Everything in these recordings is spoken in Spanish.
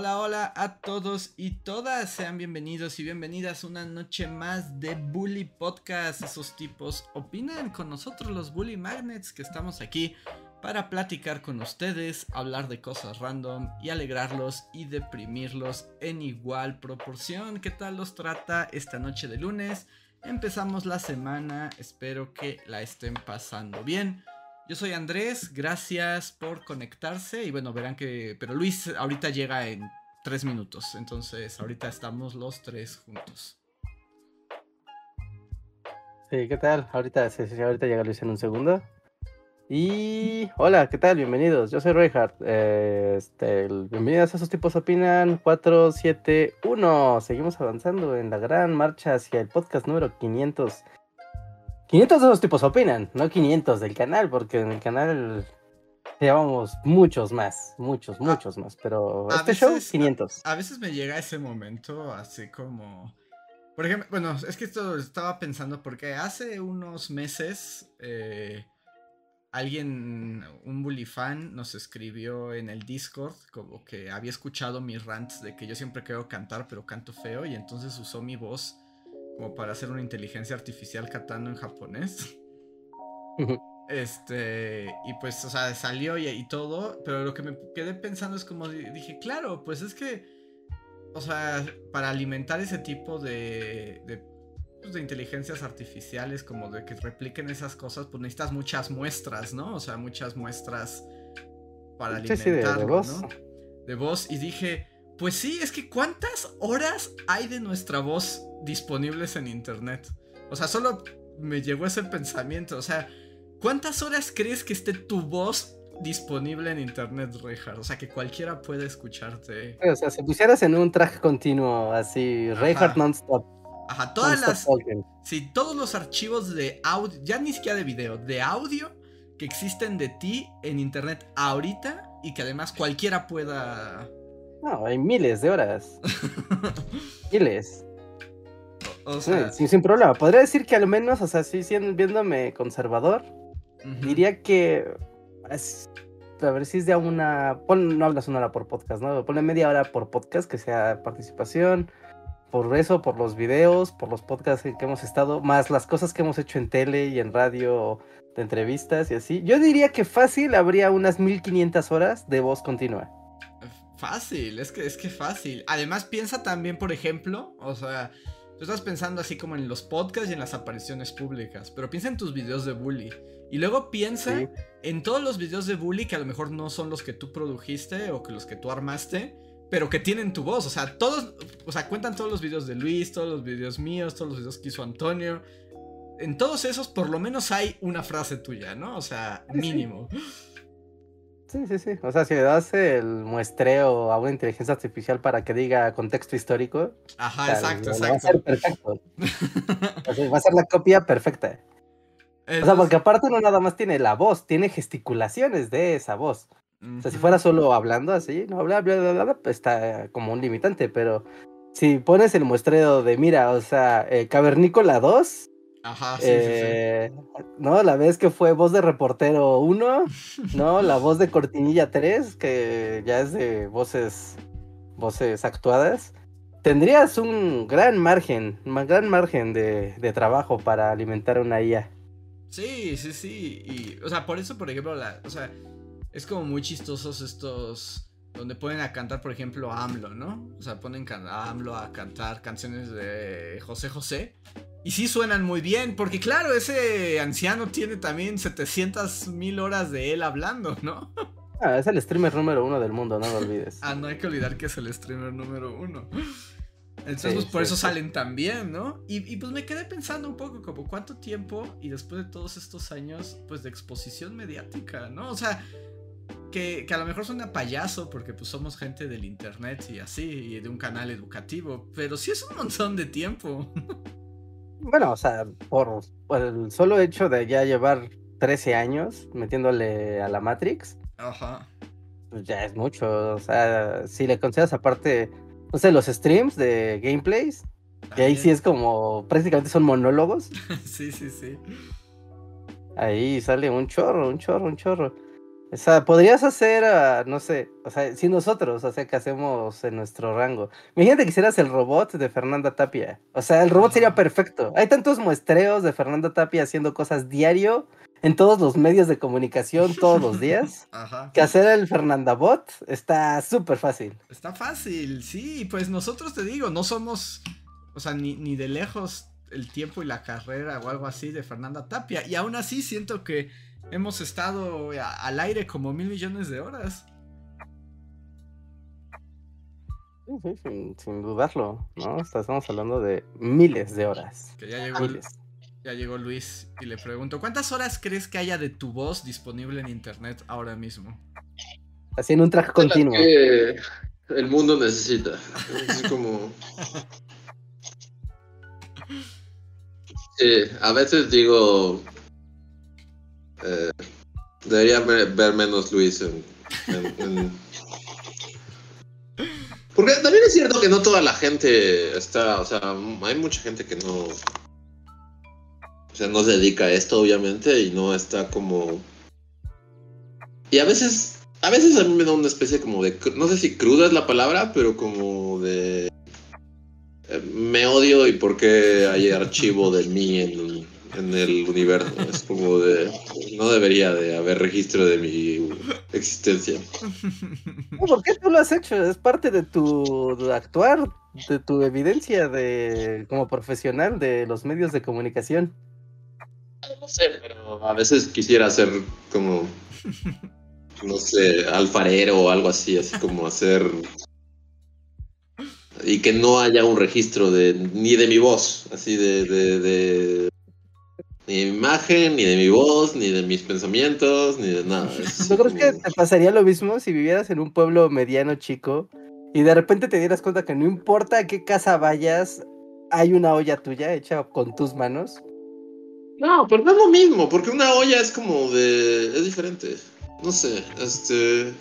Hola, hola a todos y todas, sean bienvenidos y bienvenidas una noche más de Bully Podcast. Esos tipos opinan con nosotros los Bully Magnets que estamos aquí para platicar con ustedes, hablar de cosas random y alegrarlos y deprimirlos en igual proporción. ¿Qué tal los trata esta noche de lunes? Empezamos la semana, espero que la estén pasando bien. Yo soy Andrés, gracias por conectarse y bueno, verán que... Pero Luis ahorita llega en tres minutos, entonces ahorita estamos los tres juntos. Sí, ¿qué tal? Ahorita, sí, sí, ahorita llega Luis en un segundo. Y hola, ¿qué tal? Bienvenidos. Yo soy Reinhardt. Eh, este, bienvenidos a esos tipos opinan 471. Seguimos avanzando en la gran marcha hacia el podcast número 500 500 de los tipos opinan, no 500 del canal, porque en el canal llevamos muchos más, muchos, ah, muchos más, pero este show 500. A, veces me llega ese momento así como... Por ejemplo, bueno, es que esto estaba pensando porque hace unos meses eh, alguien, un bully fan, nos escribió en el Discord como que había escuchado mis rants de que yo siempre quiero cantar pero canto feo y entonces usó mi voz como para hacer una inteligencia artificial catando en japonés. Este, y pues, o sea, salió y, todo, pero lo que me quedé pensando es como dije, claro, pues es que, o sea, para alimentar ese tipo de, de, pues, de inteligencias artificiales, como de que repliquen esas cosas, pues necesitas muchas muestras, ¿no? O sea, muchas muestras para alimentar, de, voz. ¿no? De voz, y dije, pues sí, es que ¿cuántas horas hay de nuestra voz disponibles en internet? O sea, solo me llegó ese pensamiento. O sea, ¿cuántas horas crees que esté tu voz disponible en internet, Reinhardt? O sea, que cualquiera puede escucharte. O sea, si pusieras en un track continuo, así, Reinhardt non-stop. Ajá, todas las. Sí, todos los archivos de audio, ya ni siquiera de video, de audio que existen de ti en internet ahorita y que además cualquiera pueda no, hay miles de horas. miles. O sea... sin, problema. Podría decir que al menos, o sea, sí, viéndome conservador, diría que. a ver si es de una. no hablas una hora por podcast, ¿no? Ponle media hora por podcast, que sea participación. Por eso, por los videos, por los podcasts que hemos estado, más las cosas que hemos hecho en tele y en radio, de entrevistas y así. Yo diría que fácil habría unas 1500 horas de voz continua. Fácil, es que es que fácil. Además, piensa también, por ejemplo, o sea, tú estás pensando así como en los podcasts y en las apariciones públicas, pero piensa en tus videos de bully. Y luego piensa en todos los videos de bully que a lo mejor no son los que tú produjiste o que los que tú armaste, pero que tienen tu voz. O sea, todos, o sea, cuentan todos los videos de Luis, todos los videos míos, todos los videos que hizo Antonio. En todos esos, por lo menos hay una frase tuya, ¿no? O sea, mínimo. Sí, sí, sí. O sea, si le das el muestreo a una inteligencia artificial para que diga contexto histórico. Ajá, exacto, exacto. Va a ser perfecto. va a ser la copia perfecta. O sea, porque aparte no nada más tiene la voz, tiene gesticulaciones de esa voz. O sea, si fuera solo hablando así, no, bla, bla, bla, bla, pues está como un limitante, pero si pones el muestreo de, mira, o sea, eh, Cavernícola 2, Ajá, sí, sí, sí, eh, ¿No? La vez que fue voz de reportero 1, ¿no? La voz de cortinilla 3, que ya es de voces, voces actuadas. Tendrías un gran margen, un gran margen de, de trabajo para alimentar una IA. Sí, sí, sí. Y, o sea, por eso, por ejemplo, la, o sea, es como muy chistosos estos donde ponen a cantar, por ejemplo, a AMLO, ¿no? O sea, ponen a AMLO a cantar canciones de José José. Y sí suenan muy bien, porque claro, ese anciano tiene también 700 mil horas de él hablando, ¿no? Ah, es el streamer número uno del mundo, no lo olvides. ah, no hay que olvidar que es el streamer número uno. Entonces, pues por eso salen tan bien, ¿no? Y, pues me quedé pensando un poco como cuánto tiempo y después de todos estos años, pues de exposición mediática, ¿no? O sea, que, que, a lo mejor suena payaso porque pues somos gente del internet y así, y de un canal educativo, pero sí es un montón de tiempo. Bueno, o sea, por, el solo hecho de ya llevar 13 años metiéndole a la Matrix, Ajá. pues ya es mucho. O sea, si le consideras aparte, no sé, los streams de gameplays, que ahí sí es como, prácticamente son monólogos. sí, sí, sí. Ahí sale un chorro, un chorro, un chorro. O sea, podrías hacer, ah, no sé, o sea, si nosotros, o sea, que hacemos en nuestro rango. Imagínate que hicieras el robot de Fernanda Tapia. O sea, el robot sería perfecto. Hay tantos muestreos de Fernanda Tapia haciendo cosas diario en todos los medios de comunicación todos los días. Ajá. Que hacer el Fernanda Bot está súper fácil. Está fácil, sí. Pues nosotros te digo, no somos, o sea, ni, ni de lejos el tiempo y la carrera o algo así de Fernanda Tapia. Y aún así siento que hemos estado al aire como mil millones de horas. sin, dudarlo, ¿no? Estamos hablando de miles de horas. Que ya llegó, ya llegó Luis y le pregunto, ¿cuántas horas crees que haya de tu voz disponible en internet ahora mismo? Así en un track continuo. Que el mundo necesita. Es como... Sí, a veces digo, eh, debería ver, menos Luis en, Porque también es cierto que no toda la gente está, o sea, hay mucha gente que no... Sea, no se dedica a esto, obviamente, y no está como... Y a veces, a veces a mí me da una especie como de, no sé si cruda es la palabra, pero como de... Eh, me odio y por qué hay archivo de mí en en el universo. Es como de. No debería de haber registro de mi existencia. ¿Por qué tú lo has hecho? Es parte de tu actuar, de tu evidencia de como profesional de los medios de comunicación. No sé, pero a veces quisiera ser como. No sé, alfarero o algo así, así como hacer. Y que no haya un registro de ni de mi voz, así de, de ni de mi imagen, ni de mi voz, ni de mis pensamientos, ni de nada. ¿No crees que te pasaría lo mismo si vivieras en un pueblo mediano chico y de repente te dieras cuenta que no importa a qué casa vayas, hay una olla tuya hecha con tus manos? No, pero no es lo mismo, porque una olla es como de... es diferente. No sé, este...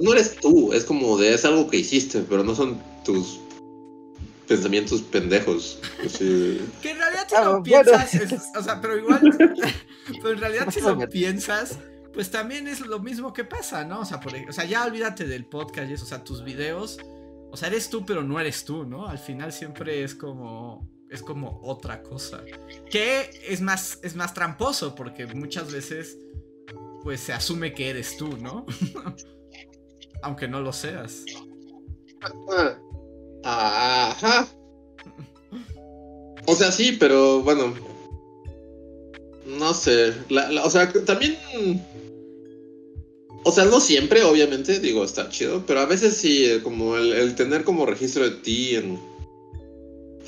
No eres tú, es como de... es algo que hiciste, pero no son tus pensamientos pendejos. Que en realidad si lo piensas, o sea, pero igual, pero en realidad si lo piensas, pues también es lo mismo que pasa, ¿no? O sea, por, o sea, ya olvídate del podcast y eso, o sea, tus videos, o sea, eres tú, pero no eres tú, ¿no? Al final siempre es como es como otra cosa. Que es más es más tramposo porque muchas veces pues se asume que eres tú, ¿no? Aunque no lo seas. Ajá. O sea, sí, pero bueno. No sé. o sea, también. O sea, no siempre, obviamente, digo, está chido, pero a veces sí, eh, como el, tener como registro de ti en,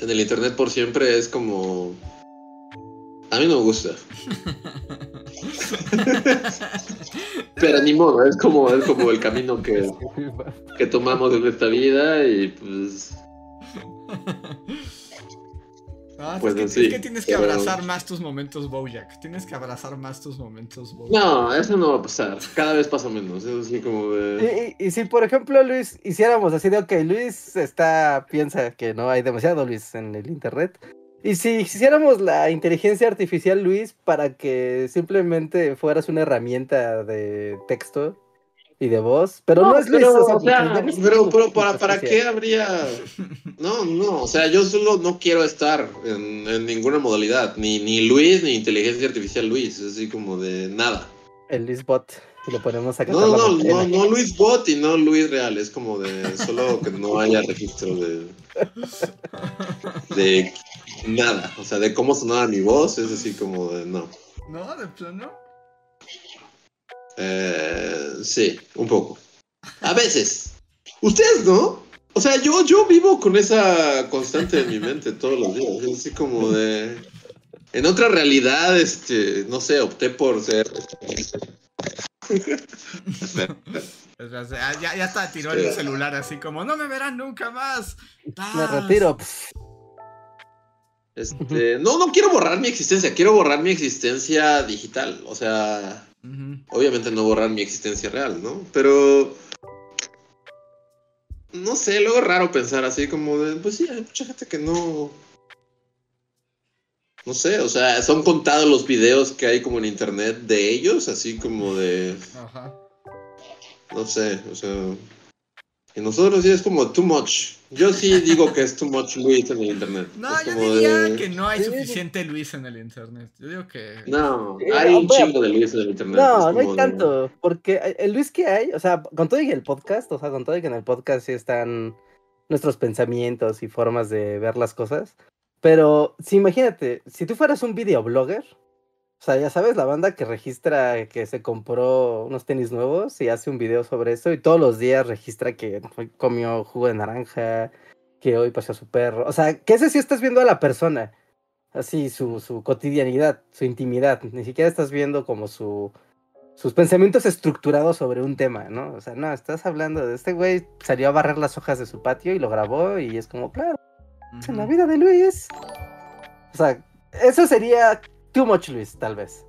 en el internet por siempre es como. A mí no me gusta. Pero ni modo, es como, es como el camino que, que tomamos en esta vida y pues. Ah, pues es, que, tienes que abrazar más tus momentos Bojack. Tienes que abrazar más tus momentos Bojack. No, eso no va a pasar. Cada vez pasa menos. Es así como de... y, si, por ejemplo, Luis, hiciéramos así de, ok, Luis está, piensa que no hay demasiado Luis en el internet. Y si hiciéramos la inteligencia artificial, Luis, para que simplemente fueras una herramienta de texto y de voz, pero no, es Luis. o sea, pero, pero, para, ¿para qué habría...? No, no, o sea, yo solo no quiero estar en, ninguna modalidad, ni, ni Luis, ni inteligencia artificial Luis, así como de nada. El Luis Bot. Lo ponemos acá. No, no, no, no Luis Bot y no Luis Real. Es como de solo que no haya registro de. de nada. O sea, de cómo sonaba mi voz. Es así como de no. ¿No? ¿De plano? Eh, sí, un poco. A veces. Ustedes, ¿no? O sea, yo, yo vivo con esa constante en mi mente todos los días. Es así como de. En otra realidad, este, no sé, opté por ser ya, ya está, tiró el celular así como, no me verán nunca más. Me retiro. Este, no, no quiero borrar mi existencia, quiero borrar mi existencia digital. O sea, obviamente no borrar mi existencia real, ¿no? Pero no sé, luego es raro pensar así como de, pues sí, hay mucha gente que no... No sé, o sea, son contados los videos que hay como en internet de ellos, así como de... Ajá. No sé, o sea... Y nosotros sí es como too much. Yo sí digo que es too much Luis en el internet. No, yo diría que no hay suficiente Luis en el internet. Yo digo que. No, hay un chingo de Luis en el internet. No, no hay tanto. Porque el Luis que hay, o sea, con todo y el podcast, o sea, con todo y que en el podcast sí están nuestros pensamientos y formas de ver las cosas. Pero si imagínate, si tú fueras un videoblogger, o sea, ya sabes, la banda que registra que se compró unos tenis nuevos y hace un video sobre eso y todos los días registra que comió jugo de naranja, que hoy pasó a su perro. O sea, que ese sí estás viendo a la persona, así su, su cotidianidad, su intimidad. Ni siquiera estás viendo como su, sus pensamientos estructurados sobre un tema, ¿no? O sea, no, estás hablando de este güey, salió a barrer las hojas de su patio y lo grabó y es como, claro, es en la vida de Luis. O sea, eso sería Too much Luis, tal vez.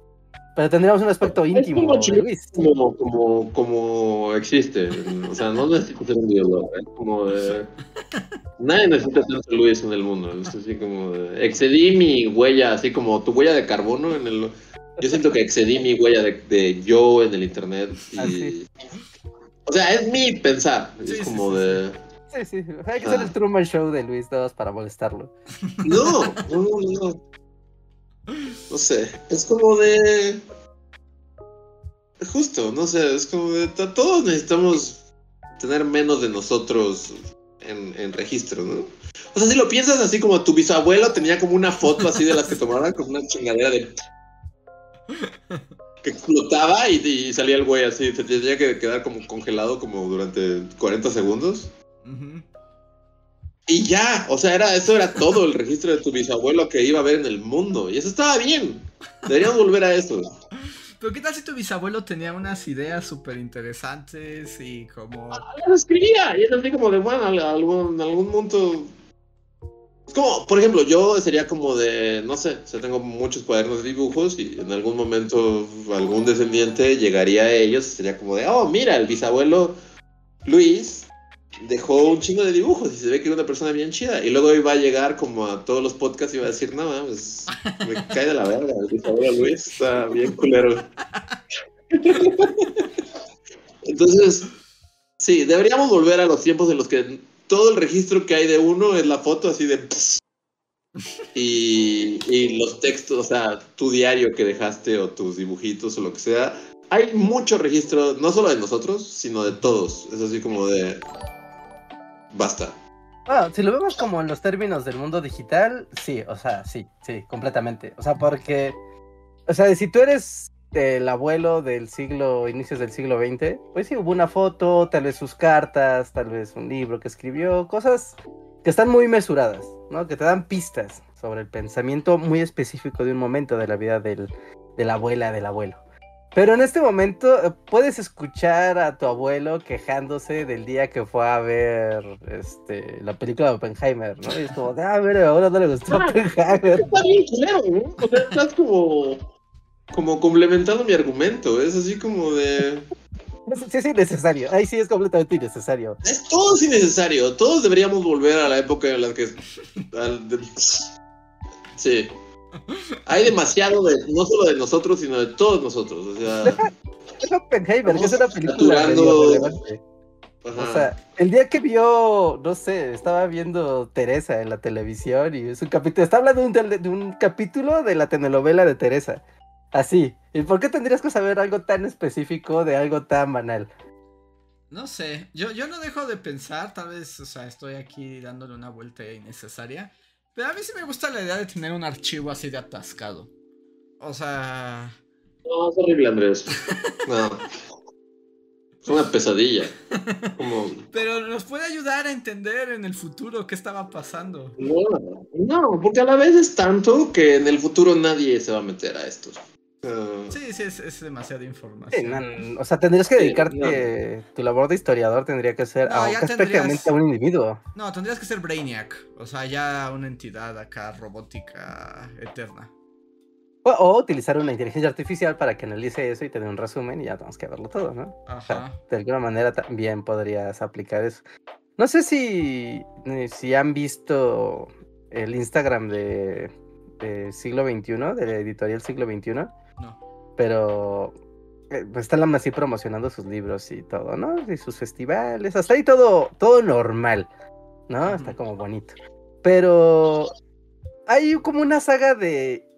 Pero tendríamos un aspecto íntimo de Luis. Como, como, como existe. O sea, no necesito ser un videólogo. Es como de... Nadie necesita ser Luis en el mundo. Es así como de... Excedí mi huella, así como tu huella de carbono en el... Yo siento que excedí mi huella de, de yo en el internet. Y... O sea, es mi pensar. es como de... Sí, sí. Hay que hacer el Truman Show de Luis todos para molestarlo. No, no, no. No sé, es como de... Justo, no sé, es como de... Todos necesitamos tener menos de nosotros en, registro, ¿no? O sea, si lo piensas así como tu bisabuelo tenía como una foto así de las que tomaban, como una chingadera de... que explotaba y, salía el güey así, se tenía que quedar como congelado como durante 40 segundos. Y ya, o sea, era, eso era todo el registro de tu bisabuelo que iba a ver en el mundo. Y eso estaba bien. Deberíamos volver a eso. Pero ¿qué tal si tu bisabuelo tenía unas ideas súper interesantes y como... Ah, las escribía. Y es así como de, bueno, en algún, algún punto... Es como, por ejemplo, yo sería como de, no sé, o sea, tengo muchos cuadernos de dibujos y en algún momento algún descendiente llegaría a ellos y sería como de, oh, mira, el bisabuelo Luis dejó un chingo de dibujos y se ve que era una persona bien chida. Y luego iba a llegar como a todos los podcasts y iba a decir, no, pues me cae de la verga. El Luis está bien culero. Entonces, sí, deberíamos volver a los tiempos en los que todo el registro que hay de uno es la foto así de... Y, y los textos, o sea, tu diario que dejaste o tus dibujitos o lo que sea, hay mucho registro, no solo de nosotros, sino de todos. Es así como de basta. Si lo vemos como en los términos del mundo digital, sí, o sea, sí, sí, completamente. O sea, porque, o sea, si tú eres el abuelo del siglo, inicios del siglo XX, pues sí, hubo una foto, tal vez sus cartas, tal vez un libro que escribió, cosas que están muy mesuradas, ¿no? Que te dan pistas sobre el pensamiento muy específico de un momento de la vida del, de la abuela del abuelo. Pero en este momento eh, puedes escuchar a tu abuelo quejándose del día que fue a ver este, la película de Oppenheimer, ¿no? Y es como, ah, mira, ahora no le gustó ah, Oppenheimer. Está bien claro, ¿no? O sea, estás como, como complementando mi argumento. Es así como de. Sí, es innecesario. Ahí sí es completamente innecesario. Es todo innecesario. Todos deberíamos volver a la época en la que. Sí. Hay demasiado de, no solo de nosotros, sino de todos nosotros. O sea, es Oppenheimer, que es una película relevante. O sea, el día que vio, no sé, estaba viendo Teresa en la televisión y es un capítulo, está hablando de un, de un capítulo de la telenovela de Teresa. Así. ¿Y por qué tendrías que saber algo tan específico de algo tan banal? No sé, yo, yo no dejo de pensar, tal vez, o sea, estoy aquí dándole una vuelta innecesaria. Pero a mí sí me gusta la idea de tener un archivo así de atascado. O sea. No, es horrible, Andrés. No. Es una pesadilla. Pero nos puede ayudar a entender en el futuro qué estaba pasando. No, no, porque a la vez es tanto que en el futuro nadie se va a meter a Sí, sí, es, demasiada información. o sea, tendrías que dedicarte. Tu labor de historiador tendría que ser a, a un individuo. No, tendrías que ser Brainiac. O sea, ya una entidad acá robótica eterna. O, utilizar una inteligencia artificial para que analice eso y te dé un resumen y ya tenemos que verlo todo, ¿no? Ajá. de alguna manera también podrías aplicar eso. No sé si, eh, si han visto el Instagram de, de siglo XXI, de la editorial siglo XXI. Pero eh, pues están así promocionando sus libros y todo, ¿no? Y sus festivales, hasta ahí todo, todo normal, ¿no? Está como bonito. Pero hay como una saga de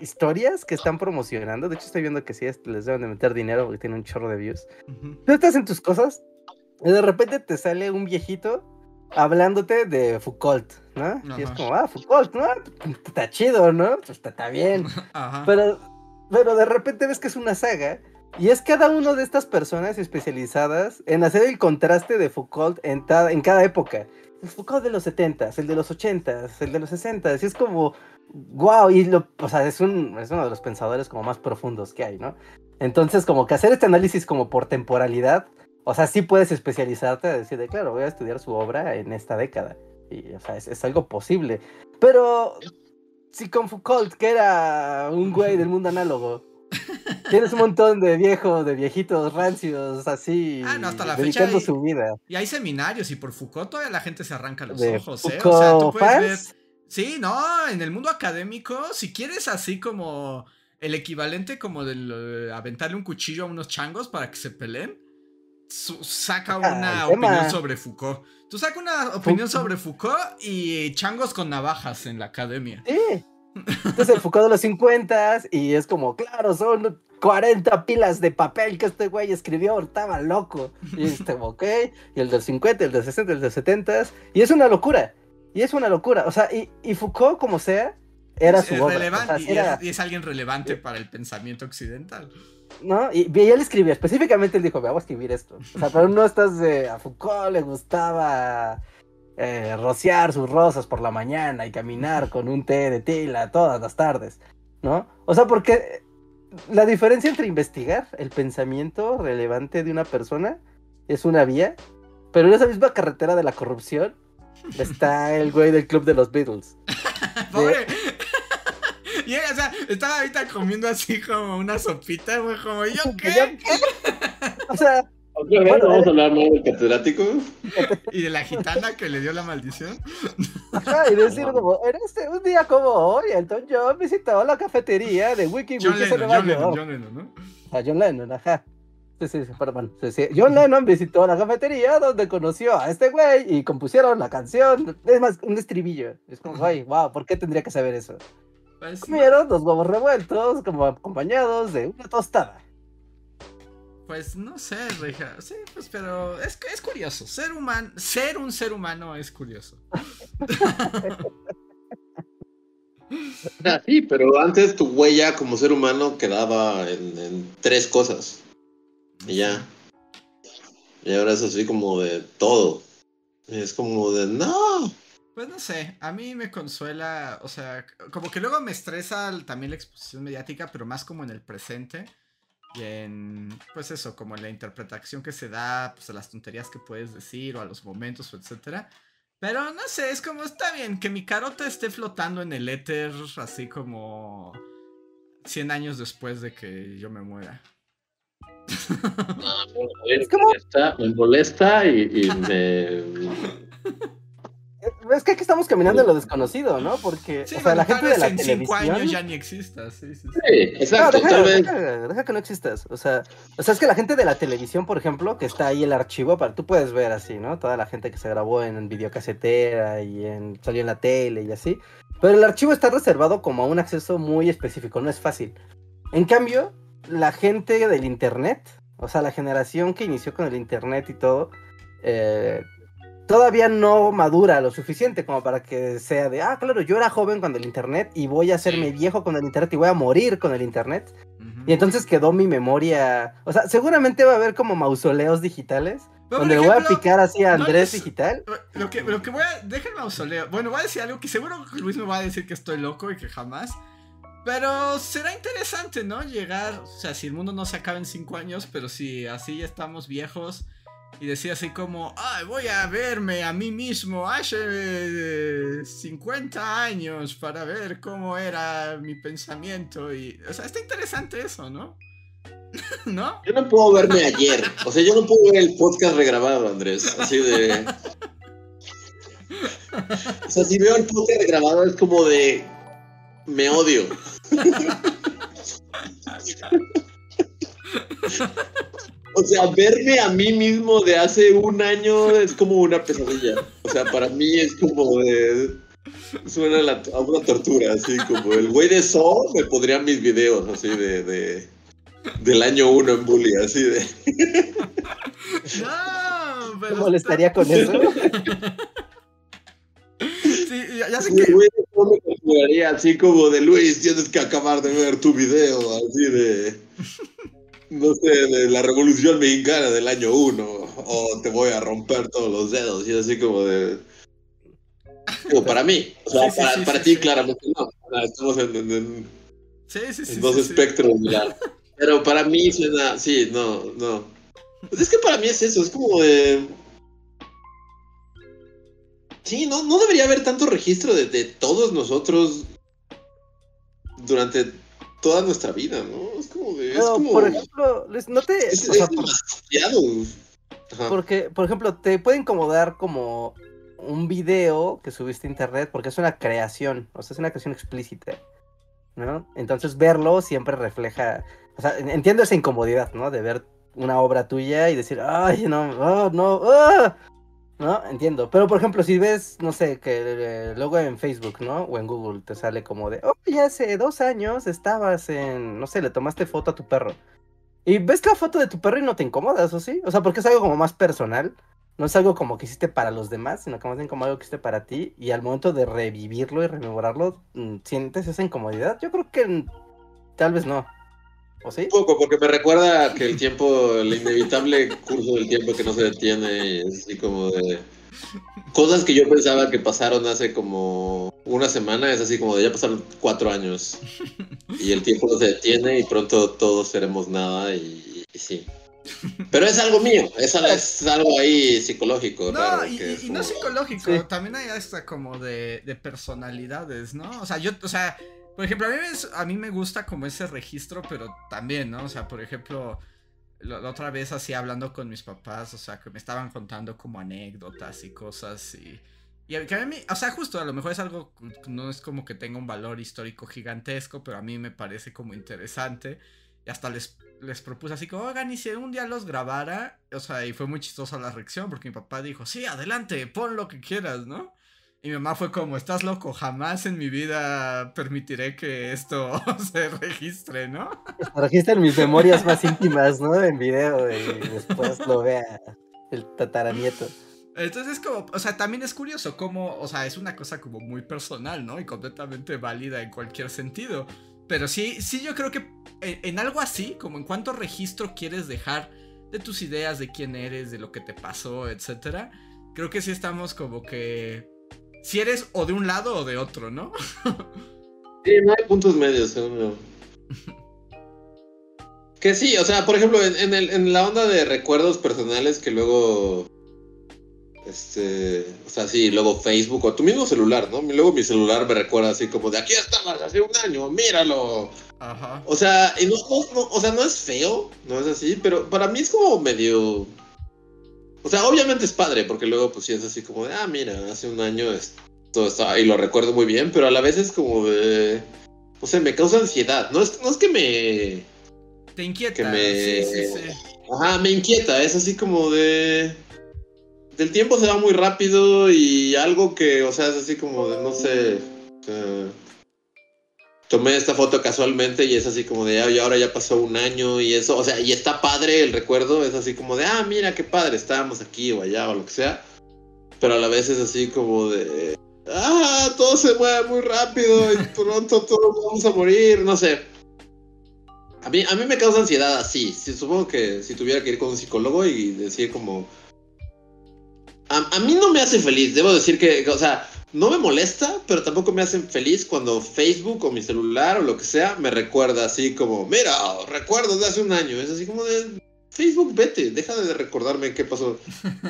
historias que están promocionando. De hecho, estoy viendo que sí les deben de meter dinero porque tienen un chorro de views. Tú estás en tus cosas y de repente te sale un viejito hablándote de Foucault, ¿no? Y es como, ah, Foucault, ¿no? Está chido, ¿no? Pues está, bien. Pero, pero de repente ves que es una saga y es cada una de estas personas especializadas en hacer el contraste de Foucault en, en cada época. El Foucault de los 70 el de los 80 el de los 60 y es como, wow, y lo, o sea, es, un, es uno de los pensadores como más profundos que hay, ¿no? Entonces, como que hacer este análisis como por temporalidad, o sea, sí puedes especializarte a decir, de, claro, voy a estudiar su obra en esta década. Y, o sea, es, es algo posible. Pero, si con Foucault, que era un güey del mundo análogo, Tienes un montón de viejos, de viejitos rancios, así, ah, no, hasta la dedicando su vida. Y hay seminarios, y por Foucault todavía la gente se arranca los ojos, ¿eh? O sea, tú puedes ver Sí, no, en el mundo académico, si quieres así como el equivalente como de aventarle un cuchillo a unos changos para que se peleen, saca una opinión sobre Foucault. Tú saca una opinión sobre Foucault y changos con navajas en la academia. Sí. Entonces el Foucault de los 50 y es como, claro, son 40 pilas de papel que este güey escribió, estaba loco. Y este, ok, y el del 50, el del 60, el del 70 y es una locura. Y es una locura. O sea, y, Foucault, como sea, era su obra. y, es, alguien relevante para el pensamiento occidental. ¿No? Y, él escribía, específicamente él dijo, voy a escribir esto. O sea, pero no estás de... A Foucault le gustaba eh, rociar sus rosas por la mañana y caminar con un té de tila todas las tardes, ¿no? O sea, porque la diferencia entre investigar el pensamiento relevante de una persona es una vía, pero en esa misma carretera de la corrupción está el güey del club de los Beatles. Pobre. Y, o sea, estaba ahorita comiendo así como una sopita, güey, como yo qué. o sea. vamos a hablar más del catedrático. Y de la gitana que le dio la maldición. Ajá, y decir como, en este, un día como hoy, Elton John visitó la cafetería de Wiki John Lennon, John Lennon, John Lennon, ¿no? A John Lennon, ajá. Sí, sí, perdón. Sí, sí. John Lennon visitó la cafetería donde conoció a este güey y compusieron la canción. Es más, un estribillo. Es como, ay, wow, ¿por qué tendría que saber eso? Pues, Comieron dos huevos revueltos, como acompañados de una tostada. Pues no sé, Reja. Sí, pues, pero es, es curioso. Ser humano, ser un ser humano es curioso. Ah, sí, pero antes tu huella como ser humano quedaba en tres cosas. Y ya. Y ahora es así como de todo. Es como de no. Pues no sé, a mí me consuela, o sea, como que luego me estresa también la exposición mediática, pero más como en el presente y en, pues eso, como en la interpretación que se da, pues a las tonterías que puedes decir o a los momentos, etcétera. Pero no sé, es como está bien que mi carota esté flotando en el éter, así como 100 años después de que yo me muera. No, me molesta y, me. Es que aquí estamos caminando en lo desconocido, ¿no? Porque o sea, la gente de la en televisión... cinco años ya ni existas. Sí, sí, sí. exacto. deja, que no existas. O sea, o sea, es que la gente de la televisión, por ejemplo, que está ahí el archivo, para, tú puedes ver así, ¿no? Toda la gente que se grabó en videocasetera y en, salió en la tele y así. Pero el archivo está reservado como a un acceso muy específico, no es fácil. En cambio, la gente del Internet, o sea, la generación que inició con el Internet y todo, eh, todavía no madura lo suficiente como para que sea de, ah, claro, yo era joven con el Internet y voy a hacerme viejo con el Internet y voy a morir con el Internet. Y entonces quedó mi memoria, o sea, seguramente va a haber como mausoleos digitales. donde voy a picar así a Andrés digital. Lo que, lo que voy a. Deja el mausoleo. Bueno, voy a decir algo que seguro Luis me va a decir que estoy loco y que jamás. Pero será interesante, ¿no? Llegar, o sea, si el mundo no se acaba en cinco años, pero si así ya estamos viejos y decía así como, ay, voy a verme a mí mismo hace 50 años para ver cómo era mi pensamiento y, o sea, está interesante eso, ¿no? ¿No? Yo no puedo verme ayer, o sea, yo no puedo ver el podcast regrabado, Andrés, así de... O sea, si veo el podcast regrabado es como de... Me odio. O sea, verme a mí mismo de hace un año es como una pesadilla. O sea, para mí es como de. Suena a una tortura, así como el güey de So me podrían mis videos, así de. de del año uno en Bully, así de. No, pero. ¿Te molestaría con eso? Sí, ya, sé que. El güey de So me configuraría así como de Luis, tienes que acabar de ver tu video, así de no sé, de la revolución mexicana del año 1, o te voy a romper todos los dedos, y así como de... Como para mí, o sea, para, para ti claramente no, estamos en, en, en dos espectros, pero para mí suena, sí, no, no. Pues es que para mí es eso, es como de... Sí, no, no debería haber tanto registro de, de todos nosotros durante toda nuestra vida, ¿no? Es como de. por ejemplo, no te. Es, Porque, por ejemplo, te puede incomodar como un video que subiste a internet porque es una creación, o sea, es una creación explícita, ¿no? Entonces verlo siempre refleja, o sea, entiendo esa incomodidad, ¿no? De ver una obra tuya y decir, ay, no, oh, no, oh, ¿no? Entiendo. Pero por ejemplo, si ves, no sé, que luego en Facebook, ¿no? O en Google te sale como de, oh, ya hace dos años estabas en, no sé, le tomaste foto a tu perro. Y ves la foto de tu perro y no te incomodas, ¿o sí? O sea, porque es algo como más personal. No es algo como que hiciste para los demás, sino que más bien como algo que hiciste para ti. Y al momento de revivirlo y rememorarlo, mm, ¿sientes esa incomodidad? Yo creo que tal vez no. ¿O sí? Un poco, porque me recuerda que el tiempo, el inevitable curso del tiempo que no se detiene, es así como de... Cosas que yo pensaba que pasaron hace como una semana, es así como de ya pasaron cuatro años. Y el tiempo no se detiene y pronto todos seremos nada y, sí. Pero es algo mío, es, algo ahí psicológico. No, y, no psicológico, también hay hasta como de, de personalidades, ¿no? O sea, yo, o sea, por ejemplo, a mí, me, a mí me gusta como ese registro, pero también, ¿no? O sea, por ejemplo, la, otra vez así hablando con mis papás, o sea, que me estaban contando como anécdotas y cosas y... Y a mí, o sea, justo a lo mejor es algo, no es como que tenga un valor histórico gigantesco, pero a mí me parece como interesante. Y hasta les, les propuse así como, oigan, y si un día los grabara, o sea, y fue muy chistosa la reacción, porque mi papá dijo, sí, adelante, pon lo que quieras, ¿no? Y mi mamá fue como, estás loco, jamás en mi vida permitiré que esto se registre, ¿no? Se registren mis memorias más íntimas, ¿no? En video y después lo vea el tataranieto. Entonces es como, o sea, también es curioso cómo, o sea, es una cosa como muy personal, ¿no? Y completamente válida en cualquier sentido. Pero sí, sí yo creo que en, en algo así, como en cuánto registro quieres dejar de tus ideas, de quién eres, de lo que te pasó, etcétera, creo que sí estamos como que si eres o de un lado o de otro, ¿no? sí, no hay puntos medios. ¿no? que sí, o sea, por ejemplo, en, el, en la onda de recuerdos personales que luego este, o sea, sí, luego Facebook o tu mismo celular, ¿no? Luego mi celular me recuerda así como de aquí estabas hace un año, míralo. Ajá. O sea, y no, o sea, no es feo, no es así, pero para mí es como medio o sea, obviamente es padre, porque luego pues sí es así como de, ah, mira, hace un año esto estaba, y lo recuerdo muy bien, pero a la vez es como de, o sea, me causa ansiedad. No es, no es que me... Te inquieta. Sí, sí, sí. Ajá, me inquieta, es así como de... Del tiempo se va muy rápido y algo que, o sea, es así como de, no sé tomé esta foto casualmente y es así como de, ah, y ahora ya pasó un año y eso, o sea, y está padre el recuerdo, es así como de, ah, mira qué padre, estábamos aquí o allá o lo que sea, pero a la vez es así como de, ah, todo se mueve muy rápido y pronto todos vamos a morir, no sé. A mí, a mí me causa ansiedad así, supongo que si tuviera que ir con un psicólogo y decir como... A, a mí no me hace feliz, debo decir que, o sea, no me molesta, pero tampoco me hacen feliz cuando Facebook o mi celular o lo que sea me recuerda así como, mira, recuerdo de hace un año. Es así como de, Facebook, vete, deja de recordarme qué pasó.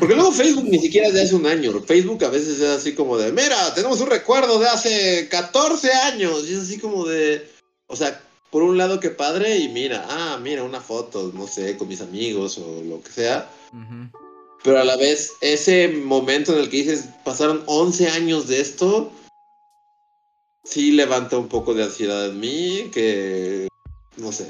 Porque luego Facebook ni siquiera es de hace un año. Facebook a veces es así como de, mira, tenemos un recuerdo de hace 14 años. Y es así como de, o sea, por un lado qué padre y mira, ah, mira, una foto, no sé, con mis amigos o lo que sea. Pero a la vez, ese momento en el que dices, pasaron 11 años de esto, sí levanta un poco de ansiedad en mí, que, no sé,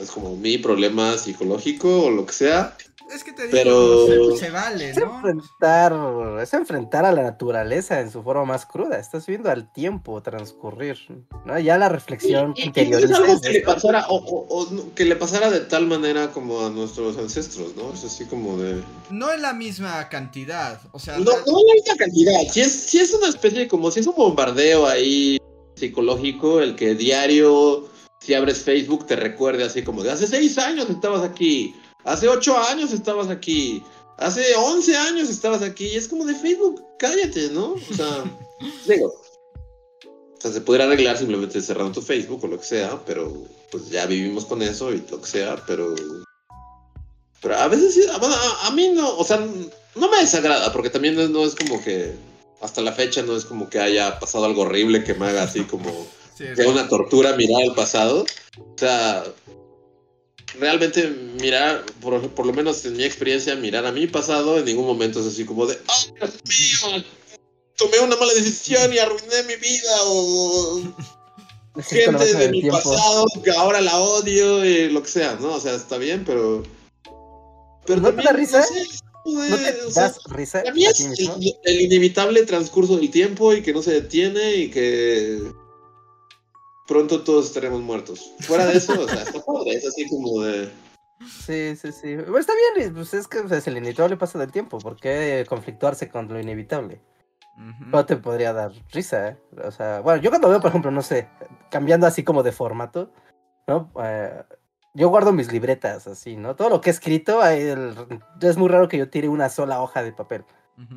es como mi problema psicológico o lo que sea. Es que te digo, pero... se, vale, es Enfrentar, es enfrentar a la naturaleza en su forma más cruda. Estás viendo al tiempo transcurrir, ¿no? Ya la reflexión interior. Es algo que le pasara, o, que le pasara de tal manera como a nuestros ancestros, ¿no? Es así como de. No en la misma cantidad, o sea. No, no en la misma cantidad. Si es, si es una especie como si es un bombardeo ahí psicológico, el que diario si abres Facebook te recuerde así como de hace seis años estabas aquí, hace ocho años estabas aquí, hace once años estabas aquí. Y es como de Facebook, cállate, ¿no? O sea, digo. O sea, se podría arreglar simplemente cerrando tu Facebook o lo que sea, pero pues ya vivimos con eso y lo que sea, pero. Pero a veces sí, a, a mí no, o sea, no me desagrada, porque también no es como que. Hasta la fecha no es como que haya pasado algo horrible que me haga así como es una tortura mirar al pasado. O sea, realmente mirar, por, lo menos en mi experiencia, mirar a mi pasado en ningún momento es así como de, ¡oh, Dios mío! Tomé una mala decisión y arruiné mi vida o... Gente de mi pasado que ahora la odio y lo que sea, ¿no? O sea, está bien, pero... pero ¿No te da risa? ¿No te das risa? A mí es el, inevitable transcurso del tiempo y que no se detiene y que pronto todos estaremos muertos. Fuera de eso, o sea, está padre, es así como de... Sí, sí, sí. está bien, pues es que es el inevitable pasa del tiempo. ¿Por qué conflictuarse con lo inevitable? No te podría dar risa, ¿eh? O sea, bueno, yo cuando veo, por ejemplo, no sé, cambiando así como de formato, ¿no? Eh, yo guardo mis libretas así, ¿no? Todo lo que he escrito, es muy raro que yo tire una sola hoja de papel.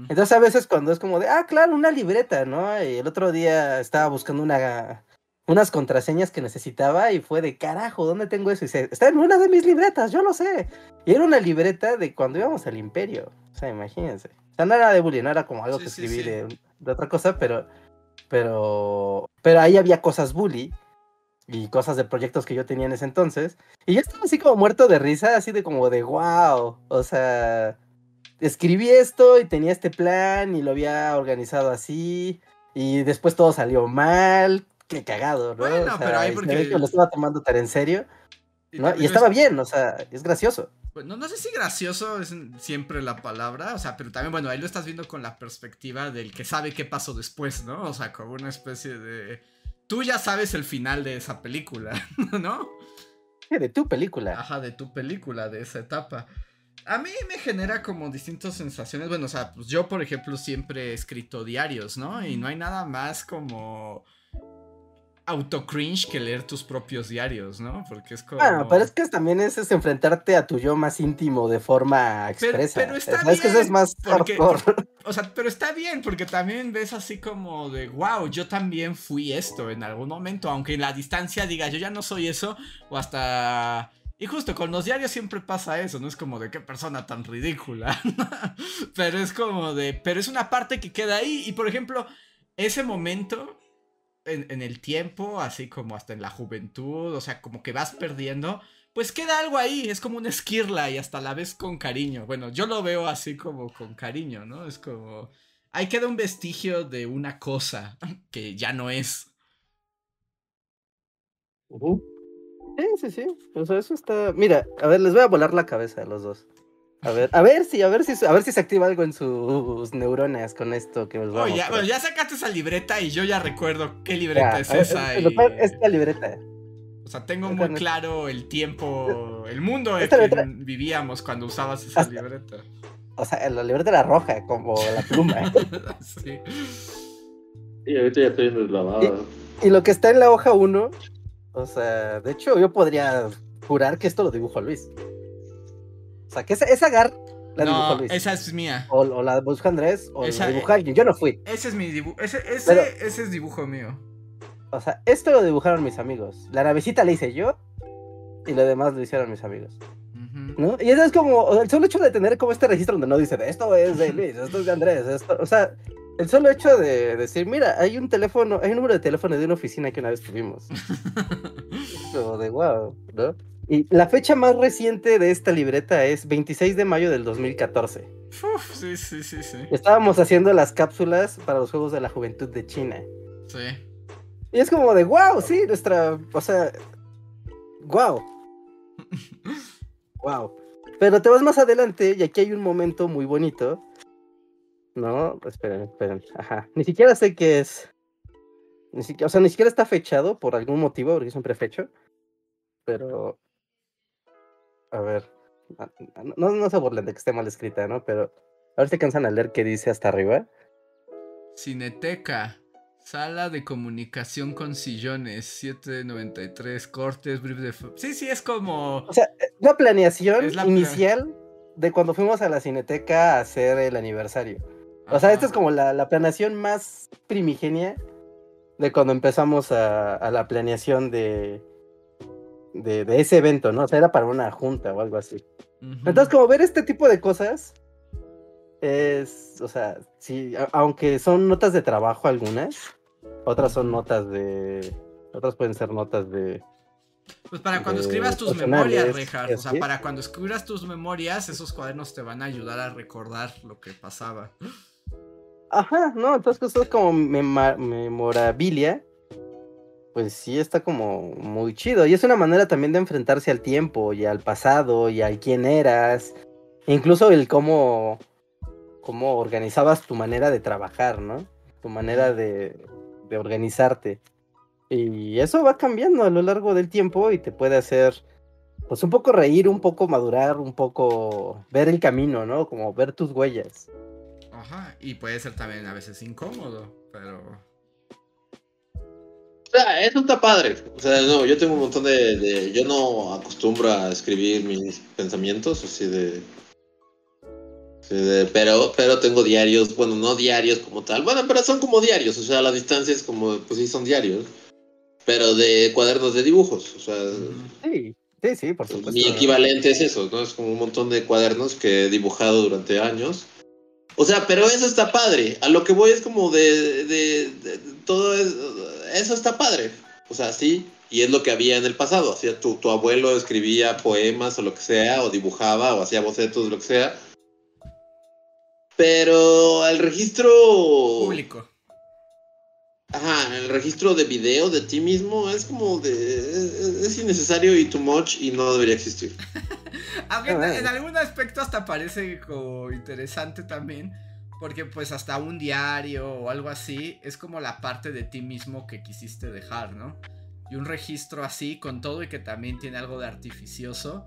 Entonces a veces cuando es como de, ah, claro, una libreta, ¿no? Y el otro día estaba buscando una, unas contraseñas que necesitaba y fue de carajo, ¿dónde tengo eso? Y dice, está en una de mis libretas, yo lo sé. Y era una libreta de cuando íbamos al imperio. O sea, imagínense. O sea, no era de bullying, no era como algo que escribí De, otra cosa, pero, pero, pero ahí había cosas bully y cosas de proyectos que yo tenía en ese entonces. Y yo estaba así como muerto de risa, así de como de wow. O sea, escribí esto y tenía este plan y lo había organizado así. Y después todo salió mal, qué cagado, ¿no? Bueno, pero ahí porque... lo estaba tomando tan en serio. ¿no? Y, estaba bien, o sea, es gracioso. Pues, no, no sé si gracioso es siempre la palabra, o sea, pero también, bueno, ahí lo estás viendo con la perspectiva del que sabe qué pasó después, ¿no? O sea, como una especie de... Tú ya sabes el final de esa película, ¿no? De tu película. Ajá, de tu película, de esa etapa. A mí me genera como distintas sensaciones. Bueno, o sea, pues yo, por ejemplo, siempre he escrito diarios, ¿no? Y no hay nada más como auto cringe que leer tus propios diarios, ¿no? Porque es como. Bueno, pero es que también es, enfrentarte a tu yo más íntimo de forma expresa. Pero, está bien. Es que eso es más O sea, pero está bien, porque también ves así como de wow, yo también fui esto en algún momento, aunque en la distancia diga yo ya no soy eso, o hasta. Y justo con los diarios siempre pasa eso, no es como de qué persona tan ridícula. pero es como de. Pero es una parte que queda ahí. Y por ejemplo, ese momento en, el tiempo, así como hasta en la juventud, o sea, como que vas perdiendo, pues queda algo ahí, es como una esquirla y hasta la ves con cariño. Bueno, yo lo veo así como con cariño, ¿no? Es como... Ahí queda un vestigio de una cosa que ya no es. Sí, sí, sí. O sea, eso está. Mira, a ver, les voy a volar la cabeza a los dos. A ver, a ver si, a ver si, a ver si se activa algo en sus neuronas con esto que os vamos Oye, bueno, ya sacaste esa libreta y yo ya recuerdo qué libreta es esa. Esta libreta. O sea, tengo muy claro el tiempo, el mundo en que vivíamos cuando usabas esa libreta. O sea, la libreta era roja, como la pluma. sí. Y ahorita ya estoy deslavada. Y, y lo que está en la hoja 1, o sea, de hecho, yo podría jurar que esto lo dibujó Luis. O sea, que esa, esa gar La no, esa es mía. O, la dibujó Andrés, o la dibujó alguien. Yo no fui. Ese es mi dibujo. Ese, ese, ese es dibujo mío. O sea, esto lo dibujaron mis amigos. La navecita la hice yo y lo demás lo hicieron mis amigos. ¿No? Y eso es como, el solo hecho de tener como este registro donde no dice, esto es de Luis, esto es de Andrés, esto, o sea, el solo hecho de decir, mira, hay un teléfono, hay un número de teléfono de una oficina que una vez tuvimos. Como de wow, ¿no? Y la fecha más reciente de esta libreta es 26 de mayo del 2014. Uf, sí, sí, sí, sí. Estábamos haciendo las cápsulas para los Juegos de la Juventud de China. Sí. Y es como de, wow, sí, nuestra, o sea, wow. wow. Pero te vas más adelante y aquí hay un momento muy bonito. No, esperen, esperen. Ajá. Ni siquiera sé qué es. Ni siquiera, o sea, ni siquiera está fechado por algún motivo, porque es un prefecho. Pero. A ver. No, no se burlen de que esté mal escrita, ¿no? Pero. A ver si cansan a leer qué dice hasta arriba. Cineteca. Sala de comunicación con sillones, 793 cortes, brief de... Sí, sí, es como... O sea, la planeación inicial de cuando fuimos a la cineteca a hacer el aniversario. O sea, esta es como la, planeación más primigenia de cuando empezamos a, la planeación de, de, ese evento, ¿no? O sea, era para una junta o algo así. Entonces, como ver este tipo de cosas es, o sea, sí, aunque son notas de trabajo algunas, otras son notas de, otras pueden ser notas de... Pues para cuando escribas tus memorias, Richard, o sea, para cuando escribas tus memorias, esos cuadernos te van a ayudar a recordar lo que pasaba. Ajá, no, entonces cosas como memorabilia, pues sí está como muy chido. Y es una manera también de enfrentarse al tiempo y al pasado y al quién eras. incluso el cómo cómo organizabas tu manera de trabajar, ¿no? Tu manera de, organizarte. Y eso va cambiando a lo largo del tiempo y te puede hacer, pues un poco reír, un poco madurar, un poco ver el camino, ¿no? Como ver tus huellas. Ajá, y puede ser también a veces incómodo, pero... O sea, eso está padre. O sea, no, yo tengo un montón de, de... Yo no acostumbro a escribir mis pensamientos así de pero, pero tengo diarios, bueno, no diarios como tal, bueno, pero son como diarios, o sea, la distancia es como, pues sí, son diarios, pero de cuadernos de dibujos, o sea. Sí, sí, sí, por supuesto. Mi equivalente es eso, ¿no? Es como un montón de cuadernos que he dibujado durante años. O sea, pero eso está padre. A lo que voy es como de, de, todo es, eso está padre. O sea, sí, y es lo que había en el pasado. Hacía tu, tu abuelo escribía poemas o lo que sea, o dibujaba, o hacía bocetos, lo que sea pero el registro. Público. Ajá, el registro de video de ti mismo es como de. Es, innecesario y too much y no debería existir. Aunque en, algún aspecto hasta parece como interesante también. Porque pues hasta un diario o algo así es como la parte de ti mismo que quisiste dejar, ¿no? Y un registro así con todo y que también tiene algo de artificioso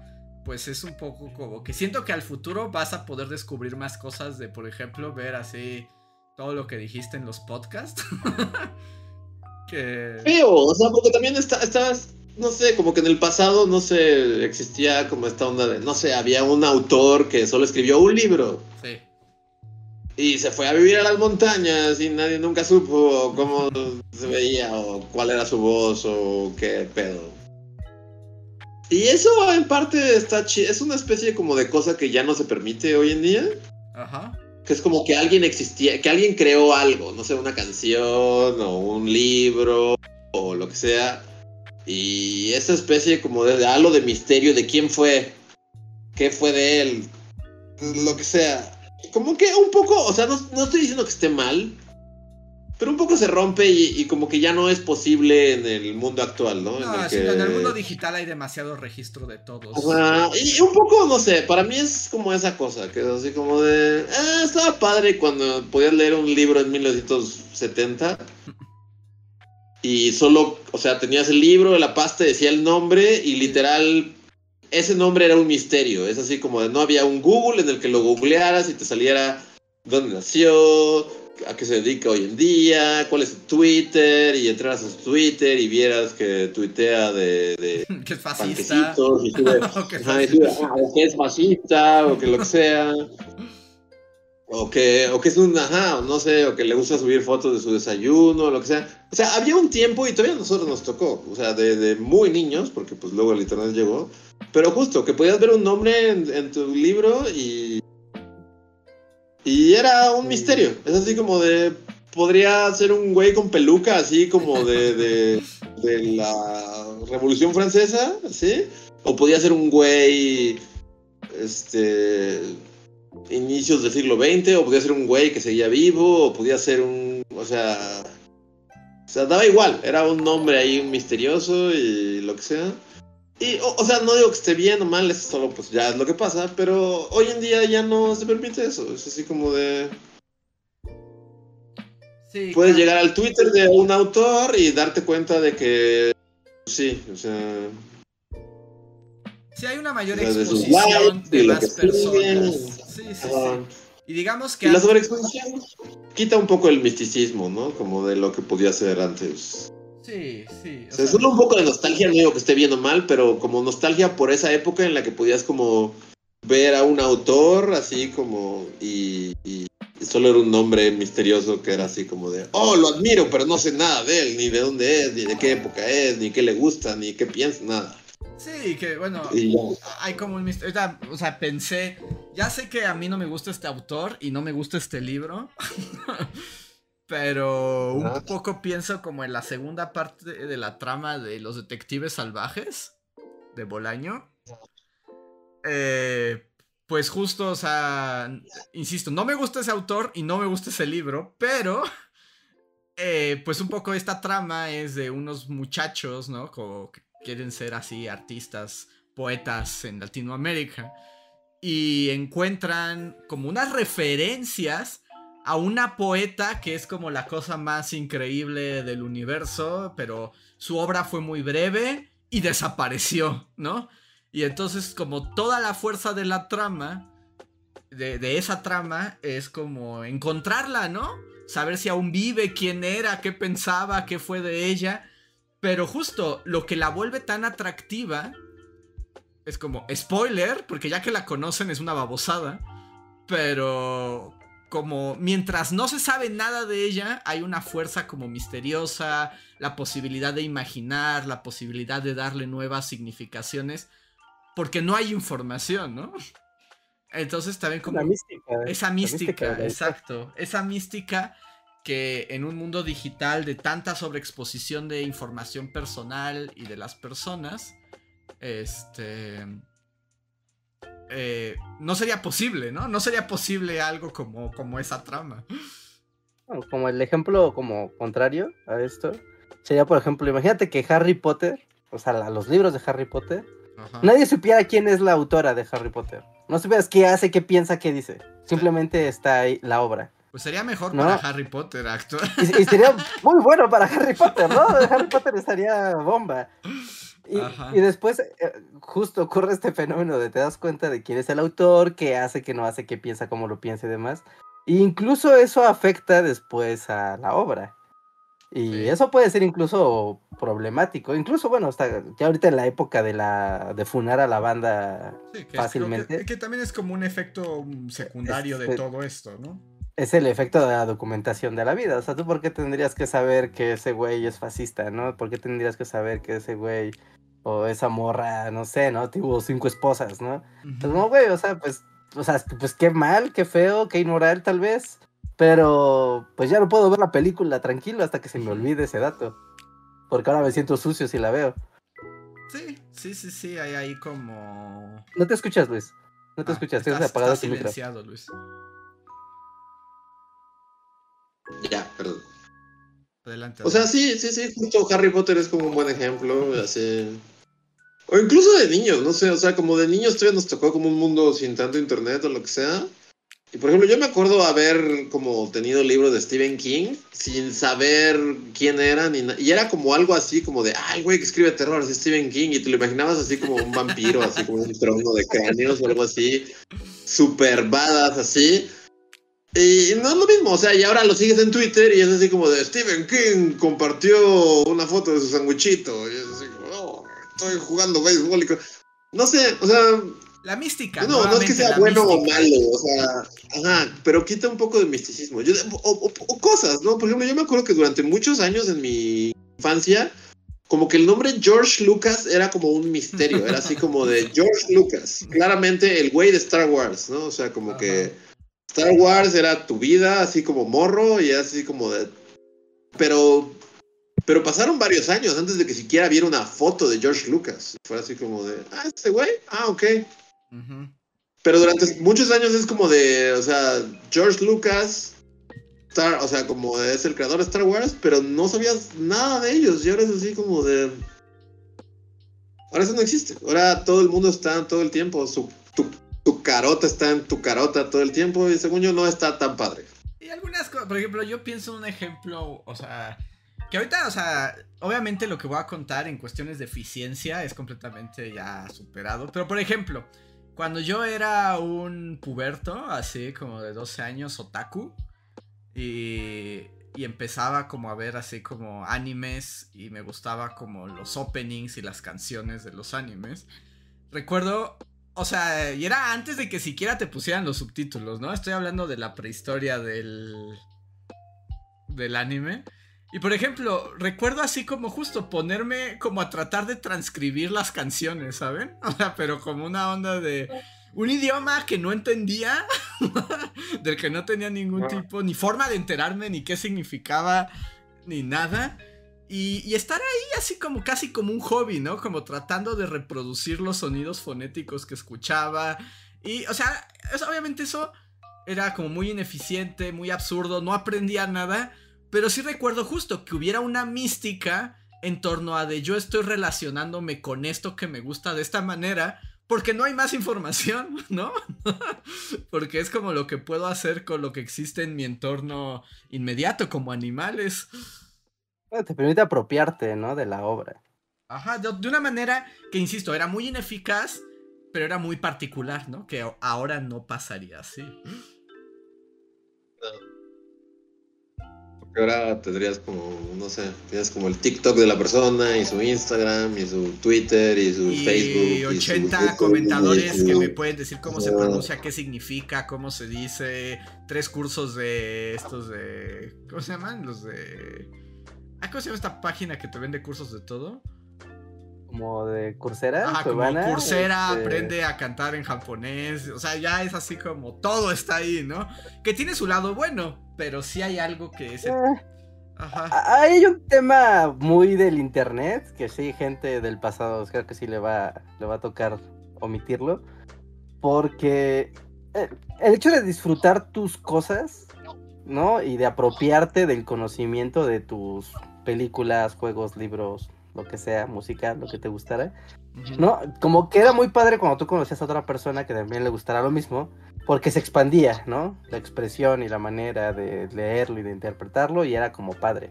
pues es un poco como que siento que al futuro vas a poder descubrir más cosas de, por ejemplo, ver así todo lo que dijiste en los podcasts. que... Feo, o sea, porque también está, estás, no sé, como que en el pasado, no sé, existía como esta onda de, no sé, había un autor que solo escribió un libro. Sí. Y se fue a vivir a las montañas y nadie nunca supo cómo se veía o cuál era su voz o qué pedo. Y eso en parte está chido. Es una especie como de cosa que ya no se permite hoy en día. Ajá. Que es como que alguien existía, que alguien creó algo, no sé, una canción o un libro o lo que sea. Y esa especie como de, algo de misterio de quién fue, qué fue de él, lo que sea. Como que un poco, o sea, no, no estoy diciendo que esté mal, pero un poco se rompe y, como que ya no es posible en el mundo actual, ¿no? No, en el, en el mundo digital hay demasiado registro de todos. y un poco, no sé, para mí es como esa cosa, que es así como de... Ah, estaba padre cuando podías leer un libro en 1970 y solo, o sea, tenías el libro, la pasta decía el nombre y literal ese nombre era un misterio. Es así como de no había un Google en el que lo googlearas y te saliera dónde nació, a qué se dedica hoy en día, cuál es su Twitter, y entras a su Twitter y vieras que tuitea de... que es fascista. o, que es fascista. o que es fascista, o que lo que sea. O que, o que es un, ajá, no sé, o que le gusta subir fotos de su desayuno, o lo que sea. O sea, había un tiempo, y todavía a nosotros nos tocó, o sea, de, muy niños, porque pues luego el internet llegó, pero justo, que podías ver un nombre en, tu libro y... Y era un misterio, es así como de... Podría ser un güey con peluca, así como de, de, de la Revolución Francesa, ¿sí? O podía ser un güey, este inicios del siglo XX, o podía ser un güey que seguía vivo, o podía ser un. O sea. O sea, daba igual, era un nombre ahí misterioso y lo que sea. Y, o, sea, no digo que esté bien o mal, eso solo pues ya es lo que pasa, pero hoy en día ya no se permite eso, es así como de... Sí, Puedes llegar al Twitter de un autor y darte cuenta de que sí, o sea... Sí, hay una mayor exposición de, las personas. Y digamos que... la sobreexposición quita un poco el misticismo, ¿no? Como de lo que podía ser antes. Sí, sí. O sea, solo un poco de nostalgia, no digo que esté bien o mal, pero como nostalgia por esa época en la que podías como ver a un autor así como y, y, solo era un nombre misterioso que era así como de, oh, lo admiro, pero no sé nada de él, ni de dónde es, ni de qué época es, ni qué le gusta, ni qué piensa, nada. Sí, que bueno, hay como un misterio. O sea, pensé, ya sé que a mí no me gusta este autor y no me gusta este libro. pero un poco pienso como en la segunda parte de la trama de los detectives salvajes de Bolaño. Eh, pues justo, o sea, insisto, no me gusta ese autor y no me gusta ese libro, pero eh, pues un poco esta trama es de unos muchachos, ¿no? Como quieren ser así artistas, poetas en Latinoamérica y encuentran como unas referencias a una poeta que es como la cosa más increíble del universo, pero su obra fue muy breve y desapareció, ¿no? Y entonces como toda la fuerza de la trama, de, esa trama, es como encontrarla, ¿no? Saber si aún vive, quién era, qué pensaba, qué fue de ella. Pero justo lo que la vuelve tan atractiva es como spoiler, porque ya que la conocen es una babosada, pero como mientras no se sabe nada de ella, hay una fuerza como misteriosa, la posibilidad de imaginar, la posibilidad de darle nuevas significaciones, porque no hay información, ¿no? Entonces también como... mística. Esa mística, exacto. Esa mística que en un mundo digital de tanta sobreexposición de información personal y de las personas, este... Eh, no sería posible, ¿no? No sería posible algo como, como esa trama. Como el ejemplo como contrario a esto, sería por ejemplo, imagínate que Harry Potter, o sea, los libros de Harry Potter, nadie supiera quién es la autora de Harry Potter. No supieras qué hace, qué piensa, qué dice. Simplemente está ahí la obra. Pues sería mejor para Harry Potter actuar. Y, sería muy bueno para Harry Potter, ¿no? Harry Potter estaría bomba. Y, después eh, justo ocurre este fenómeno de te das cuenta de quién es el autor, qué hace, qué no hace, qué piensa, cómo lo piensa y demás. E incluso eso afecta después a la obra. Y eso puede ser incluso problemático. Incluso, bueno, hasta ya ahorita en la época de la de funar a la banda fácilmente. que, que, también es como un efecto secundario de este todo esto, ¿no? Es el efecto de la documentación de la vida. O sea, ¿tú por qué tendrías que saber que ese güey es fascista, no? ¿Por qué tendrías que saber que ese güey o esa morra, no sé, ¿no? Tuvo cinco esposas, ¿no? Pues no, güey, o sea, pues, o sea, pues qué mal, qué feo, qué inmoral tal vez. Pero pues ya no puedo ver la película tranquilo hasta que se me olvide ese dato. Porque ahora me siento sucio si la veo. Sí, sí, sí, sí, hay ahí como... No te escuchas, Luis. No te ah, escuchas, tienes apagado silenciado, Luis. Ya, perdón. Adelante, O sea, sí, sí, sí, justo Harry Potter es como un buen ejemplo, así... O incluso de niños, no sé, o sea, como de niños todavía nos tocó como un mundo sin tanto internet o lo que sea. Y por ejemplo, yo me acuerdo haber como tenido libros de Stephen King sin saber quién era ni Y era como algo así como de, ay, güey, que escribe terror, es Stephen King. Y te lo imaginabas así como un vampiro, así como un trono de cráneos o algo así. Super badass así. Y no es lo mismo, o sea, y ahora lo sigues en Twitter y es así como de Stephen King compartió una foto de su sandwichito. Y es así como, oh, estoy jugando béisbol. Y... No sé, o sea. La mística. No, no es que sea bueno o malo, o sea, ajá, pero quita un poco de misticismo. Yo, o, cosas, ¿no? Por ejemplo, yo me acuerdo que durante muchos años en mi infancia, como que el nombre George Lucas era como un misterio, era así como de George Lucas, claramente el güey de Star Wars, ¿no? O sea, como que Star Wars era tu vida, así como morro, y así como de... Pero, pero pasaron varios años antes de que siquiera viera una foto de George Lucas. Fue así como de, ah, este güey, ah, ok. Pero durante muchos años es como de, o sea, George Lucas, Star, o sea, como es el creador de Star Wars, pero no sabías nada de ellos. Y ahora es así como de... Ahora eso no existe. Ahora todo el mundo está todo el tiempo. Su, tu, carota está en tu carota todo el tiempo y según yo no está tan padre. Y algunas cosas, por ejemplo, yo pienso un ejemplo, o sea, que ahorita, o sea, obviamente lo que voy a contar en cuestiones de eficiencia es completamente ya superado. Pero por ejemplo, cuando yo era un puberto, así como de 12 años, otaku, y, y empezaba como a ver así como animes y me gustaba como los openings y las canciones de los animes. Recuerdo, o sea, y era antes de que siquiera te pusieran los subtítulos, ¿no? Estoy hablando de la prehistoria del del anime. Y por ejemplo, recuerdo así como justo ponerme como a tratar de transcribir las canciones, ¿saben? O sea, pero como una onda de un idioma que no entendía, del que no tenía ningún tipo, ni forma de enterarme, ni qué significaba, ni nada. Y, estar ahí así como casi como un hobby, ¿no? Como tratando de reproducir los sonidos fonéticos que escuchaba. Y, o sea, obviamente eso era como muy ineficiente, muy absurdo, no aprendía nada. Pero sí recuerdo justo que hubiera una mística en torno a de yo estoy relacionándome con esto que me gusta de esta manera. Porque no hay más información, ¿no? porque es como lo que puedo hacer con lo que existe en mi entorno inmediato, como animales. Te permite apropiarte, ¿no? De la obra. Ajá, de, una manera que, insisto, era muy ineficaz, pero era muy particular, ¿no? Que ahora no pasaría así ahora tendrías como, no sé, tienes como el TikTok de la persona y su Instagram y su Twitter y su Facebook. Y 80 comentadores que me pueden decir cómo se pronuncia, qué significa, cómo se dice. Tres cursos de estos de... ¿Cómo se llaman? Los de... Ah, ¿Cómo se llama esta página que te vende cursos de todo? como de Coursera. Ajá, como Coursera, este aprende a cantar en japonés. O sea, ya es así como todo está ahí, ¿no? Que tiene su lado bueno, pero sí hay algo que es. Eh, Ajá. Hay un tema muy del internet que sí, gente del pasado, creo que sí le va, le va a tocar omitirlo. Porque eh, el hecho de disfrutar tus cosas, ¿no? Y de apropiarte del conocimiento de tus películas, juegos, libros, lo que sea, música, lo que te gustara. ¿No? Como que era muy padre cuando tú conocías a otra persona que también le gustara lo mismo, porque se expandía, ¿no? La expresión y la manera de leerlo y de interpretarlo y era como padre.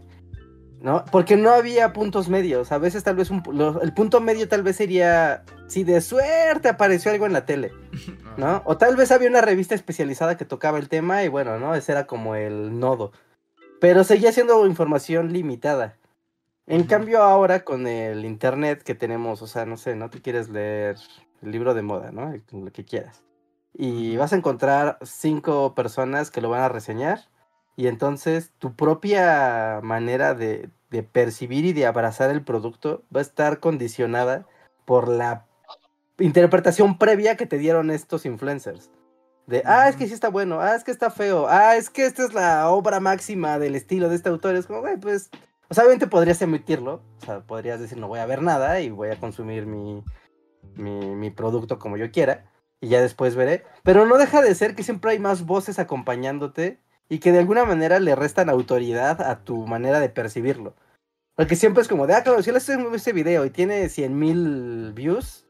¿No? Porque no había puntos medios. A veces tal vez el punto medio tal vez sería si de suerte apareció algo en la tele, ¿no? O tal vez había una revista especializada que tocaba el tema y bueno, ¿no? Ese era como el nodo. Pero seguía siendo información limitada. En cambio ahora con el internet que tenemos, o sea, no sé, no te quieres leer el libro de moda, ¿no? Lo que quieras. Y vas a encontrar cinco personas que lo van a reseñar. Y entonces tu propia manera de, de percibir y de abrazar el producto va a estar condicionada por la interpretación previa que te dieron estos influencers. De, ah, es que sí está bueno, ah, es que está feo, ah, es que esta es la obra máxima del estilo de este autor. Es como, güey, pues o sea, obviamente podrías emitirlo, o sea, podrías decir no voy a ver nada y voy a consumir mi, mi, producto como yo quiera y ya después veré. Pero no deja de ser que siempre hay más voces acompañándote y que de alguna manera le restan autoridad a tu manera de percibirlo. Porque siempre es como de, ah, claro, si le estoy este video y tiene 100 mil views,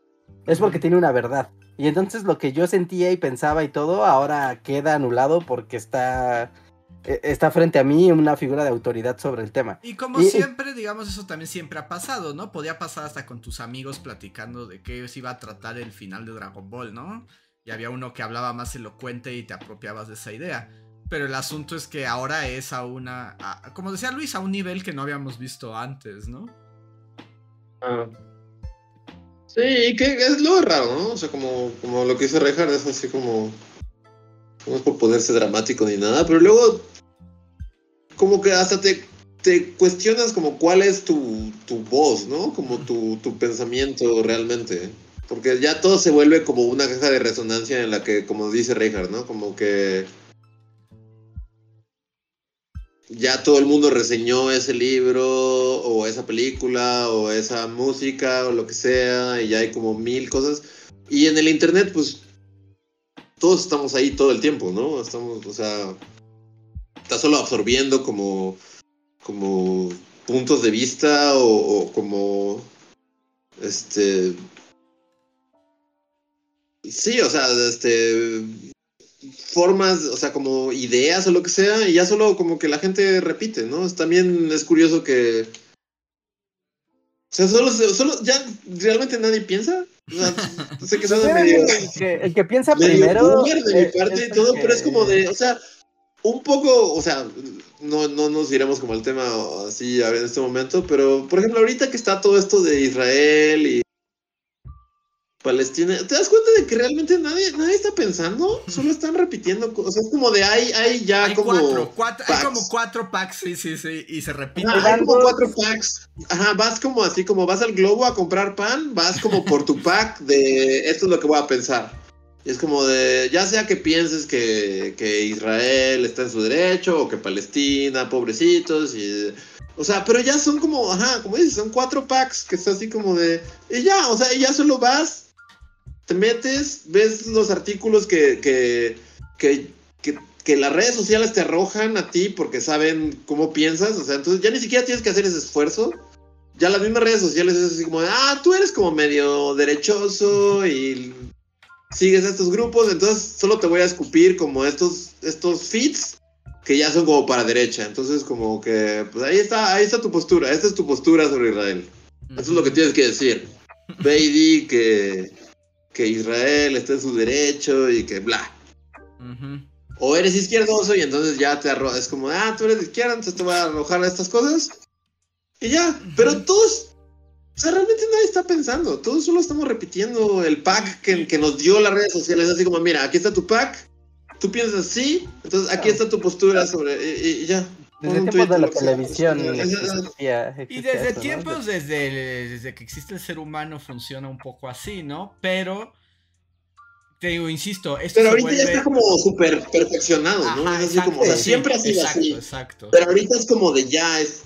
es porque tiene una verdad. Y entonces lo que yo sentía y pensaba y todo ahora queda anulado porque está e, está frente a mí una figura de autoridad sobre el tema. Y como siempre, digamos, eso también siempre ha pasado, ¿no? Podía pasar hasta con tus amigos platicando de qué se iba a tratar el final de Dragon Ball, ¿no? Y había uno que hablaba más elocuente y te apropiabas de esa idea. pero el asunto es que ahora es a una, como decía Luis, a un nivel que no habíamos visto antes, ¿no? Ah. Sí, que es lo raro, ¿no? O sea, como, como lo que dice Reinhardt es así como... No es por ponerse dramático ni nada, pero luego como que hasta te, te cuestionas como cuál es tu, tu voz, ¿no? Como tu, tu pensamiento realmente. Porque ya todo se vuelve como una caja de resonancia en la que, como dice Reinhardt, ¿no? Como que ya todo el mundo reseñó ese libro o esa película o esa música o lo que sea y ya hay como mil cosas. Y en el internet, pues todos estamos ahí todo el tiempo, ¿no? Estamos, o sea, está solo absorbiendo como, como puntos de vista o, como, este, sí, o sea, este, formas, o sea, como ideas o lo que sea, y ya solo como que la gente repite, ¿no? También es curioso que... O sea, solo, solo ya realmente nadie piensa. sé que suena medio... El que, piensa primero... de mi parte y todo, pero es como de, o sea, un poco, o sea, no, no nos iremos como al tema así en este momento, pero por ejemplo, ahorita que está todo esto de Israel y Palestina, ¿te das cuenta de que realmente nadie, nadie está pensando? Solo están repitiendo cosas. Es como de hay, hay ya hay como. Cuatro, cuatro hay como cuatro packs, sí, sí, sí. Y se repiten. hay como cuatro packs. Ajá, vas como así, como vas al globo a comprar pan, vas como por tu pack de esto es lo que voy a pensar. Y es como de, ya sea que pienses que, que Israel está en su derecho o que Palestina, pobrecitos, y o sea, pero ya son como, ajá, como dices, son cuatro packs que está así como de. Y ya, o sea, y ya solo vas, te metes, ves los artículos que, que, que, que, las redes sociales te arrojan a ti porque saben cómo piensas, o sea, entonces ya ni siquiera tienes que hacer ese esfuerzo. Ya las mismas redes sociales es así como, ah, tú eres como medio derechoso y sigues a estos grupos, entonces solo te voy a escupir como estos, estos feeds que ya son como para derecha. Entonces como que, pues ahí está, ahí está tu postura, esta es tu postura sobre Israel. Eso es lo que tienes que decir. Ve que que Israel está en su derecho y que bla. O eres izquierdoso y entonces ya te arrojas, es como, ah, tú eres de izquierda, entonces te voy a arrojar a estas cosas. Y ya, pero todos, o sea, realmente nadie está pensando, todos solo estamos repitiendo el pack que, que nos dio las redes sociales, así como, mira, aquí está tu pack, tú piensas así, entonces aquí está tu postura sobre, y, ya. Desde tiempos de la televisión. Y desde tiempos, desde, desde que existe el ser humano, funciona un poco así, ¿no? Pero, te digo, insisto, esto Pero ahorita ya está como súper perfeccionado, ¿no? es así como, o sea, siempre ha sido así. Exacto. Pero ahorita es como de ya, es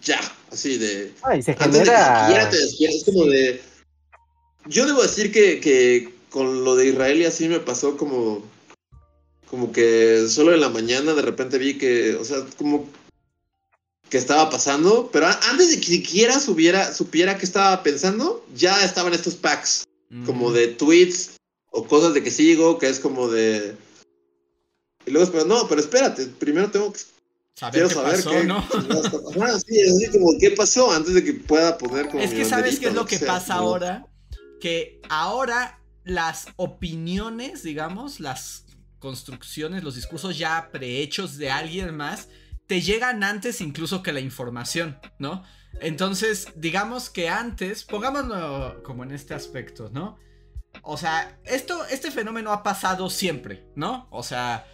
ya, así de. Ay, se genera... Antes de que te despiertas, es como de. Yo debo decir que, que con lo de Israel y así me pasó como como que solo en la mañana de repente vi que, o sea, como que estaba pasando, pero antes de que siquiera subiera, supiera qué estaba pensando, ya estaban estos packs, como de tweets o cosas de que sigo, que es como de... Y luego, pero no, pero espérate, primero tengo que... Saber qué pasó, qué, ¿no? sí, es así como qué pasó antes de que pueda poner como... Es que sabes qué es lo que, pasa ahora, que ahora las opiniones, digamos, las construcciones, los discursos ya prehechos de alguien más, te llegan antes incluso que la información, ¿no? Entonces, digamos que antes, pongámoslo como en este aspecto, ¿no? O sea, esto, este fenómeno ha pasado siempre, ¿no? O sea,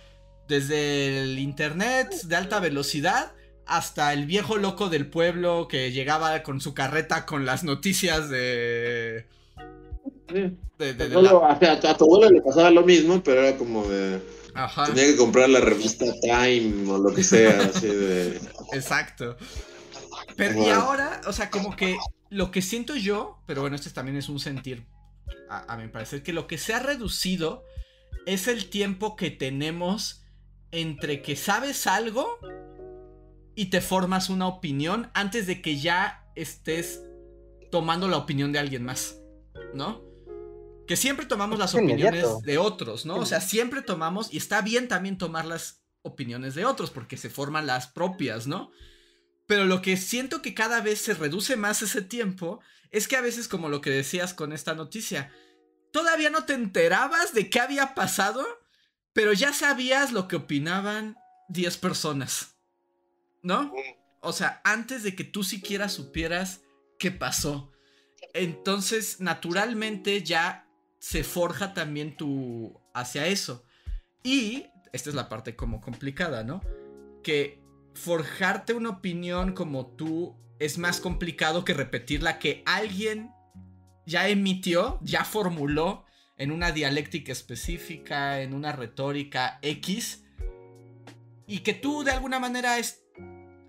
desde el internet de alta velocidad hasta el viejo loco del pueblo que llegaba con su carreta con las noticias de a, tu abuelo le pasaba lo mismo, pero era como de. Tenía que comprar la revista Time o lo que sea, así de. Exacto. Pero y ahora, o sea, como que lo que siento yo, pero bueno, este también es un sentir, a, a mi parecer, que lo que se ha reducido es el tiempo que tenemos entre que sabes algo y te formas una opinión antes de que ya estés tomando la opinión de alguien más, ¿no? Que siempre tomamos las opiniones de otros, ¿no? O sea, siempre tomamos, y está bien también tomar las opiniones de otros, porque se forman las propias, ¿no? Pero lo que siento que cada vez se reduce más ese tiempo es que a veces, como lo que decías con esta noticia, todavía no te enterabas de qué había pasado pero ya sabías lo que opinaban 10 personas, ¿no? O sea, antes de que tú siquiera supieras qué pasó. Entonces, naturalmente ya se forja también tu hacia eso. Y esta es la parte como complicada, ¿no? Que forjarte una opinión como tú es más complicado que repetirla que alguien ya emitió, ya formuló en una dialéctica específica, en una retórica X, y que tú de alguna manera es,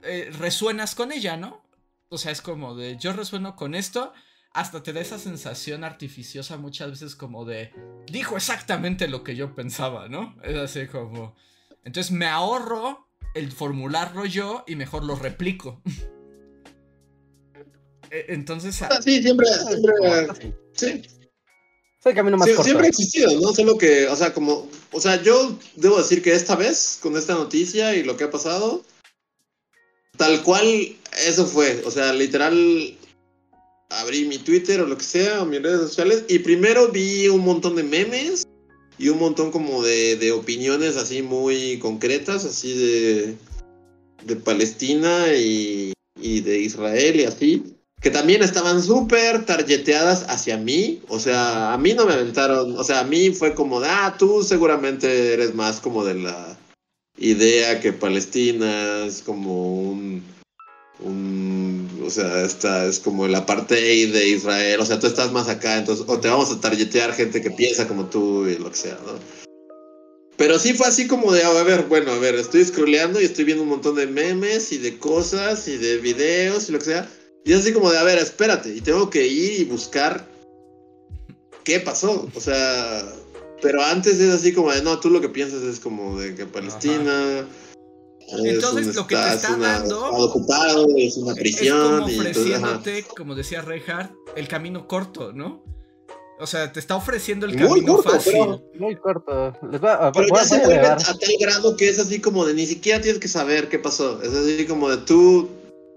eh, resuenas con ella, ¿no? O sea, es como de yo resueno con esto, hasta te da esa sensación artificiosa muchas veces como de dijo exactamente lo que yo pensaba, ¿no? Es así como... Entonces me ahorro el formularlo yo y mejor lo replico. E, entonces... Ah, sí, siempre... siempre sí. camino más Siempre ha existido, ¿no? Solo que, o sea, como... O sea, yo debo decir que esta vez, con esta noticia y lo que ha pasado, tal cual eso fue. O sea, literal abrí mi Twitter o lo que sea, o mis redes sociales, y primero vi un montón de memes y un montón como de, de opiniones así muy concretas, así de, de Palestina y, y de Israel y así, que también estaban súper targeteadas hacia mí, o sea, a mí no me aventaron, o sea, a mí fue como, ah, tú seguramente eres más como de la idea que Palestina es como un, o sea, esta es como la parte de Israel, o sea, tú estás más acá, entonces, o te vamos a targetear gente que piensa como tú y lo que sea, ¿no? Pero sí fue así como de, a ver, bueno, a ver, estoy scrolleando y estoy viendo un montón de memes y de cosas y de videos y lo que sea. Y es así como de, a ver, espérate, y tengo que ir y buscar qué pasó. O sea, pero antes es así como de, no, tú lo que piensas es como de que Palestina... Entonces lo que te está dando ocupado, es una prisión. Es como ofreciéndote, como decía Reinhardt, el camino corto, ¿no? O sea, te está ofreciendo el camino fácil. muy corto. pero ya se vuelve a, tal grado que es así como de ni siquiera tienes que saber qué pasó. Es así como de tú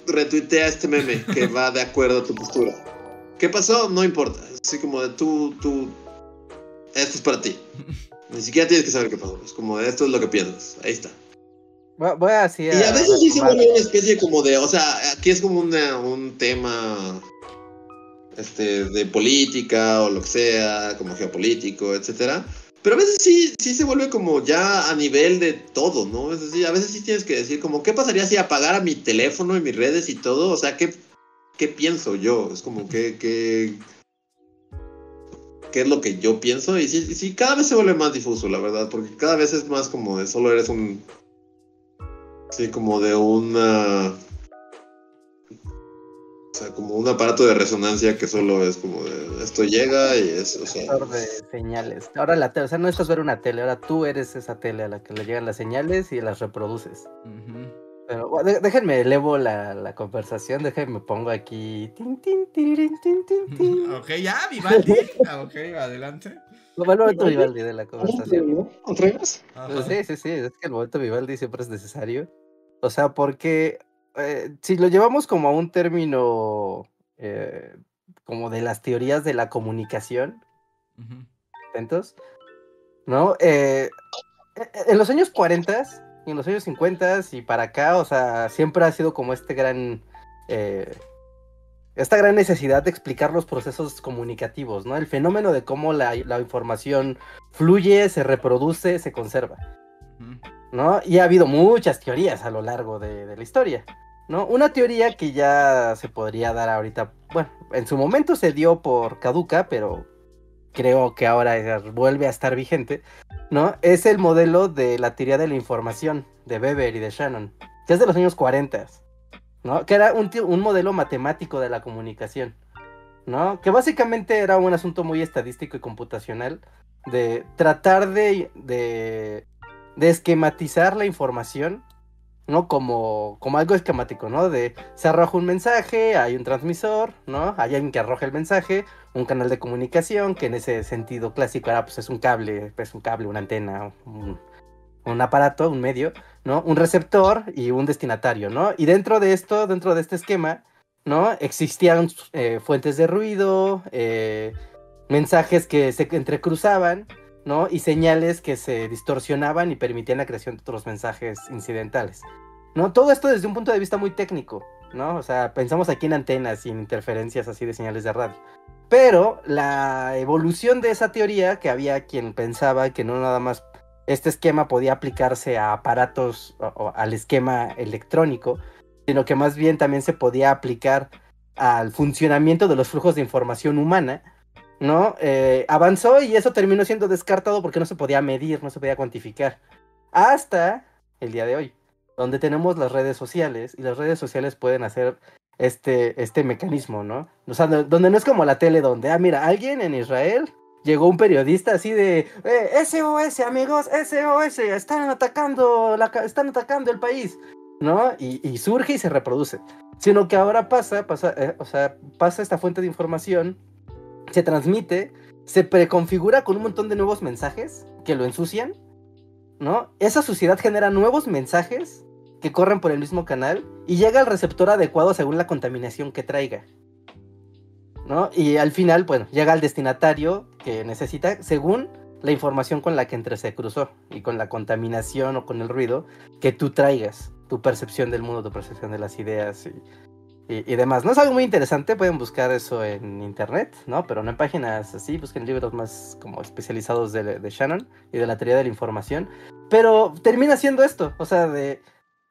retuitea este meme que va de acuerdo a tu postura. ¿Qué pasó? No importa. Es así como de tú, tú. Esto es para ti. Ni siquiera tienes que saber qué pasó. Es como de esto es lo que piensas. Ahí está. Voy a Y a veces sí se vuelve una especie como de, o sea, aquí es como un tema este, de política o lo que sea, como geopolítico, etcétera. Pero a veces sí, sí se vuelve como ya a nivel de todo, ¿no? Es decir, a veces sí tienes que decir como, ¿qué pasaría si apagara mi teléfono y mis redes y todo? O sea, ¿qué, qué pienso yo? Es como que, que qué es lo que yo pienso. Y sí, sí, cada vez se vuelve más difuso, la verdad, porque cada vez es más como de solo eres un Sí, como de una. O sea, como un aparato de resonancia que solo es como de esto llega y es. O sea... de señales. Ahora la tele, o sea, no estás ver una tele, ahora tú eres esa tele a la que le llegan las señales y las reproduces. Pero déjenme elevo la, la, conversación, déjenme pongo aquí. ok, ya, Vivaldi. Ah, ok, adelante. El momento Vivaldi de la conversación. ¿Otra vez? Sí, sí, sí, es que el momento Vivaldi siempre es necesario. O sea, porque eh, si lo llevamos como a un término eh, como de las teorías de la comunicación, ¿atentos? ¿No? Eh, e, e, en los años 40 y en los años 50 y para acá, o sea, siempre ha sido como este gran esta gran necesidad de explicar los procesos comunicativos, ¿no? El fenómeno de cómo la, información fluye, se reproduce, se conserva, ¿no? Y ha habido muchas teorías a lo largo de, la historia, ¿no? Una teoría que ya se podría dar ahorita, bueno, en su momento se dio por caduca, pero creo que ahora vuelve a estar vigente, ¿no? Es el modelo de la teoría de la información de Weber y de Shannon, que es de los años 40 que era un, modelo matemático de la comunicación, ¿no? Que básicamente era un asunto muy estadístico y computacional de tratar de, esquematizar la información, ¿no? Como, como algo esquemático, ¿no? De se arroja un mensaje, hay un transmisor, ¿no? Hay alguien que arroja el mensaje, un canal de comunicación, que en ese sentido clásico era, pues es un cable, es un cable, una antena, un, un aparato, un medio, ¿no? Un receptor y un destinatario, ¿no? Y dentro de esto, dentro de este esquema, ¿no? Existían eh, fuentes de ruido, eh, mensajes que se entrecruzaban, ¿no? Y señales que se distorsionaban y permitían la creación de otros mensajes incidentales. ¿No? Todo esto desde un punto de vista muy técnico, ¿no? O sea, pensamos aquí en antenas sin interferencias así de señales de radio. Pero la evolución de esa teoría, que había quien pensaba que no nada más este esquema podía aplicarse a aparatos o, al esquema electrónico, sino que más bien también se podía aplicar al funcionamiento de los flujos de información humana, ¿no? Eh, avanzó y eso terminó siendo descartado porque no se podía medir, no se podía cuantificar. Hasta el día de hoy, donde tenemos las redes sociales y las redes sociales pueden hacer este, este mecanismo, ¿no? O sea, donde no es como la tele, donde, ah, mira, alguien en Israel llegó un periodista así de eh, SOS, amigos, SOS, están atacando, están atacando el país, ¿no? Y, surge y se reproduce. Sino que ahora pasa, pasa, eh, o sea, pasa esta fuente de información, se transmite, se preconfigura con un montón de nuevos mensajes que lo ensucian, ¿no? Esa suciedad genera nuevos mensajes que corren por el mismo canal y llega al receptor adecuado según la contaminación que traiga. ¿no? Y al final, bueno, llega al destinatario que necesita según la información con la que entre se cruzó y con la contaminación o con el ruido que tú traigas, tu percepción del mundo, tu percepción de las ideas y, demás. No es algo muy interesante, pueden buscar eso en internet, ¿no? Pero no en páginas así, busquen libros más como especializados de, de Shannon y de la teoría de la información. Pero termina siendo esto, o sea, de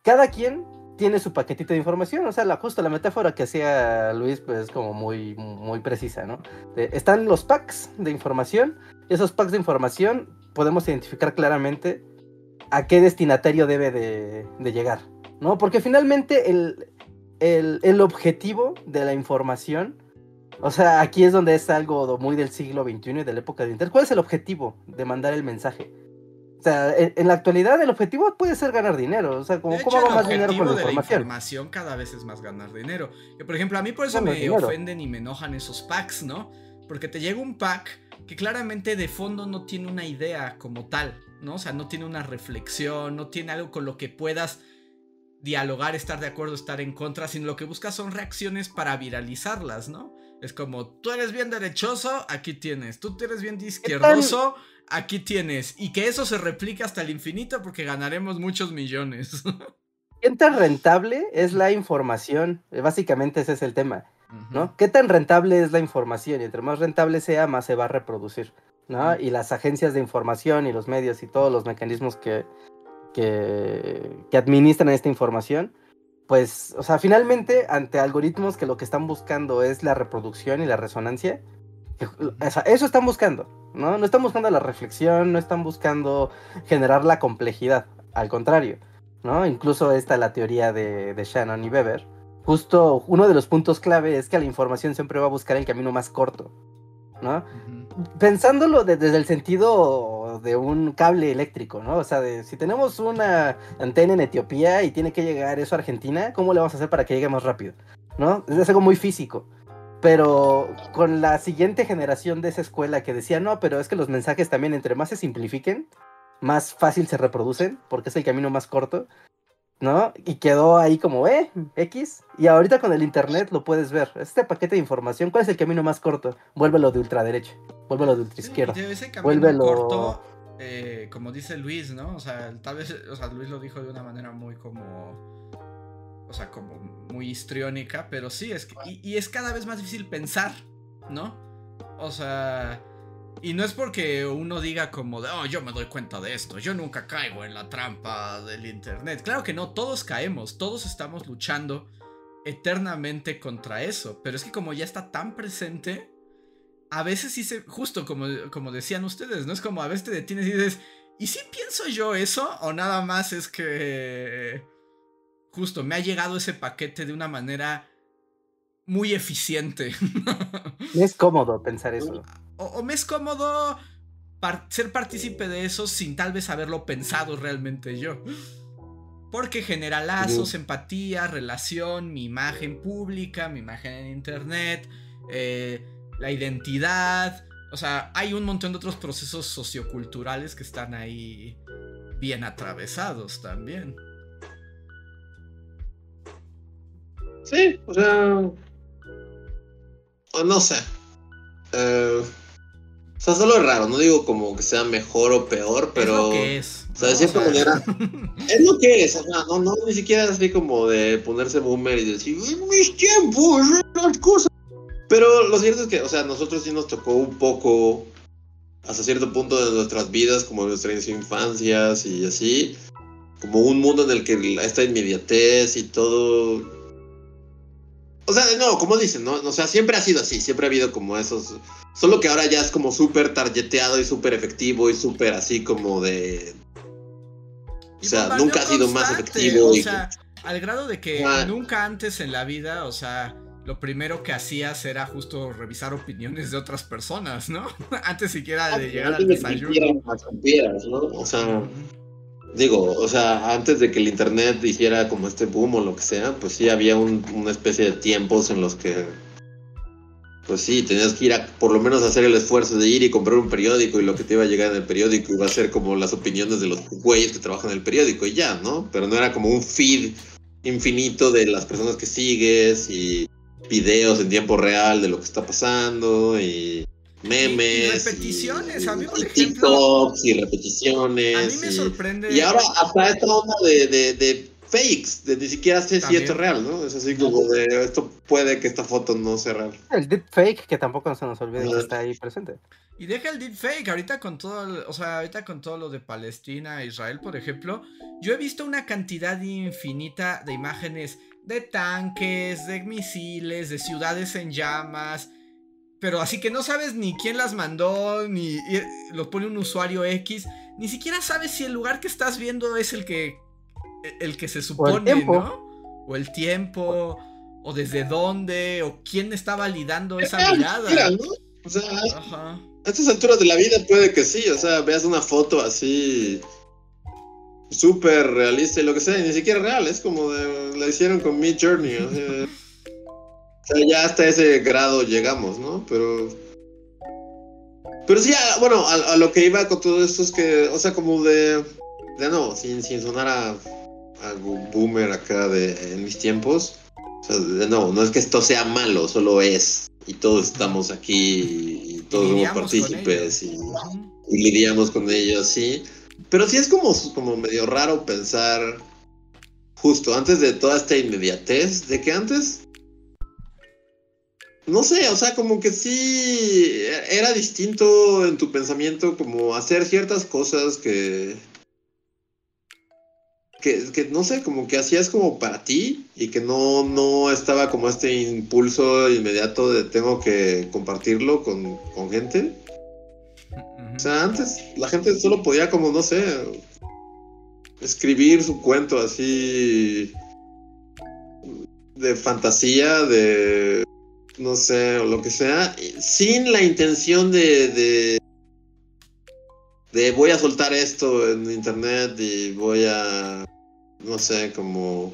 cada quien tiene su paquetito de información, o sea, la, justo la metáfora que hacía Luis, pues es como muy, muy precisa, ¿no? están los packs de información, esos packs de información podemos identificar claramente a qué destinatario debe de, llegar, ¿no? Porque finalmente el, el, el, objetivo de la información, o sea, aquí es donde es algo muy del siglo XXI y de la época de Internet, ¿cuál es el objetivo de mandar el mensaje? O sea, en, la actualidad el objetivo puede ser ganar dinero. O sea, como, ¿cómo hago más dinero con la información? La información cada vez es más ganar dinero. Que, por ejemplo, a mí por eso me ofenden y me enojan esos packs, ¿no? Porque te llega un pack que claramente de fondo no tiene una idea como tal, ¿no? O sea, no tiene una reflexión, no tiene algo con lo que puedas dialogar, estar de acuerdo, estar en contra, sino lo que buscas son reacciones para viralizarlas, ¿no? Es como, tú eres bien derechoso, aquí tienes. Tú eres bien izquierdoso, aquí tienes. Y que eso se replique hasta el infinito porque ganaremos muchos millones. ¿Qué tan rentable es la información? Eh, básicamente ese es el tema, ¿no? ¿Qué tan rentable es la información? Y entre más rentable sea, más se va a reproducir, ¿no? Y las agencias de información y los medios y todos los mecanismos que, que, que administran esta información, pues, o sea, finalmente, ante algoritmos que lo que están buscando es la reproducción y la resonancia, eso están buscando, ¿no? No están buscando la reflexión, no están buscando generar la complejidad, al contrario, ¿no? Incluso esta la teoría de, Shannon y Weber. Justo uno de los puntos clave es que la información siempre va a buscar el camino más corto, ¿no? Pensándolo desde el sentido de un cable eléctrico, ¿no? O sea, de, si tenemos una antena en Etiopía y tiene que llegar eso a Argentina, ¿cómo le vamos a hacer para que llegue más rápido? ¿No? Es algo muy físico. Pero con la siguiente generación de esa escuela que decía, no, pero es que los mensajes también entre más se simplifiquen, más fácil se reproducen, porque es el camino más corto, ¿no? Y quedó ahí como, eh, X. Y ahorita con el Internet lo puedes ver. Este paquete de información, ¿cuál es el camino más corto? Vuélvelo de ultraderecha, vuélvelo de ultraizquierda. Sí, vuélvelo... corto, eh, como dice Luis, ¿no? O sea, tal vez, o sea, Luis lo dijo de una manera muy como o sea, como muy histriónica, pero sí, es que, y, es cada vez más difícil pensar, ¿no? O sea, y no es porque uno diga como de, oh, yo me doy cuenta de esto, yo nunca caigo en la trampa del Internet. Claro que no, todos caemos, todos estamos luchando eternamente contra eso, pero es que como ya está tan presente, a veces sí se, justo como, como decían ustedes, ¿no? Es como a veces te detienes y dices, ¿y si pienso yo eso? ¿O nada más es que justo me ha llegado ese paquete de una manera muy eficiente. Es cómodo pensar eso. O, me es cómodo ser partícipe de eso sin tal vez haberlo pensado realmente yo. Porque genera lazos, empatía, relación, mi imagen pública, mi imagen en internet, eh, la identidad. O sea, hay un montón de otros procesos socioculturales que están ahí bien atravesados también. Sí, o sea. No sé. Eh, sea, solo es raro, no digo como que sea mejor o peor, pero... Es lo que es. O sea, de cierta manera... es lo que es, o sea, no, no, ni siquiera así como de ponerse boomer y decir, en mis tiempos, las cosas... Pero lo cierto es que, o sea, nosotros sí nos tocó un poco, hasta cierto punto de nuestras vidas, como nuestras infancias y así, como un mundo en el que esta inmediatez y todo o sea, no, como dicen, ¿no? O sea, siempre ha sido así, siempre ha habido como esos. Solo que ahora ya es como súper targeteado y súper efectivo y súper así como de. O sea, nunca ha sido más efectivo. O sea, al grado de que nunca antes en la vida, o sea, lo primero que hacías era justo revisar opiniones de otras personas, ¿no? antes siquiera de llegar al desayuno. ¿no? O sea. Digo, o sea, antes de que el internet hiciera como este boom o lo que sea, pues sí había una especie de tiempos en los que, pues sí, tenías que ir a por lo menos hacer el esfuerzo de ir y comprar un periódico y lo que te iba a llegar en el periódico iba a ser como las opiniones de los güeyes que trabajan en el periódico y ya, ¿no? Pero no era como un feed infinito de las personas que sigues y videos en tiempo real de lo que está pasando y memes. Y, repeticiones, a mí por ejemplo. TikToks y repeticiones. A mí me sorprende. Y ahora hasta esta onda de, de, de fakes, de ni siquiera sé si esto es real, ¿no? Es así como de esto puede que esta foto no sea real. El deepfake, que tampoco se nos olvide que está ahí presente. Y deja el deepfake, ahorita con todo, o sea, ahorita con todo lo de Palestina, Israel, por ejemplo, yo he visto una cantidad infinita de imágenes de tanques, de misiles, de ciudades en llamas, pero así que no sabes ni quién las mandó, ni lo pone un usuario X, ni siquiera sabes si el lugar que estás viendo es el que el que se supone, ¿no? O el tiempo, o desde dónde, o quién está validando esa mirada. ¿no? O sea, a estas alturas de la vida puede que sí, o sea, veas una foto así súper realista y lo que sea, y ni siquiera real, es como de, la hicieron con Mid Journey, o sea, o sea, ya hasta ese grado llegamos, ¿no? Pero. Pero sí, bueno, a, lo que iba con todo esto es que, o sea, como de. De no, sin, sin sonar a, a boomer acá de en mis tiempos. O sea, de no, no es que esto sea malo, solo es. Y todos estamos aquí y todos somos partícipes y, y, lidiamos con ellos, sí. Pero sí es como, como medio raro pensar, justo antes de toda esta inmediatez, de que antes no sé, o sea, como que sí era distinto en tu pensamiento, como hacer ciertas cosas que, que, no sé, como que hacías como para ti y que no, no estaba como este impulso inmediato de tengo que compartirlo con, con gente. O sea, antes la gente solo podía como, no sé, escribir su cuento así de fantasía, de no sé, o lo que sea, sin la intención de, de, voy a soltar esto en internet y voy a, no sé, como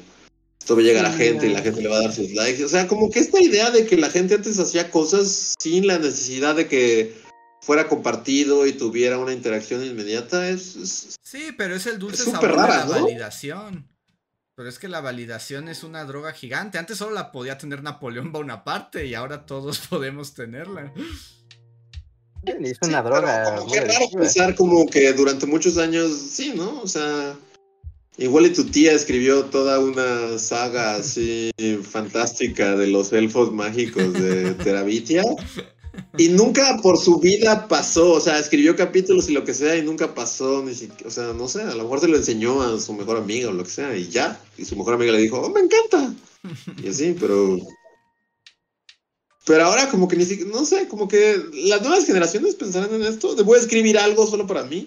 esto va a llegar a gente y la gente le va a dar sus likes. O sea, como que esta idea de que la gente antes hacía cosas sin la necesidad de que fuera compartido y tuviera una interacción inmediata es... sí, pero es el dulce sabor de la validación. Pero es que la validación es una droga gigante. Antes solo la podía tener Napoleón Bonaparte y ahora todos podemos tenerla. Es una droga. qué raro pensar como que durante muchos años, sí, ¿no? O sea, igual y tu tía escribió toda una saga así fantástica de los elfos mágicos de Terabitia. Y nunca por su vida pasó, o sea, escribió capítulos y lo que sea y nunca pasó, ni siquiera, o sea, no sé, a lo mejor se lo enseñó a su mejor amiga o lo que sea y ya. Y su mejor amiga le dijo, oh, me encanta. Y así, pero... Pero ahora como que ni siquiera, no sé, como que las nuevas generaciones pensarán en esto, de voy a escribir algo solo para mí,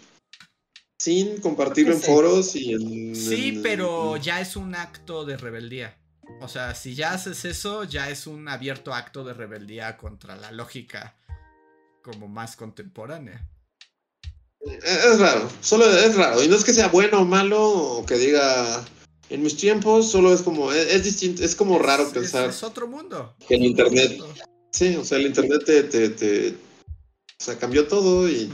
sin compartirlo en foros y en... Sí, pero ya es un acto de rebeldía. O sea, si ya haces eso, ya es un abierto acto de rebeldía contra la lógica como más contemporánea. Es raro, solo es raro. Y no es que sea bueno o malo, o que diga, en mis tiempos, solo es como, es, distinto, es como raro pensar. Es, otro mundo. Que el internet. Sí, o sea, el internet te, te, o sea, cambió todo y,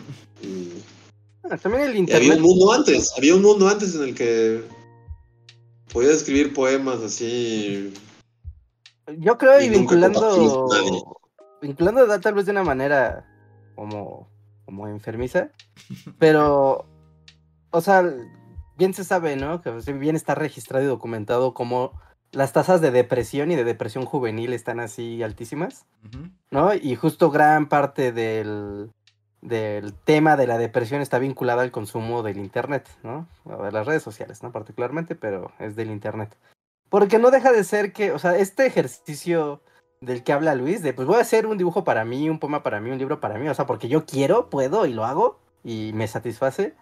ah, también el internet. había un mundo antes, había un mundo antes en el que podías escribir poemas así. Yo creo y, vinculando. Vinculando tal vez de una manera como como enfermiza. Pero, o sea, bien se sabe, ¿no? Que bien está registrado y documentado como las tasas de depresión y de depresión juvenil están así altísimas, ¿no? Y justo gran parte del, del tema de la depresión está vinculada al consumo del Internet, ¿no? de las redes sociales, ¿no? Particularmente, pero es del Internet. Porque no deja de ser que, o sea, este ejercicio del que habla Luis, de pues voy a hacer un dibujo para mí, un poema para mí, un libro para mí, o sea, porque yo quiero, puedo y lo hago y me satisface,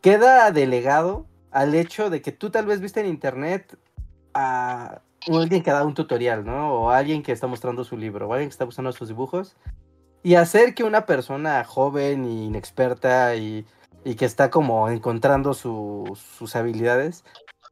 queda delegado al hecho de que tú tal vez viste en internet a alguien que da un tutorial, ¿no? O alguien que está mostrando su libro, o alguien que está usando sus dibujos, y hacer que una persona joven y inexperta y, y que está como encontrando sus habilidades,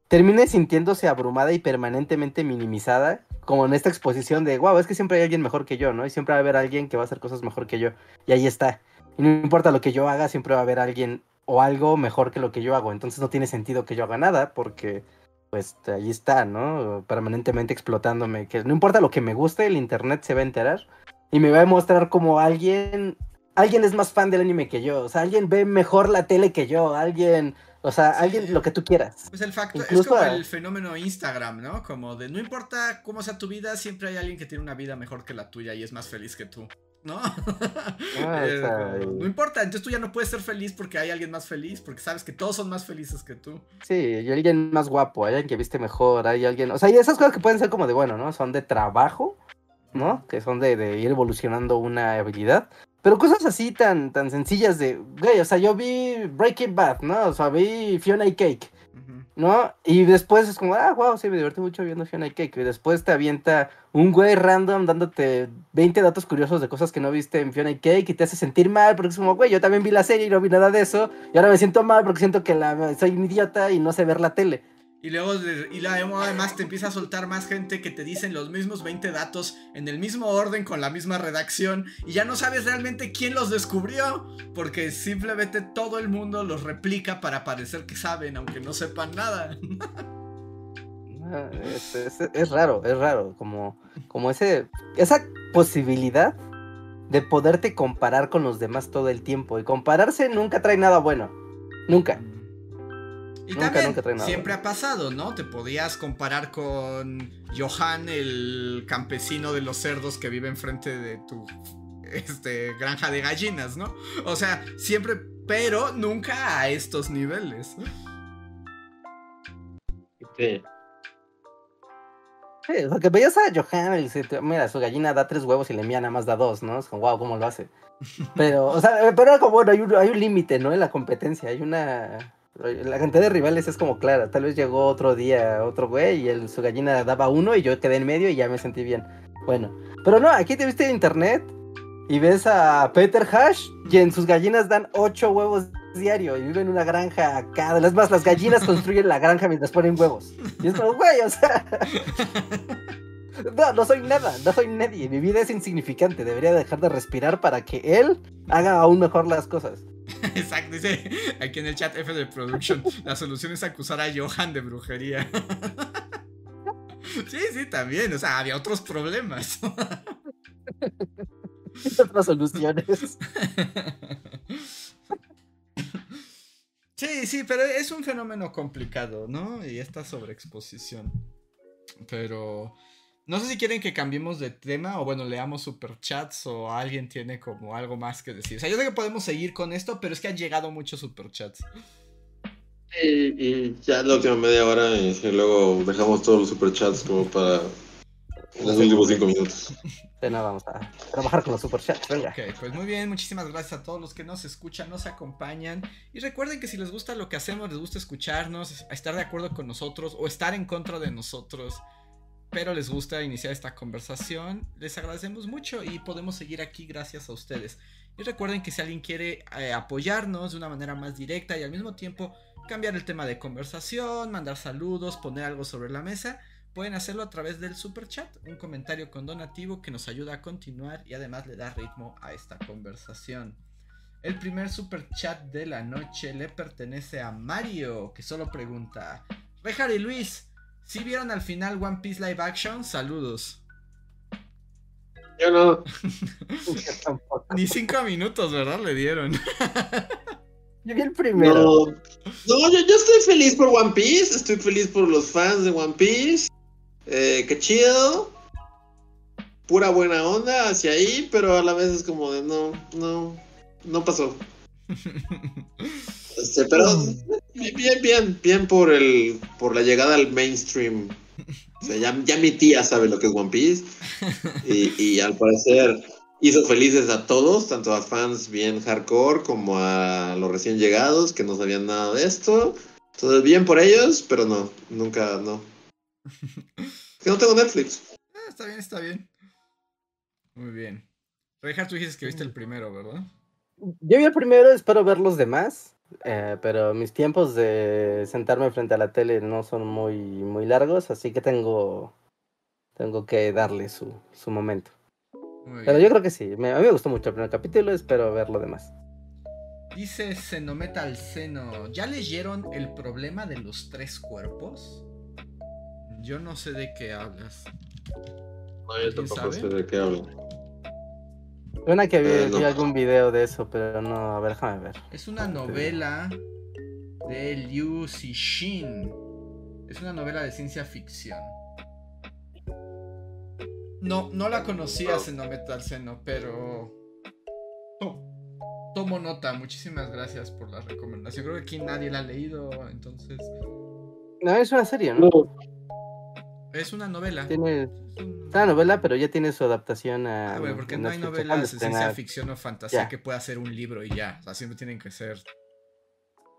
termine sintiéndose abrumada y permanentemente minimizada, como en esta exposición de, wow, es que siempre hay alguien mejor que yo, ¿no? Y siempre va a haber alguien que va a hacer cosas mejor que yo. Y ahí está. Y no importa lo que yo haga, siempre va a haber alguien o algo mejor que lo que yo hago. Entonces no tiene sentido que yo haga nada porque pues ahí está, ¿no? Permanentemente explotándome. Que no importa lo que me guste, el internet se va a enterar y me va a mostrar como alguien, alguien es más fan del anime que yo, o sea, alguien ve mejor la tele que yo, alguien, o sea, alguien lo que tú quieras. Pues el facto es como el fenómeno Instagram, ¿no? Como de no importa cómo sea tu vida, siempre hay alguien que tiene una vida mejor que la tuya y es más feliz que tú. ¿no? Ah, eh, no importa, entonces tú ya no puedes ser feliz porque hay alguien más feliz, porque sabes que todos son más felices que tú. Sí, hay alguien más guapo, hay alguien que viste mejor, hay alguien, o sea, y esas cosas que pueden ser como de, bueno, ¿no? Son de trabajo, ¿no? Que son de, de ir evolucionando una habilidad. Pero cosas así tan, tan sencillas de, güey, o sea, yo vi Breaking Bad, ¿no? O sea, vi Fiona y Cake. ¿no? Y después es como, ah, wow, sí, me divertí mucho viendo Fiona y Cake. Y después te avienta un güey random dándote 20 datos curiosos de cosas que no viste en Fiona y Cake y te hace sentir mal porque es como, güey, yo también vi la serie y no vi nada de eso. Y ahora me siento mal porque siento que la, soy un idiota y no sé ver la tele. Y luego, y además te empieza a soltar más gente que te dicen los mismos 20 datos en el mismo orden con la misma redacción y ya no sabes realmente quién los descubrió porque simplemente todo el mundo los replica para parecer que saben aunque no sepan nada. Ah, es, raro, es raro, como, como ese, esa posibilidad de poderte comparar con los demás todo el tiempo y compararse nunca trae nada bueno, nunca. Y también siempre ha pasado, ¿no? Te podías comparar con Johan, el campesino de los cerdos que vive enfrente de tu este, granja de gallinas, ¿no? O sea, siempre, pero nunca a estos niveles. Sí. Sí, porque veías a Johan y dice, mira, su gallina da tres huevos y le mía nada más da dos, ¿no? Es como, wow, ¿cómo lo hace? Pero, o sea, pero como, bueno, hay un, hay un límite, ¿no? En la competencia, hay una la cantidad de rivales es como clara. Tal vez llegó otro día otro güey y su gallina daba uno y yo quedé en medio y ya me sentí bien. Bueno, pero no, aquí te viste en internet y ves a Peter Hash y en sus gallinas dan ocho huevos diario y vive en una granja acá. Es más, las gallinas construyen la granja mientras ponen huevos. Y es como, güey, o sea. No, no soy nada, no soy nadie. Mi vida es insignificante. Debería dejar de respirar para que él haga aún mejor las cosas. Exacto, dice aquí en el chat F de Production, la solución es acusar a Johan de brujería. Sí, sí, también, o sea, había otros problemas. Otras soluciones. Sí, sí, pero es un fenómeno complicado, ¿no? Y esta sobreexposición. Pero no sé si quieren que cambiemos de tema o bueno, leamos superchats o alguien tiene como algo más que decir. O sea, yo sé que podemos seguir con esto, pero es que han llegado muchos superchats. Y, y ya la última media hora y, luego dejamos todos los superchats como para los últimos cinco minutos. De nada, vamos a trabajar con los superchats. Venga. Ok, pues muy bien, muchísimas gracias a todos los que nos escuchan, nos acompañan. Y recuerden que si les gusta lo que hacemos, les gusta escucharnos, estar de acuerdo con nosotros o estar en contra de nosotros pero les gusta iniciar esta conversación, les agradecemos mucho y podemos seguir aquí gracias a ustedes. Y recuerden que si alguien quiere eh, apoyarnos de una manera más directa y al mismo tiempo cambiar el tema de conversación, mandar saludos, poner algo sobre la mesa, pueden hacerlo a través del super chat, un comentario con donativo que nos ayuda a continuar y además le da ritmo a esta conversación. El primer super chat de la noche le pertenece a Mario, que solo pregunta, Rejar Luis, si vieron al final One Piece Live Action? Saludos. Yo no. Ni cinco minutos, ¿verdad? Le dieron. Yo vi el primero. No, no yo, yo, estoy feliz por One Piece. Estoy feliz por los fans de One Piece. Eh, qué chido. Pura buena onda hacia ahí, pero a la vez es como de no, no, no pasó. Este, pero bien, bien, bien por el, por la llegada al mainstream. O sea, ya, ya mi tía sabe lo que es One Piece. Y, y al parecer hizo felices a todos, tanto a fans bien hardcore como a los recién llegados que no sabían nada de esto. Todo bien por ellos, pero no, nunca, no. que no tengo Netflix. Ah, está bien, está bien. Muy bien. Reinhardt, tú dices que viste el primero, ¿verdad? Yo vi el primero, espero ver los demás. Eh, pero mis tiempos de sentarme frente a la tele no son muy, muy largos, así que tengo, tengo que darle su, su momento. Pero yo creo que sí, me, a mí me gustó mucho el primer capítulo, espero ver lo demás. Dice Senometa al seno, ¿ya leyeron el problema de los tres cuerpos? Yo no sé de qué hablas. No, yo tampoco sé de qué hablo. Suena que vi, vi, algún video de eso, pero no, a ver, déjame ver. Es una novela de Liu Cixin. Es una novela de ciencia ficción. No, no la conocía Xenometa al seno, pero. tomo nota. Muchísimas gracias por la recomendación. Creo que aquí nadie la ha leído, entonces. No, es una serie, ¿no? Es una novela. Tiene. Es una novela, pero ya tiene su adaptación a. Ah, bueno, porque no hay novelas de ciencia ficción o fantasía que pueda ser un libro y ya. O sea, siempre tienen que ser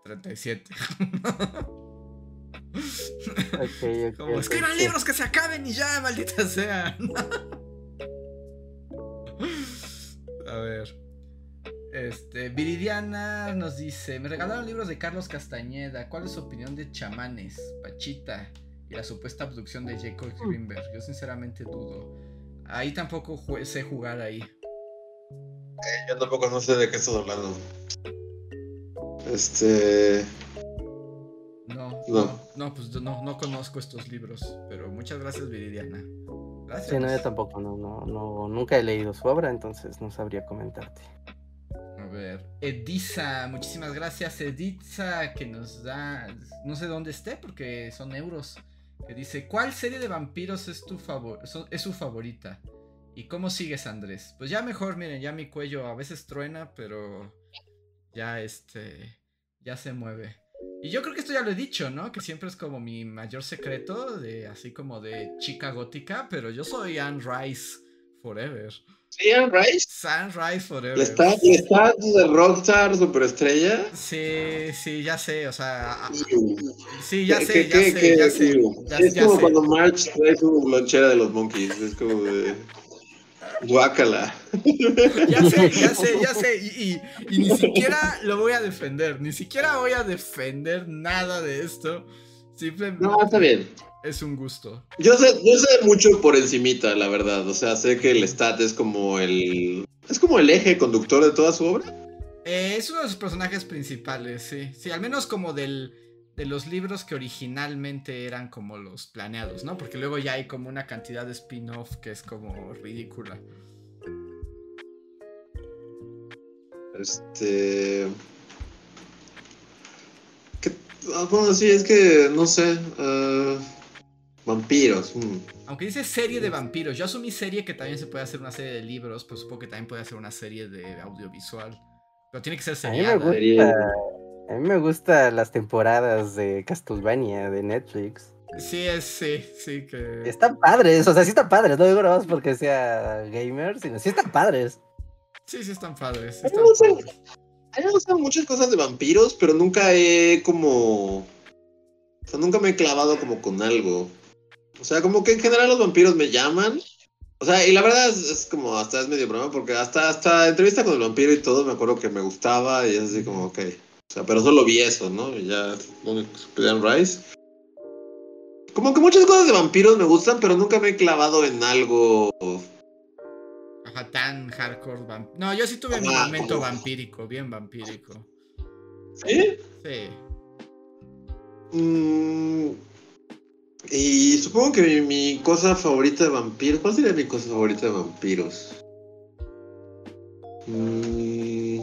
37. Okay, Como escriban libros que se acaben y ya, maldita sea. A ver. Este, Viridiana nos dice: Me regalaron libros de Carlos Castañeda. ¿Cuál es su opinión de chamanes, Pachita y la supuesta abducción de Jacob mm. Greenberg? Yo sinceramente dudo. Ahí tampoco sé jugar ahí. Eh, yo tampoco no sé de qué estás hablando. Este. No, no, pues no, no conozco estos libros, pero muchas gracias Viridiana. Gracias. Sí, no, yo tampoco, no, no, no, nunca he leído su obra, entonces no sabría comentarte. A ver, Edisa, muchísimas gracias Edisa, que nos da, no sé dónde esté porque son euros, que dice, ¿cuál serie de vampiros es tu favor es su favorita? ¿Y cómo sigues Andrés? Pues ya mejor, miren, ya mi cuello a veces truena, pero ya este, ya se mueve. Y yo creo que esto ya lo he dicho, ¿no? Que siempre es como mi mayor secreto, de así como de chica gótica, pero yo soy Anne Rice Forever. Anne Rice Forever. ¿Está, está de Rockstar Superestrella? Sí, sí, ya sé, o sea... Sí, ya sé, ya sé, ya sé. es como cuando March trae su lonchera de los Monkeys, es como de... Guácala. Ya sé, ya sé, ya sé. Y, ni siquiera lo voy a defender. Ni siquiera voy a defender nada de esto. Simplemente. No, está bien. Es un gusto. Yo sé, yo sé mucho por encimita, la verdad. O sea, sé que el stat es como el. Es como el eje conductor de toda su obra. Eh, es uno de sus personajes principales, sí. Sí, al menos como del de los libros que originalmente eran como los planeados, ¿no? Porque luego ya hay como una cantidad de spin-off que es como ridícula. Este. Ah, bueno, sí, es que no sé. Ah, vampiros. Mm. Aunque dice serie de vampiros, yo asumí serie que también se puede hacer una serie de libros, pues supongo que también puede hacer una serie de audiovisual. Pero tiene que ser seriada. A mí me gustan las temporadas de Castlevania de Netflix. Sí, es, sí, sí que. Están padres, o sea, sí están padres, no digo nada porque sea gamer, sino sí están padres. Sí, sí están padres. a, mí me gustan muchas cosas de vampiros, pero nunca he como. O sea, nunca me he clavado como con algo. O sea, como que en general los vampiros me llaman. O sea, y la verdad es, como hasta es medio broma, porque hasta, hasta entrevista con el vampiro y todo me acuerdo que me gustaba y es así como, ok. O sea, pero solo vi eso, ¿no? Y ya, Pedan Rice. Como que muchas cosas de vampiros me gustan, pero nunca me he clavado en algo. Ajá, tan hardcore. No, yo sí tuve mi momento vampírico, bien vampírico. ¿Sí? Sí. Mm, Y supongo que mi, cosa favorita de vampiros. ¿Cuál sería mi cosa favorita de vampiros? Mm.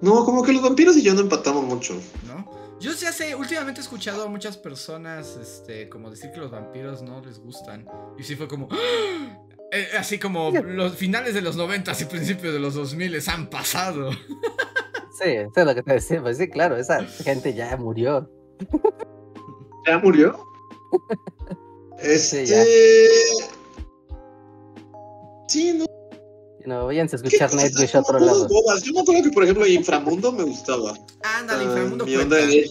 No, como que los vampiros y yo no empatamos mucho. ¿No? Yo ya sé, últimamente he escuchado a muchas personas, este, como decir que los vampiros no les gustan. Y sí fue como, ¡Ah! eh, así como los finales de los 90 y principios de los 2000 han pasado. Sí, eso es lo que te decía. Pues sí, claro, esa gente ya murió. ¿Ya murió? Este. Sí, no. No, váyanse a escuchar Nightwish a otro lado. Yo me acuerdo que, por ejemplo, Inframundo me gustaba. Ándale, uh, Inframundo mi onda de...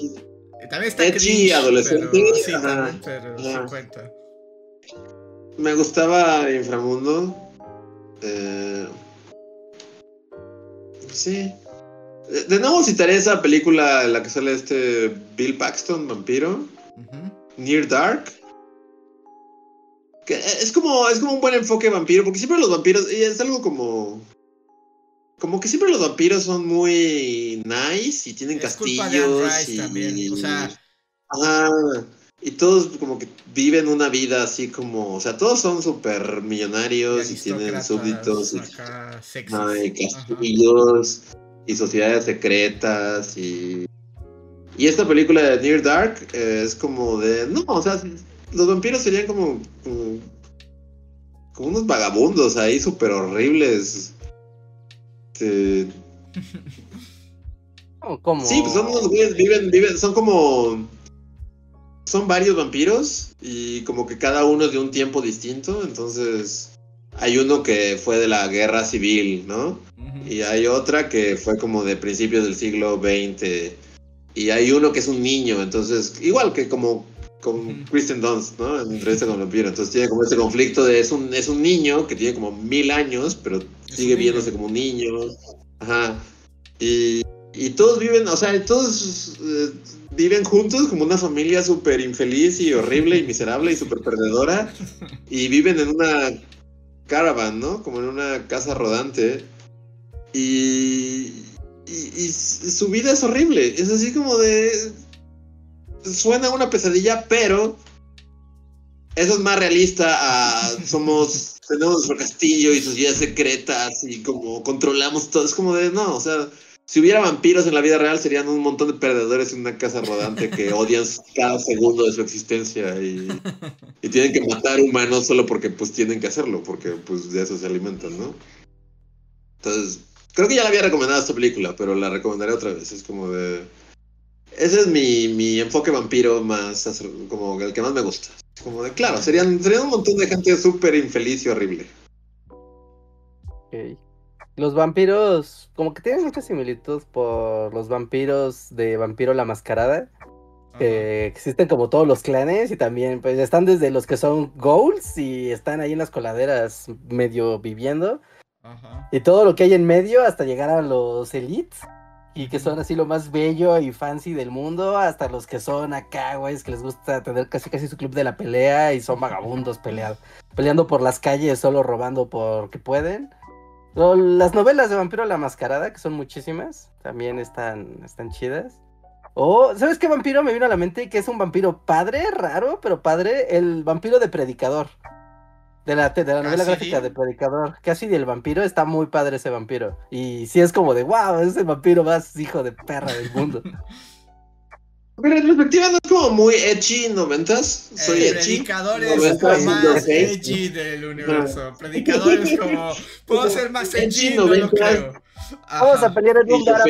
También está Edgy, adolescente. Pero, sí, también, pero sí cuenta. Me gustaba Inframundo. Eh... Sí. De nuevo citaré esa película en la que sale este Bill Paxton, vampiro. Near Dark. Que es como, es como un buen enfoque vampiro, porque siempre los vampiros, y es algo como... Como que siempre los vampiros son muy nice y tienen castillos. y, también, o sea... Ajá. Y todos como que viven una vida así como, o sea, todos son súper millonarios y, tienen súbditos y, castillos y sociedades secretas y... Y esta película de Near Dark eh, es como de... No, o sea, los vampiros serían como... Como, unos vagabundos ahí súper horribles. Sí, pues son unos viven, viven, son como... Son varios vampiros y como que cada uno es de un tiempo distinto, entonces hay uno que fue de la guerra civil, ¿no? Y hay otra que fue como de principios del siglo XX. Y hay uno que es un niño, entonces, igual que como con Kristen Dunst, ¿no? En entrevista con vampiro. Entonces tiene como ese conflicto de es un, es un niño que tiene como mil años, pero sigue viéndose como un niño. Ajá. Y, y todos viven, o sea, todos eh, viven juntos como una familia súper infeliz y horrible y miserable y súper perdedora. Y viven en una caravan, ¿no? Como en una casa rodante. Y, y, su vida es horrible. Es así como de... Suena una pesadilla, pero eso es más realista a somos tenemos nuestro castillo y sus vidas secretas y como controlamos todo es como de no o sea si hubiera vampiros en la vida real serían un montón de perdedores en una casa rodante que odian cada segundo de su existencia y, y, tienen que matar humanos solo porque pues tienen que hacerlo porque pues de eso se alimentan no entonces Creo que ya la había recomendado esta película, pero la recomendaré otra vez. Es como de. Ese es mi, mi enfoque vampiro más. como el que más me gusta. Como de, claro, serían, serían un montón de gente súper infeliz y horrible. Ok. Los vampiros, como que tienen mucha similitud por los vampiros de Vampiro la Mascarada. Que existen como todos los clanes y también pues están desde los que son ghouls y están ahí en las coladeras medio viviendo y todo lo que hay en medio hasta llegar a los elites. Y que son así lo más bello y fancy del mundo, hasta los que son acá, güey, que les gusta tener casi casi su club de la pelea y son vagabundos peleando, peleando por las calles, solo robando porque pueden. Las novelas de Vampiro la Mascarada, que son muchísimas, también están, están chidas. O, ¿sabes qué vampiro me vino a la mente? Que es un vampiro padre, raro, pero padre, el vampiro de Predicador. De la, de la novela gráfica de Predicador, casi del vampiro, está muy padre ese vampiro. Y sí es como de, wow, es el vampiro más hijo de perra del mundo. Pero en perspectiva no es como muy edgy noventas. Soy el Predicador es el más edgy del universo. Predicador es como, puedo ser más edgy, no lo creo. Vamos a pelear en un bar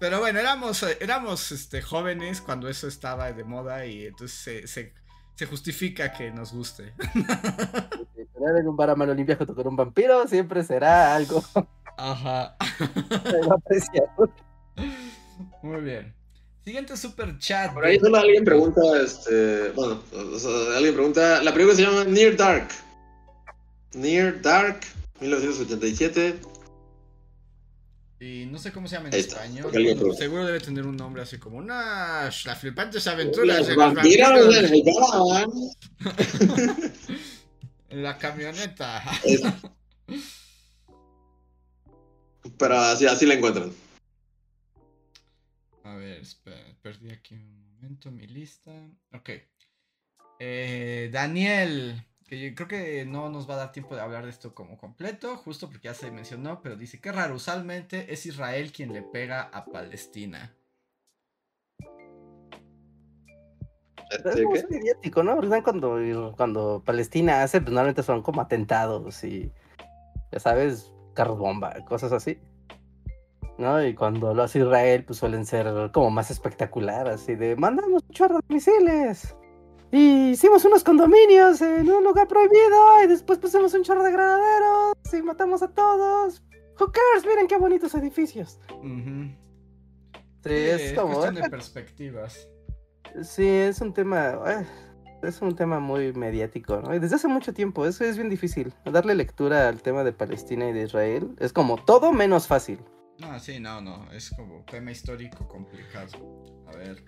Pero bueno, éramos, éramos este, jóvenes cuando eso estaba de moda y entonces se, se se justifica que nos guste. Tener en un bar a mano limpia junto con un vampiro siempre será algo. Ajá. Muy bien. Siguiente super chat. Por ahí solo alguien pregunta, este, bueno, alguien pregunta, la película se llama Near Dark. Near Dark, 1987. Y no sé cómo se llama en español. seguro debe tener un nombre así como una las flipantes aventuras de los vampiros. En la camioneta. Pero así, así la encuentran. Espera, perdí aquí un momento mi lista. Ok. Eh, Daniel, que yo creo que no nos va a dar tiempo de hablar de esto como completo, justo porque ya se mencionó, pero dice que raro, usualmente es Israel quien le pega a Palestina. Es muy mediático, ¿no? Cuando, cuando Palestina hace, pues normalmente son como atentados y, ya sabes, carros bomba, cosas así. ¿No? Y cuando lo hace Israel, pues suelen ser como más espectacular, así de mandamos chorro de misiles. Y hicimos unos condominios en un lugar prohibido y después pusimos un chorro de granaderos y matamos a todos. Who cares? Miren qué bonitos edificios. Sí, es como... cuestión de perspectivas. Sí, es un tema... Eh, es un tema muy mediático, ¿no? Y desde hace mucho tiempo, eso es bien difícil. Darle lectura al tema de Palestina y de Israel es como todo menos fácil. No, sí, no, no. Es como tema histórico complicado. A ver.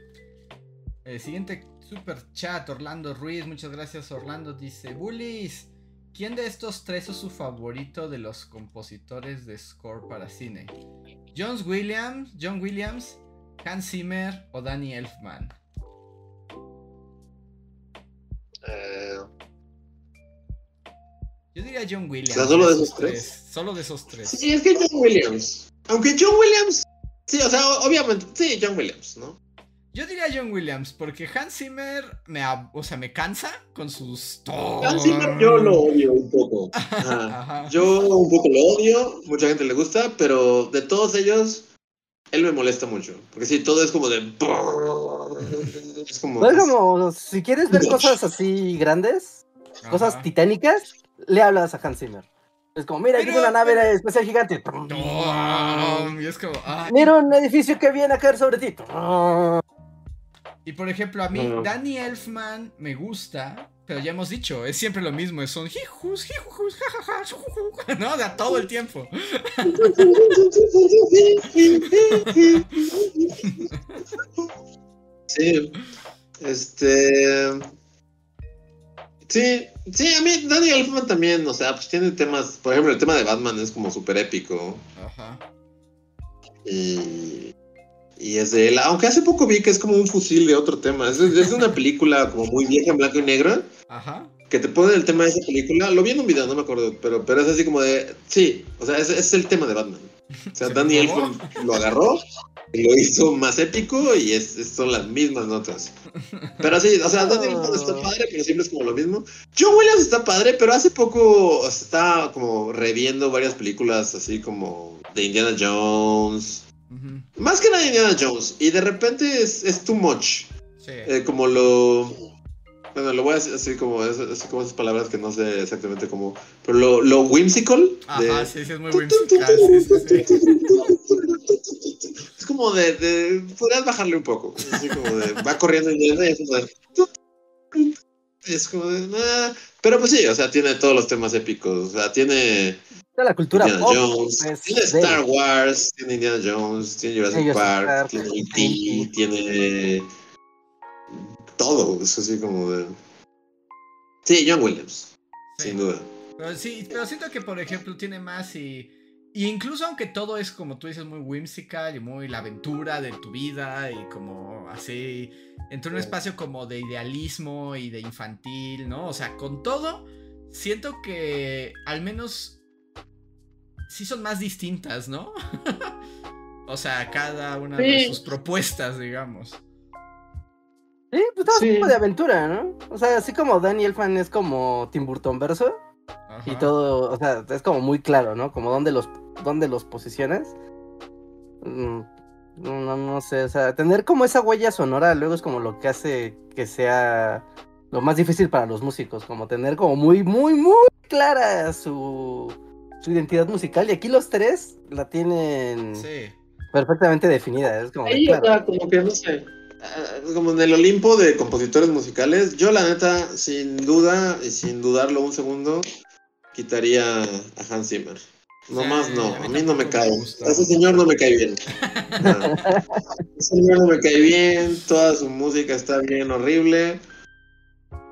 El siguiente super chat, Orlando Ruiz. Muchas gracias, Orlando. Dice: Bullies, ¿quién de estos tres es su favorito de los compositores de score para cine? ¿John Williams, John Williams, Hans Zimmer o Danny Elfman? Eh, Yo diría John Williams. ¿Solo de esos tres? Solo de esos tres. Sí, es que John Williams. Aunque John Williams. Sí, o sea, obviamente. Sí, John Williams, ¿no? Yo diría John Williams, porque Hans Zimmer me, o sea, me cansa con sus... Hans Zimmer yo lo odio un poco. Yo un poco lo odio, mucha gente le gusta, pero de todos ellos, él me molesta mucho. Porque sí, todo es como de... Es como... como si quieres ver cosas así grandes, cosas titánicas, le hablas a Hans Zimmer. Es como, mira, aquí hay una nave especial gigante. y es como. Mira un edificio que viene a caer sobre ti. Y por ejemplo, a mí, Danny Elfman me gusta, pero ya hemos dicho, es siempre lo mismo, son jijus, jijus, jajaja, ¿no? De todo el tiempo. Sí, este. Sí, sí, a mí Danny Elfman también, o sea, pues tiene temas, por ejemplo, el tema de Batman es como súper épico. Ajá. Y y es de él. Aunque hace poco vi que es como un fusil de otro tema. Es, es una película como muy vieja en blanco y negro. Ajá. Que te pone el tema de esa película. Lo vi en un video, no me acuerdo. Pero, pero es así como de. Sí, o sea, es, es el tema de Batman. O sea, Daniel lo agarró lo hizo más épico y es, son las mismas notas. Pero sí, o sea, Daniel está padre, pero siempre es como lo mismo. John Williams está padre, pero hace poco está como reviendo varias películas así como de Indiana Jones. Más que nada Indiana Jones. Y de repente es, es too much. Eh, como lo. Bueno, lo voy a decir así como, así como esas palabras que no sé exactamente cómo. Pero lo, lo whimsical. Ajá, sí, sí, es muy whimsical. Es como de, de. Podrías bajarle un poco. Así como de. Va corriendo y es como de. Es como de. Pero pues sí, o sea, tiene todos los temas épicos. O sea, tiene la cultura Indiana Jones, pues, tiene Star Wars, tiene Indiana Jones, tiene Jurassic Park, tiene E.T., tiene todo, es así como de... Sí, John Williams, sin duda. Pero sí, pero siento que por ejemplo tiene más y... Y incluso aunque todo es como tú dices muy whimsical y muy la aventura de tu vida y como así, entre un espacio como de idealismo y de infantil, ¿no? O sea, con todo, siento que al menos sí son más distintas, ¿no? o sea, cada una de sus propuestas, digamos. Sí, pues todo tipo de aventura, ¿no? O sea, así como Danny Elfman es como Tim Burton verso. Y todo, o sea, es como muy claro, ¿no? Como dónde los, dónde los posicionas. Mm, no, no sé, o sea, tener como esa huella sonora luego es como lo que hace que sea lo más difícil para los músicos, como tener como muy, muy, muy clara su, su identidad musical. Y aquí los tres la tienen perfectamente definida. Es como, Ahí, como que no sé. Ah, como en el Olimpo de compositores musicales, yo la neta, sin duda y sin dudarlo un segundo, quitaría a Hans Zimmer. No más no, a mí, no me cae. Ese señor no me cae bien. Ese señor no me cae bien, toda su música está bien horrible.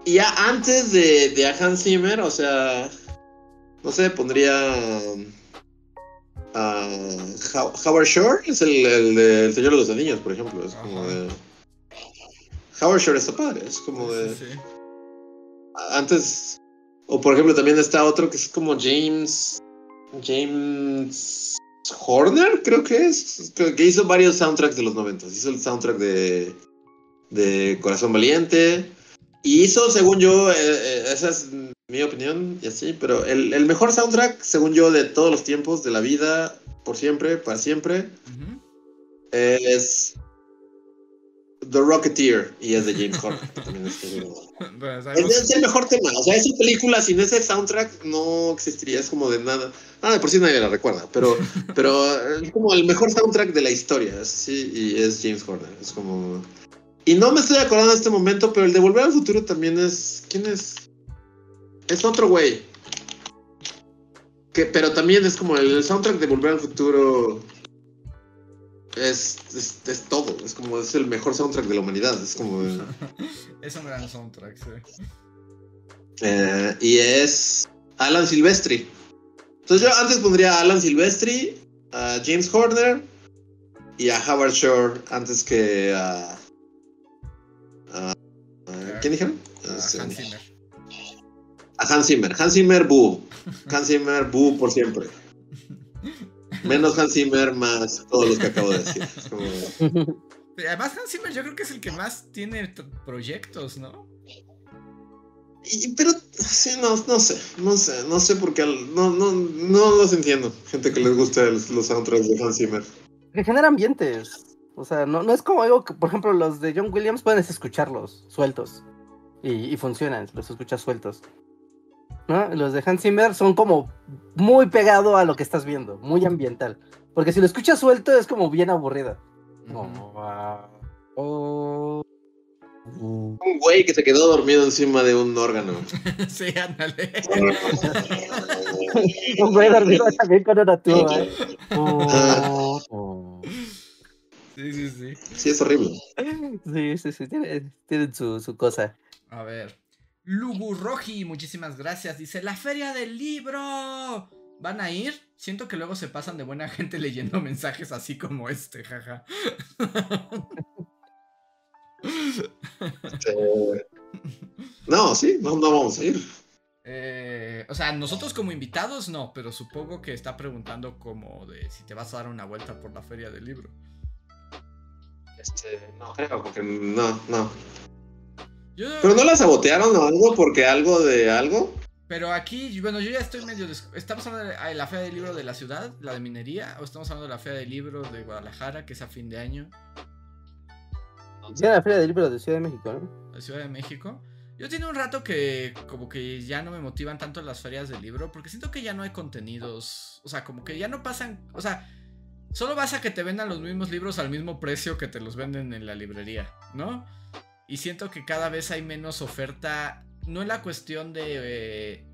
Y ya antes de, de a Hans Zimmer, o sea, no sé, pondría. Howard Shore es el, el, el, Señor de los Anillos, por ejemplo. Es como de. Howard Shore está padre, es como de. Antes. O por ejemplo, también está otro que es como James. James. Horner, creo que es. Que hizo varios soundtracks de los 90. Hizo el soundtrack de. De Corazón Valiente. Y hizo, según yo, eh, eh, esa es mi opinión y así, pero el, el, mejor soundtrack, según yo, de todos los tiempos, de la vida, por siempre, para siempre, es The Rocketeer y es de James Horner. es, es, el mejor tema. O sea, esa película sin ese soundtrack no existiría. Es como de nada. Ah, de por sí nadie la recuerda, pero, pero es como el mejor soundtrack de la historia. Sí, y es James Horner. Es como. Y no me estoy acordando en este momento, pero el de Volver al Futuro también es. ¿Quién es? Es otro güey. Que, pero también es como el soundtrack de Volver al Futuro. Es, es, todo. Es como es el mejor soundtrack de la humanidad. Es como. es un gran soundtrack, sí. Eh, y es Alan Silvestri. Entonces yo antes pondría a Alan Silvestri, a James Horner y a Howard Shore antes que a ¿Quién dijeron? A este, Hans Zimmer. A Hans Zimmer. Hans Zimmer, bu. Hans Zimmer, bu por siempre. Menos Hans Zimmer, más todos los que acabo de decir. Además, Hans Zimmer yo creo que es el que más tiene proyectos, ¿no? pero, sí, no, no sé, no sé, no sé por qué, no, no, no los entiendo, gente que les gusta los, los soundtracks de Hans Zimmer. Que genera ambientes. O sea, no, no es como algo que, por ejemplo, los de John Williams puedes escucharlos sueltos. Y, funcionan, los escuchas sueltos. ¿No? Los de Hans Zimmer son como muy pegado a lo que estás viendo, muy ambiental. Porque si lo escuchas suelto es como bien aburrido. Un güey que se quedó dormido encima de un órgano. sí, ándale. un güey dormido también con una tuba. Oh, oh. Sí, sí, sí. Sí, es horrible. Sí, sí, sí, tienen tiene su, su, cosa. A ver. Lugu Roji, muchísimas gracias. Dice, la feria del libro. ¿Van a ir? Siento que luego se pasan de buena gente leyendo mensajes así como este, jaja. Eh, no, sí, no, no vamos a ir. Eh, o sea, nosotros como invitados no, pero supongo que está preguntando como de si te vas a dar una vuelta por la feria del libro. Este, no creo, porque no, no. ¿Pero no la sabotearon o algo porque algo de algo? Pero aquí, bueno, yo ya estoy medio... ¿Estamos hablando de la Feria del Libro de la ciudad, la de minería? ¿O estamos hablando de la Feria del Libro de Guadalajara, que es a fin de año? Sí, la Feria del Libro de Ciudad de México, ¿no? De Ciudad de México. Yo tiene un rato que como que ya no me motivan tanto las ferias del libro, porque siento que ya no hay contenidos, o sea, como que ya no pasan, o sea, Solo vas a que te vendan los mismos libros al mismo precio que te los venden en la librería, ¿no? Y siento que cada vez hay menos oferta. No es la cuestión de, eh,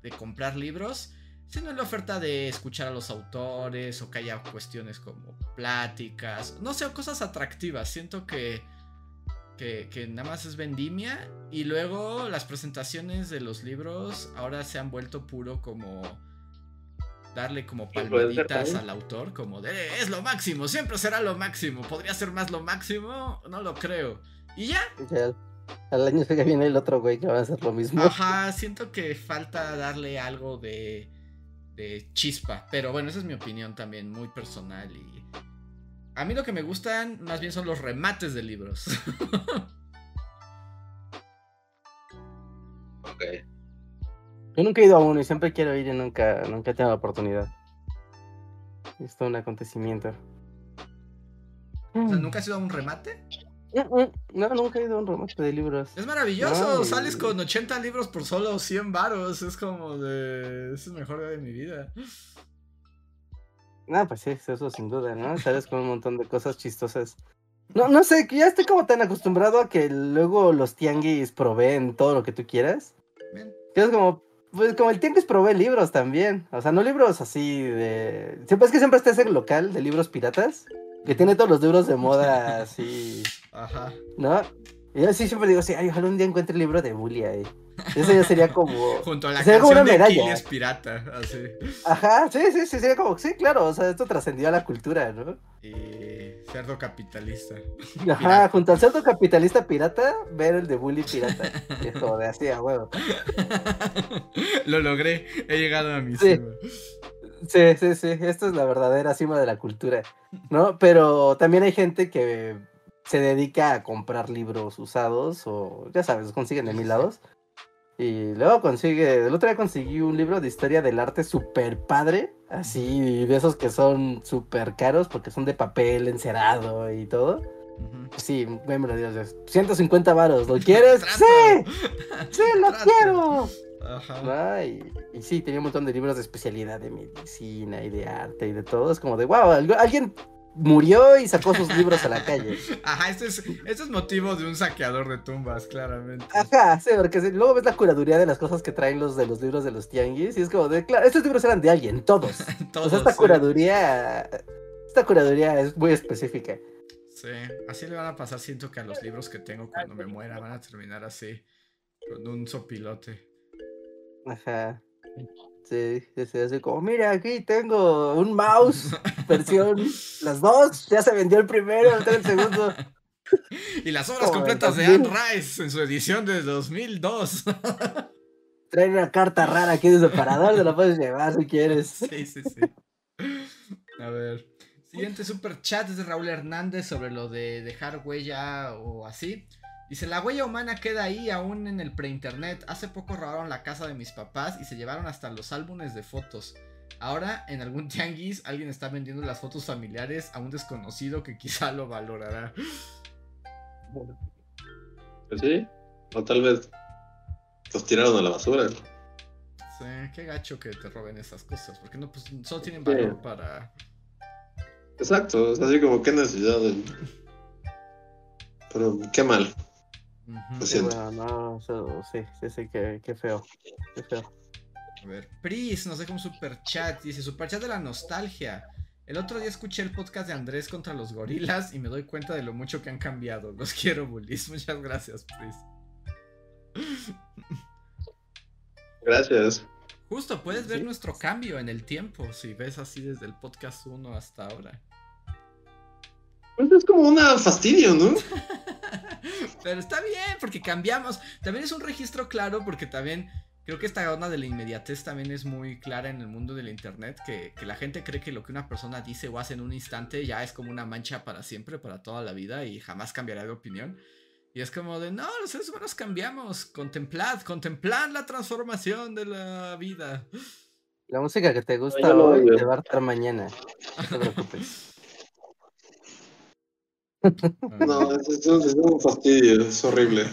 de comprar libros, sino en la oferta de escuchar a los autores o que haya cuestiones como pláticas, no sé, cosas atractivas. Siento que, que, que, nada más es vendimia y luego las presentaciones de los libros ahora se han vuelto puro como darle como palmaditas al autor, como de es lo máximo, siempre será lo máximo, podría ser más lo máximo, no lo creo. Y ya. al año que viene el otro güey que va a hacer lo mismo. Ajá, siento que falta darle algo de, de chispa, pero bueno, esa es mi opinión también, muy personal y... A mí lo que me gustan más bien son los remates de libros. ok. Yo nunca he ido a uno y siempre quiero ir y nunca, nunca he tenido la oportunidad. Es todo un acontecimiento. ¿nunca has ido a un remate? No, nunca he ido a un remate de libros. Es maravilloso, sales con 80 libros por solo 100 varos. Es como de. Es el mejor día de mi vida. No, pues sí, eso sin duda, ¿no? Sales con un montón de cosas chistosas. No, no sé, que ya estoy como tan acostumbrado a que luego los tianguis proveen todo lo que tú quieras. Que es como, pues como el tianguis provee libros también. O sea, no libros así de. Siempre es que siempre está ese local de libros piratas. Que tiene todos los libros de moda así. Ajá. ¿No? Yo sí siempre digo, sí, ay, ojalá un día encuentre el libro de Bully ahí. Eso ya sería como. Junto a la sería canción de Aquiles pirata, así. Ajá, sí, sí, sí, sería como. Sí, claro, o sea, esto trascendió a la cultura, ¿no? Y cerdo capitalista. Ajá, junto al cerdo capitalista pirata, ver el de Bully pirata. es como de así a huevo. Lo logré, he llegado a mi sí. Sí, sí, sí, esta es la verdadera cima de la cultura, ¿no? Pero también hay gente que se dedica a comprar libros usados o, ya sabes, consiguen de mil lados. Y luego consigue, el otro día conseguí un libro de historia del arte súper padre, así de esos que son súper caros porque son de papel encerado y todo. Sí, me lo Dios, 150 varos, ¿lo quieres? ¡Sí! ¡Sí, lo quiero! Ajá. y, sí, tenía un montón de libros de especialidad de medicina y de arte y de todo. Es como de, wow, alguien murió y sacó sus libros a la calle. Ajá, este es, este es motivo de un saqueador de tumbas, claramente. Ajá, sí, porque luego ves la curaduría de las cosas que traen los de los libros de los tianguis y es como de, claro, estos libros eran de alguien, todos. todos esta curaduría, esta curaduría es muy específica. Sí, así le van a pasar, siento que a los libros que tengo cuando me muera van a terminar así, con un sopilote. Ajá. Sí, sí, así como, mira, aquí tengo un mouse, versión, las dos, ya se vendió el primero, el segundo. Y las obras completas de Anne Rice en su edición de 2002. Trae una carta rara aquí de separador, te la puedes llevar si quieres. Sí, sí, sí. A ver. Siguiente super chat es de Raúl Hernández sobre lo de dejar huella o así. Dice, la huella humana queda ahí aún en el preinternet. Hace poco robaron la casa de mis papás y se llevaron hasta los álbumes de fotos. Ahora, en algún tianguis, alguien está vendiendo las fotos familiares a un desconocido que quizá lo valorará. Pues sí, o tal vez los tiraron a la basura. Sí, qué gacho que te roben esas cosas, porque no, pues solo tienen valor para... Exacto, es así como qué necesidad de... Pero qué mal. Lo siento. no, sí, sí, sí, qué, feo. Qué feo. A ver, Pris nos deja un super chat. Dice: Super chat de la nostalgia. El otro día escuché el podcast de Andrés contra los gorilas y me doy cuenta de lo mucho que han cambiado. Los quiero, bullies. Muchas gracias, Pris. Gracias. Justo, puedes ver nuestro cambio en el tiempo si ves así desde el podcast 1 hasta ahora. Pues es como una fastidio, ¿no? Pero está bien, porque cambiamos. También es un registro claro, porque también creo que esta onda de la inmediatez también es muy clara en el mundo del internet. Que, la gente cree que lo que una persona dice o hace en un instante ya es como una mancha para siempre, para toda la vida y jamás cambiará de opinión. Y es como de, no, los seres humanos cambiamos. Contemplad, contemplad la transformación de la vida. La música que te gusta hoy te va a estar mañana. No te preocupes. No, es, un fastidio, es horrible.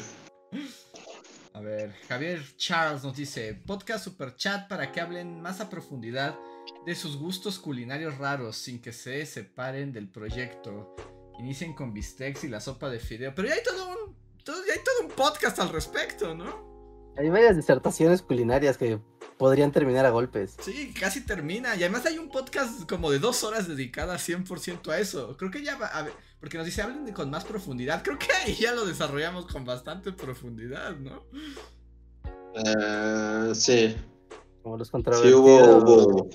A ver, Javier Charles nos dice, podcast super chat para que hablen más a profundidad de sus gustos culinarios raros sin que se separen del proyecto. Inicien con bistecs y la sopa de fideo. Pero ya hay todo un, ya hay todo un podcast al respecto, ¿no? Hay varias disertaciones culinarias que podrían terminar a golpes. Sí, casi termina. Y además hay un podcast como de dos horas dedicada 100% a eso. Creo que ya va, a ver, porque nos dice, hablen con más profundidad. Creo que ahí ya lo desarrollamos con bastante profundidad, ¿no? Uh, sí. Como los controvertidos. Sí, hubo,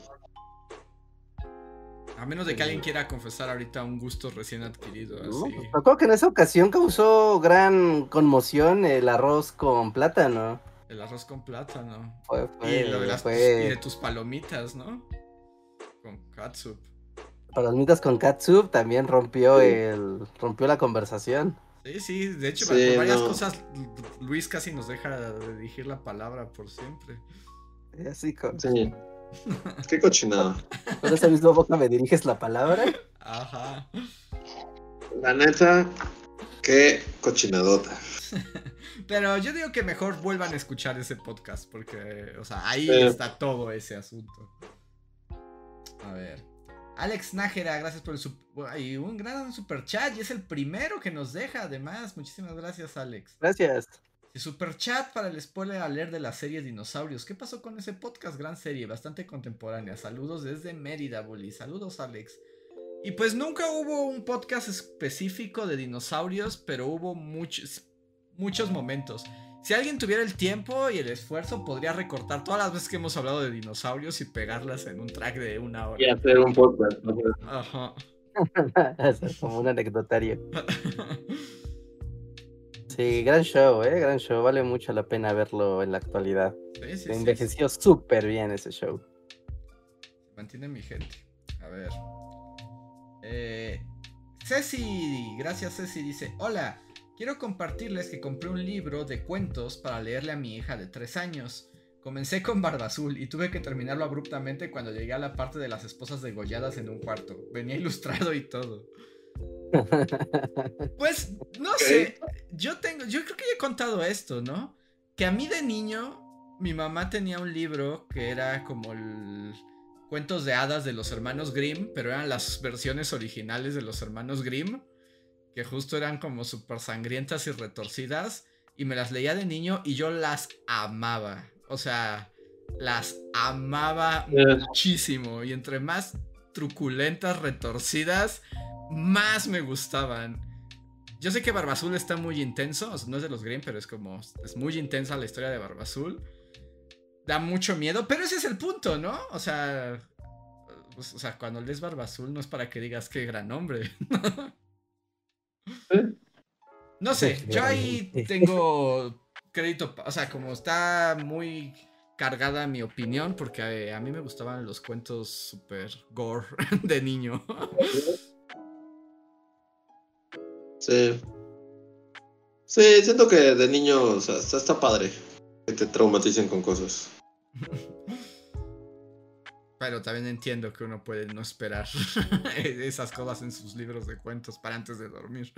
A menos de que alguien quiera confesar ahorita un gusto recién adquirido. Así. No, pues, que en esa ocasión causó gran conmoción el arroz con plátano. El arroz con plátano. y, lo de las, y de tus palomitas, ¿no? Con katsup. Palomitas con katsup también rompió el rompió la conversación. Sí, sí, de hecho, por varias cosas Luis casi nos deja de dirigir la palabra por siempre. Así con... Sí. Qué cochinada. Con esa misma boca me diriges la palabra. Ajá. La neta, qué cochinadota. Pero yo digo que mejor vuelvan a escuchar ese podcast porque, o sea, ahí está todo ese asunto. A ver. Alex Nájera, gracias por el un gran super chat y es el primero que nos deja además. Muchísimas gracias, Alex. Gracias. super chat para el spoiler leer de la serie Dinosaurios. ¿Qué pasó con ese podcast? Gran serie, bastante contemporánea. Saludos desde Mérida, Bully. Saludos, Alex. Y pues nunca hubo un podcast específico de dinosaurios, pero hubo muchos, muchos momentos. Si alguien tuviera el tiempo y el esfuerzo, podría recortar todas las veces que hemos hablado de dinosaurios y pegarlas en un track de una hora. Y hacer un podcast. Ajá. es como un anecdotario. Sí, gran show, ¿eh? Gran show. Vale mucho la pena verlo en la actualidad. Sí, sí, envejeció súper bien ese show. Mantiene mi gente. A ver. Eh, Ceci, gracias Ceci, dice, hola, quiero compartirles que compré un libro de cuentos para leerle a mi hija de 3 años. Comencé con Barba Azul y tuve que terminarlo abruptamente cuando llegué a la parte de las esposas degolladas en un cuarto. Venía ilustrado y todo. Pues, no sé, yo tengo, yo creo que ya he contado esto, ¿no? Que a mí de niño, mi mamá tenía un libro que era como el cuentos de hadas de los hermanos Grimm, pero eran las versiones originales de los hermanos Grimm, que justo eran como súper sangrientas y retorcidas, y me las leía de niño y yo las amaba. O sea, las amaba muchísimo, y entre más truculentas, retorcidas, más me gustaban. Yo sé que Barba Azul está muy intenso, no es de los Grimm, pero es como, es muy intensa la historia de Barba Azul da mucho miedo, pero ese es el punto, ¿no? O sea, o sea, cuando lees Barba Azul no es para que digas qué gran hombre. no sé, yo ahí tengo crédito, o sea, como está muy cargada mi opinión, porque a, mí me gustaban los cuentos super gore de niño. Sí. Sí, siento que de niño, o sea, está padre que te traumaticen con cosas. Pero también entiendo que uno puede no esperar esas cosas en sus libros de cuentos para antes de dormir.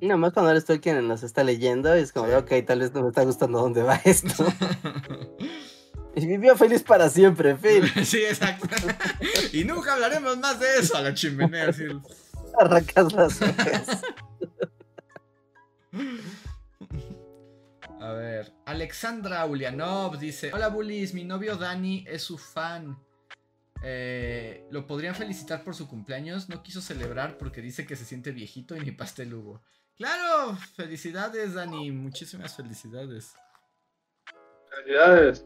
Nada más cuando eres tú quien nos está leyendo, es como, ok, tal vez no me está gustando dónde va esto. y vivió feliz para siempre, fin. sí, exacto. y nunca hablaremos más de eso a la chimenea. Arrancas las orejas. A ver, Alexandra Ulianov dice: Hola Bullies, mi novio Dani es su fan. Eh, lo podrían felicitar por su cumpleaños. No quiso celebrar porque dice que se siente viejito y ni pastel hubo. Claro, felicidades, Dani. Muchísimas felicidades. Felicidades.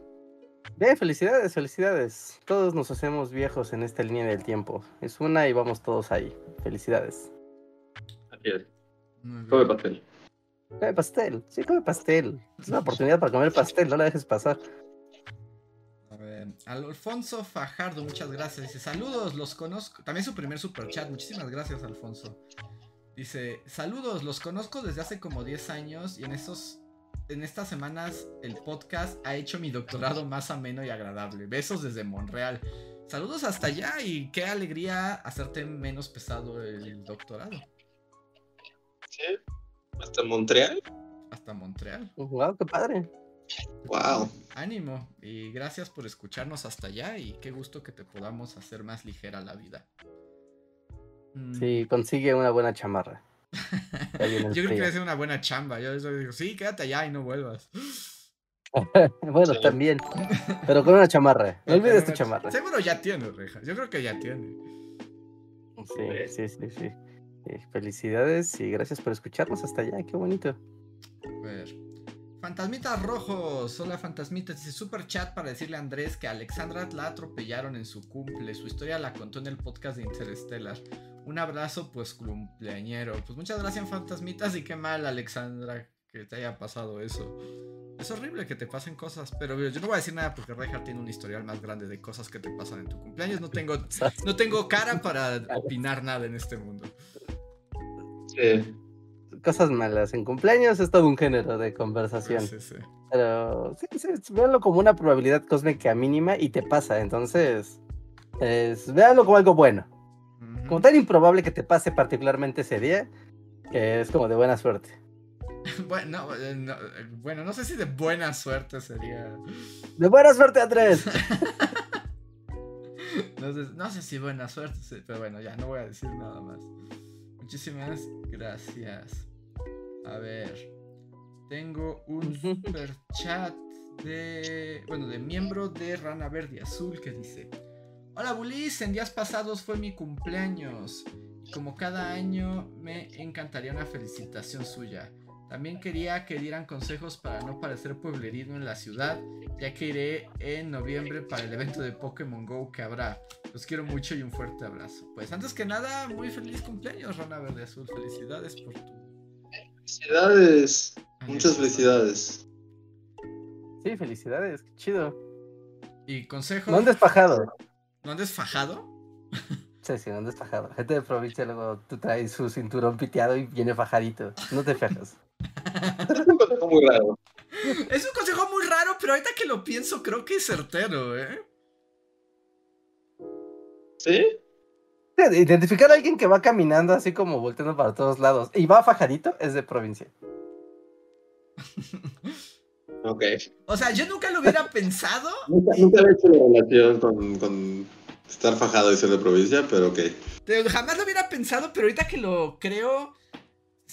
Bien, felicidades, felicidades. Todos nos hacemos viejos en esta línea del tiempo. Es una y vamos todos ahí. Felicidades. Así es. Come pastel. Come pastel, sí, come pastel. Es una oportunidad para comer pastel, no la dejes pasar. A ver, Alfonso Fajardo, muchas gracias. Dice, saludos, los conozco. También su primer super chat, muchísimas gracias, Alfonso. Dice, saludos, los conozco desde hace como 10 años y en estos, en estas semanas el podcast ha hecho mi doctorado más ameno y agradable. Besos desde Monreal. Saludos hasta allá y qué alegría hacerte menos pesado el doctorado. Sí. ¿Hasta Montreal? Hasta Montreal. Wow, qué padre. Wow. Ánimo y gracias por escucharnos hasta allá y qué gusto que te podamos hacer más ligera la vida. Mm. Sí, consigue una buena chamarra. Yo creo que va a ser una buena chamba. Yo digo, sí, quédate allá y no vuelvas. bueno, también. Pero con una chamarra. No olvides tu chamarra. Seguro ya tiene, Reja. Yo creo que ya tiene. Sí, sí, sí, sí. Eh, felicidades y gracias por escucharnos hasta allá, qué bonito. A ver. Fantasmitas Rojos, hola Fantasmitas, dice super chat para decirle a Andrés que a Alexandra la atropellaron en su cumple, su historia la contó en el podcast de Interstellar. Un abrazo pues cumpleañero. Pues muchas gracias Fantasmitas y qué mal Alexandra que te haya pasado eso. Es horrible que te pasen cosas, pero yo no voy a decir nada porque Reinhardt tiene un historial más grande de cosas que te pasan en tu cumpleaños. No tengo, no tengo cara para opinar nada en este mundo. Cosas malas. En cumpleaños es todo un género de conversación. Pero sí, sí, véanlo como una probabilidad cósmica mínima y te pasa. Entonces, es, véanlo como algo bueno. Como tan improbable que te pase particularmente ese día, que es como de buena suerte. bueno, eh, no, eh, bueno, no sé si de buena suerte sería. De buena suerte, Andrés. no, sé, no sé si buena suerte, pero bueno, ya no voy a decir nada más. Muchísimas gracias. A ver. Tengo un super chat de. Bueno, de miembro de Rana Verde Azul que dice. Hola Bulis, en días pasados fue mi cumpleaños. Como cada año me encantaría una felicitación suya. También quería que dieran consejos para no parecer pueblerino en la ciudad, ya que iré en noviembre para el evento de Pokémon Go que habrá. Los quiero mucho y un fuerte abrazo. Pues antes que nada, muy feliz cumpleaños, Rana Verde Azul. Felicidades por tu. Felicidades. Muchas felicidades. Sí, felicidades. Qué chido. Y consejos. No andes fajado. ¿No andes fajado? Sí, sí, no andes fajado. Gente de provincia luego tú traes su cinturón piteado y viene fajadito. No te fejas. Es un consejo muy raro. Es un consejo muy raro, pero ahorita que lo pienso, creo que es certero, ¿eh? ¿Sí? Identificar a alguien que va caminando así como volteando para todos lados y va fajadito es de provincia. ok. O sea, yo nunca lo hubiera pensado. Nunca, nunca he hecho la relación con, con, estar fajado y ser de provincia, pero ok. Jamás lo hubiera pensado, pero ahorita que lo creo,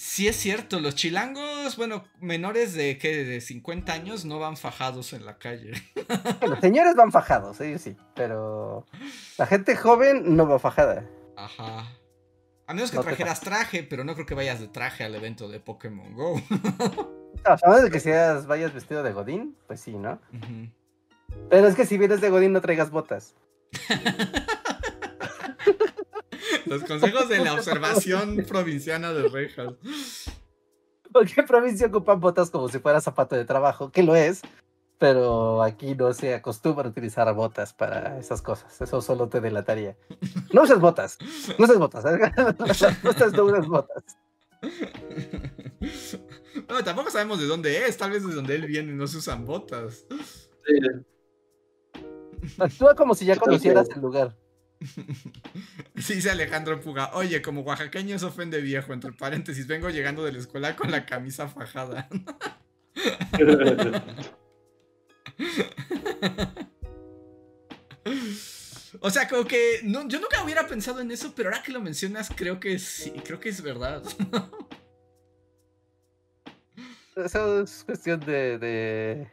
Sí es cierto, los chilangos, bueno, menores de que de 50 años no van fajados en la calle. Los señores van fajados, ellos sí, pero la gente joven no va fajada. Ajá. A menos que trajeras traje, pero no creo que vayas de traje al evento de Pokémon Go. a menos de que seas, vayas vestido de Godín, pues sí, ¿no? Pero es que si vienes de Godín no traigas botas. Los consejos de la observación provinciana de rejas. ¿Por qué provincia ocupan botas como si fuera zapato de trabajo? Que lo es, pero aquí no se acostumbra a utilizar botas para esas cosas. Eso solo te delataría. No uses botas. No uses botas. ¿eh? No uses botas. No, tampoco sabemos de dónde es. Tal vez de donde él viene no se usan botas. Actúa como si ya conocieras el lugar. Sí, dice Alejandro Puga. Oye, como oaxaqueño se ofende viejo. Entre paréntesis, vengo llegando de la escuela con la camisa fajada. o sea, como que yo nunca hubiera pensado en eso, pero ahora que lo mencionas, creo que sí, creo que es verdad. Eso es cuestión de,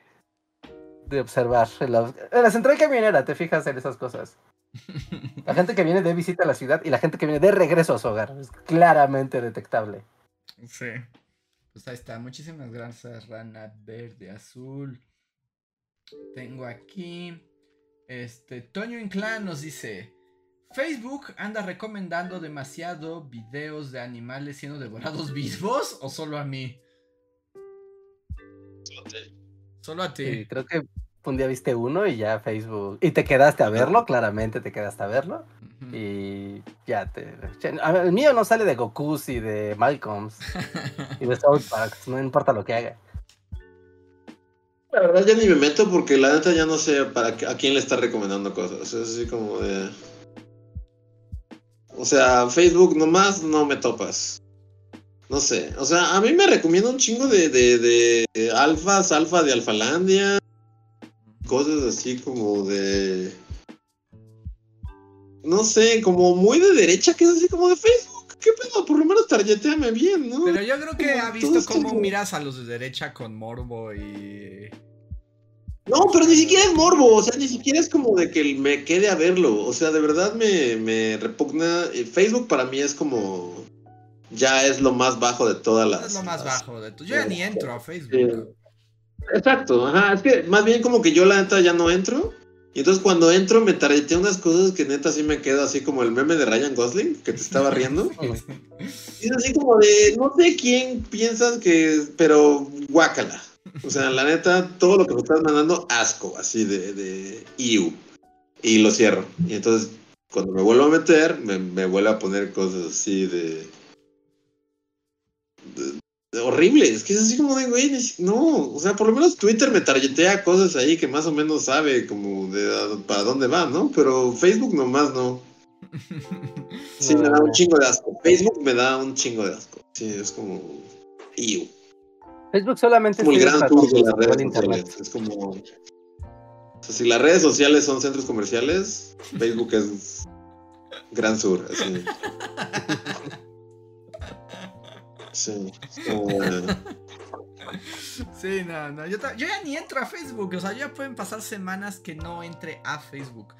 de, observar. La, en la central camionera te fijas en esas cosas. La gente que viene de visita a la ciudad y la gente que viene de regreso a su hogar. Es claramente detectable. Sí. Pues ahí está. Muchísimas gracias, Rana Verde Azul. Tengo aquí. Este. Toño Inclán nos dice. Facebook anda recomendando demasiado videos de animales siendo devorados vivos o solo a mí. Solo a ti. Solo a ti. creo que un día viste uno y ya Facebook. Y te quedaste a verlo, claramente te quedaste a verlo. Y ya te. El mío no sale de Gokus y de Malcolms y de South Park, no importa lo que haga. La verdad ya ni me meto porque la neta ya no sé para a quién le está recomendando cosas. Es así como de. O sea, Facebook nomás no me topas. No sé. O sea, a mí me recomienda un chingo de, de, de alfas, alfa de Alfalandia cosas así como de. No sé, como muy de derecha, que es así como de Facebook. ¿Qué pedo? Por lo menos tarjeteame bien, ¿no? Pero yo creo que ha visto cómo miras a los de derecha con morbo y. No, pero ni siquiera es morbo, o sea, ni siquiera es como de que me quede a verlo. O sea, de verdad me, me repugna. Facebook para mí es como. Ya es lo más bajo de todas las. Es lo más bajo de. Yo ya ni entro a Facebook. Exacto, ajá, es que más bien como que yo la neta ya no entro. Y entonces cuando entro me tarjeteo unas cosas que neta sí me quedo así como el meme de Ryan Gosling, que te estaba riendo. y es así como de, no sé quién piensas que, pero guácala. O sea, la neta, todo lo que me estás mandando, asco, así de, de iu. Y lo cierro. Y entonces, cuando me vuelvo a meter, me, me vuelve a poner cosas así de horrible. Es que es así como de, güey, no. O sea, por lo menos Twitter me targetea cosas ahí que más o menos sabe como de para dónde va, ¿no? Pero Facebook nomás no. Sí, me da un chingo de asco. Facebook me da un chingo de asco. Sí, es como. Facebook solamente es como el gran tour de las redes sociales. Es como. O sea, si las redes sociales son centros comerciales, Facebook es Gran Sur, así. Sí. sí, no, no. Yo, ya ni entro a Facebook. O sea, ya pueden pasar semanas que no entre a Facebook.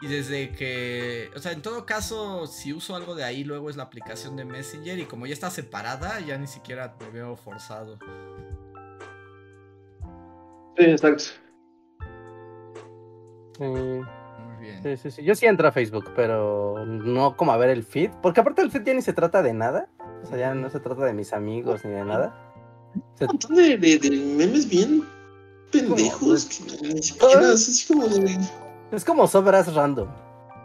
Y desde que, o sea, en todo caso, si uso algo de ahí, luego es la aplicación de Messenger y como ya está separada, ya ni siquiera me veo forzado. Sí, exacto. Muy bien. Sí, sí, sí. Yo sí entro a Facebook, pero no como a ver el feed, porque aparte el feed ya ni se trata de nada. O sea, ya no se trata de mis amigos ni de nada. Se... De, de, de memes bien pendejos. Ni siquiera, es como de es como sobras random,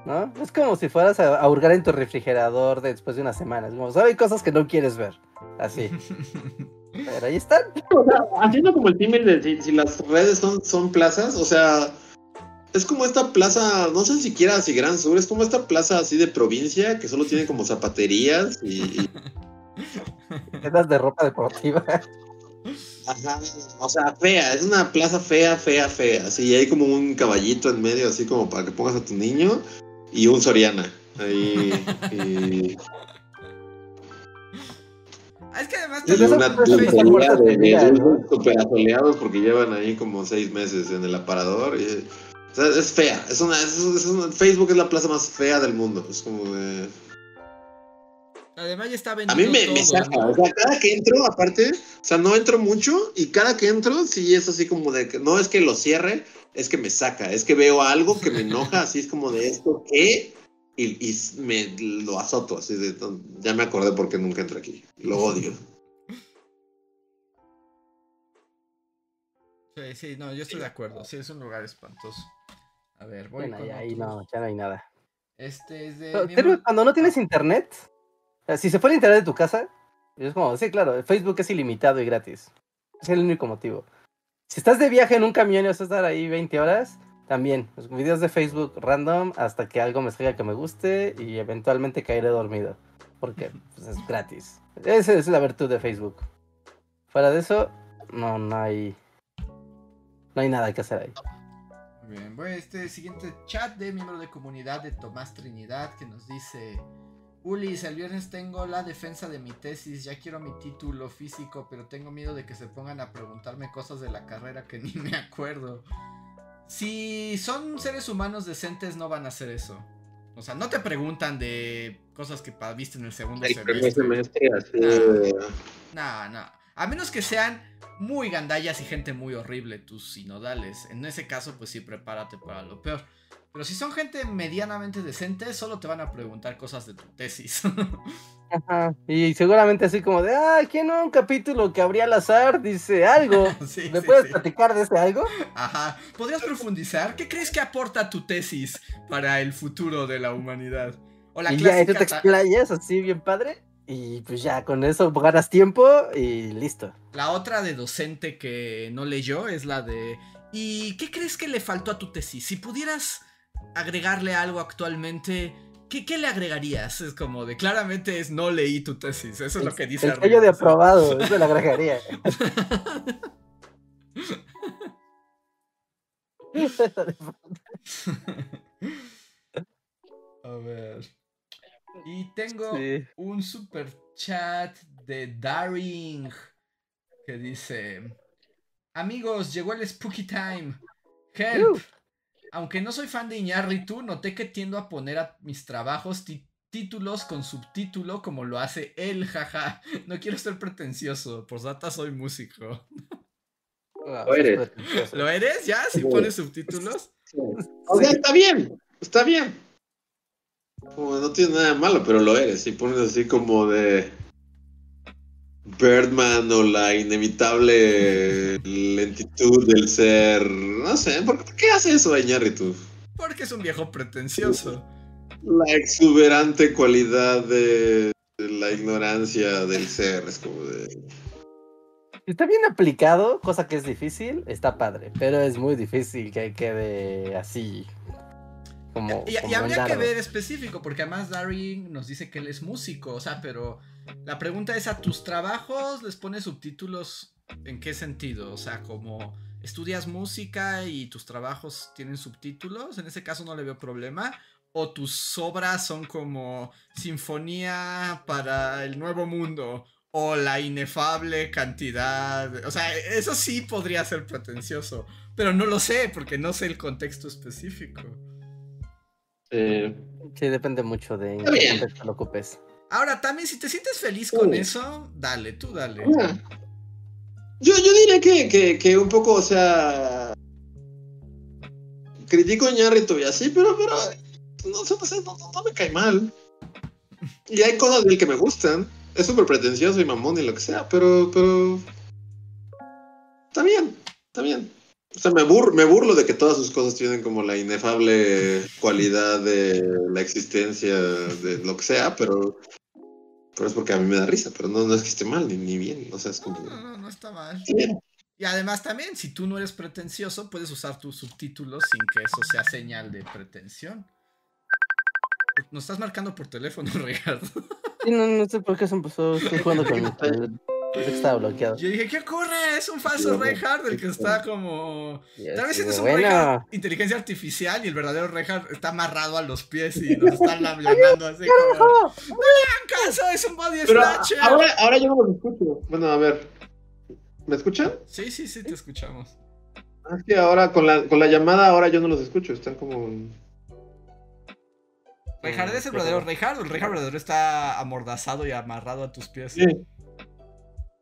¿no? Es como si fueras a, hurgar en tu refrigerador después de una semana. Es como, hay cosas que no quieres ver. Así. Pero ahí están. haciendo como el tímil de si, las redes son, son plazas, o sea, es como esta plaza, no sé siquiera si Gran Sur, es como esta plaza así de provincia que solo tiene como zapaterías y. Quedas de ropa deportiva. Ajá, o sea, fea, es una plaza fea, fea, fea. Así, hay como un caballito en medio, así como para que pongas a tu niño, y un Soriana. Ahí. y... Ah, es que además te una de, super asoleados porque llevan ahí como seis meses en el aparador. Y, o sea, es fea. Es una, es, es una, Facebook es la plaza más fea del mundo. Es como de. Además ya está A mí me, saca, o sea, cada que entro, aparte, o sea, no entro mucho y cada que entro sí es así como de que no es que lo cierre, es que me saca, es que veo algo que me enoja, así es como de esto que y, y me lo azoto, así de ya me acordé porque nunca entro aquí, lo odio. Sí, sí, no, yo estoy de acuerdo, sí, es un lugar espantoso. A ver, voy bueno, ahí no, ya no hay nada. Este es de. cuando no tienes internet, si se fuera a internet de tu casa, es como, sí, claro, Facebook es ilimitado y gratis. Es el único motivo. Si estás de viaje en un camión y vas a estar ahí 20 horas, también. Los videos de Facebook random hasta que algo me salga que me guste y eventualmente caeré dormido. Porque pues, es gratis. Esa es la virtud de Facebook. Fuera de eso, no, no hay. No hay nada que hacer ahí. Bien, bueno, este siguiente chat de miembro de comunidad de Tomás Trinidad que nos dice. Ulis, el viernes tengo la defensa de mi tesis, ya quiero mi título físico, pero tengo miedo de que se pongan a preguntarme cosas de la carrera que ni me acuerdo. Si son seres humanos decentes, no van a hacer eso. O sea, no te preguntan de cosas que viste en el segundo semestre. No, no. A menos que sean muy gandallas y gente muy horrible tus sinodales. En ese caso, pues sí, prepárate para lo peor. Pero si son gente medianamente decente, solo te van a preguntar cosas de tu tesis. Ajá. Y seguramente así como de, ah, ¿quién no? Un capítulo que habría al azar dice algo. ¿Me puedes platicar de ese algo? Ajá. ¿Podrías profundizar? ¿Qué crees que aporta tu tesis para el futuro de la humanidad? O la y ya, tú te explayas así bien padre. Y pues ya, con eso ganas tiempo y listo. La otra de docente que no leyó es la de. ¿Y qué crees que le faltó a tu tesis? Si pudieras agregarle algo actualmente, ¿qué, ¿qué, le agregarías? Es como de claramente es no leí tu tesis, eso es lo que dice. El sello de aprobado, eso le agregaría. A ver. Y tengo un super chat de Daring que dice: Amigos, llegó el Spooky Time. Help. Aunque no soy fan de Iñárritu, noté que tiendo a poner a mis trabajos títulos con subtítulo como lo hace él, jaja. No quiero ser pretencioso, por data soy músico. Ah, lo eres. ¿Lo eres ya? ¿Si pones subtítulos? O sea, está bien, está bien. No tiene nada de malo, pero lo eres. Si pones así como de Birdman o la inevitable lentitud del ser. No sé, ¿por qué hace eso Iñárritu? Porque es un viejo pretencioso. La exuberante cualidad de la ignorancia del ser. Es como de. Está bien aplicado, cosa que es difícil, está padre, pero es muy difícil que quede así. Como, y, habría que ver específico, porque además Daring nos dice que él es músico, o sea, pero la pregunta es, ¿a tus trabajos les pones subtítulos en qué sentido? O sea, como estudias música y tus trabajos tienen subtítulos, en ese caso no le veo problema. O tus obras son como Sinfonía para el Nuevo Mundo o la inefable cantidad. O sea, eso sí podría ser pretencioso, pero no lo sé porque no sé el contexto específico. Sí, depende mucho de en qué contexto lo ocupes. Ahora, también, si te sientes feliz con eso, dale, tú dale. Yo, yo diría que, que, un poco, o sea. Critico a Ñarrito y así, pero, pero. No, no, no, me cae mal. Y hay cosas del que me gustan. Es súper pretencioso y mamón y lo que sea, pero, pero. Está bien, está bien. O sea, me, me burlo de que todas sus cosas tienen como la inefable cualidad de la existencia de lo que sea, pero pero es porque a mí me da risa, pero no, no es que esté mal ni, ni bien. O sea, es como. No, no, no está mal. Y además también, si tú no eres pretencioso, puedes usar tus subtítulos sin que eso sea señal de pretensión. Nos estás marcando por teléfono, Ricardo. Sí, no, no sé por qué se empezó. Estoy jugando con mi. Estaba bloqueado. Yo dije, ¿qué ocurre? Es un falso Reinhardt el que está como. Tal vez es un bueno. inteligencia artificial y el verdadero Reinhardt está amarrado a los pies y nos están llamando así como. ¡No caso! ¡Es un body snatcher! Ahora, ahora yo no los escucho. Bueno, a ver. ¿Me escuchan? Sí, sí, sí, te escuchamos. Ah, es que ahora con la, con la llamada, ahora yo no los escucho. Están como. Reinhardt es el verdadero Reinhardt. El Reinhardt verdadero está amordazado y amarrado a tus pies. Sí.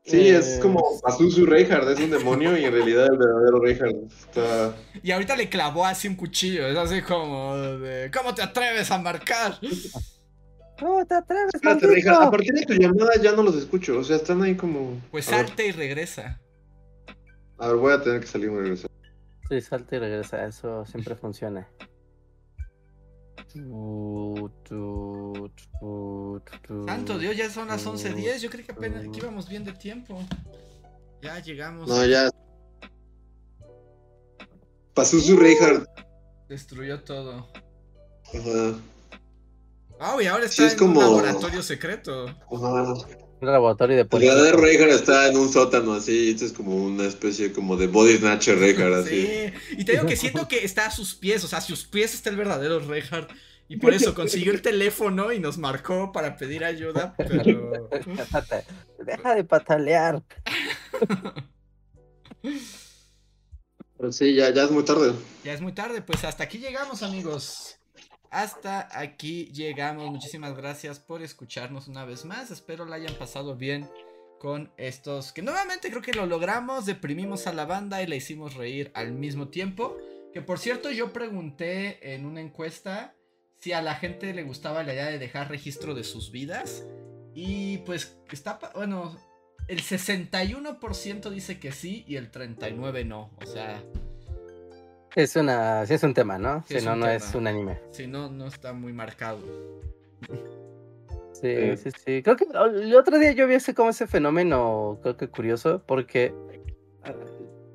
Sí, es como Azuzu Reinhardt, es un demonio y en realidad el verdadero Reinhardt está... Y ahorita le clavó así un cuchillo, es así como de, ¿cómo te atreves a marcar? ¿Cómo te atreves, Espérate, Reinhardt, a partir de tu llamada ya no los escucho, o sea, están ahí como... Pues salte y regresa. A ver, voy a tener que salir y regresar. Sí, salte y regresa, eso siempre funciona. Santo Dios, ya son las 11.10. Yo creo que apenas íbamos bien de tiempo. Ya llegamos. No, ya. Pasó su Reinhardt. Destruyó todo. Ajá. Ah, y ahora está en un laboratorio secreto. Ajá. Un laboratorio de policía. El verdadero Reinhardt está en un sótano así, esto es como una especie como de body snatcher Reinhardt así. Sí, y te digo que siento que está a sus pies, o sea, a sus pies está el verdadero Reinhardt. Y por eso consiguió el teléfono y nos marcó para pedir ayuda, pero... Deja de patalear. Pero sí, ya, ya es muy tarde. Ya es muy tarde, pues hasta aquí llegamos amigos. Hasta aquí llegamos. Muchísimas gracias por escucharnos una vez más. Espero la hayan pasado bien con estos que nuevamente creo que lo logramos. Deprimimos a la banda y la hicimos reír al mismo tiempo. Que por cierto yo pregunté en una encuesta si a la gente le gustaba la idea de dejar registro de sus vidas. Y pues está, bueno, el 61% dice que sí y el 39% no. O sea, es una, sí es un tema, ¿no? si no, no es un anime. Si no, no está muy marcado. Sí, sí, sí. Creo que el otro día yo vi ese como ese fenómeno, creo que curioso, porque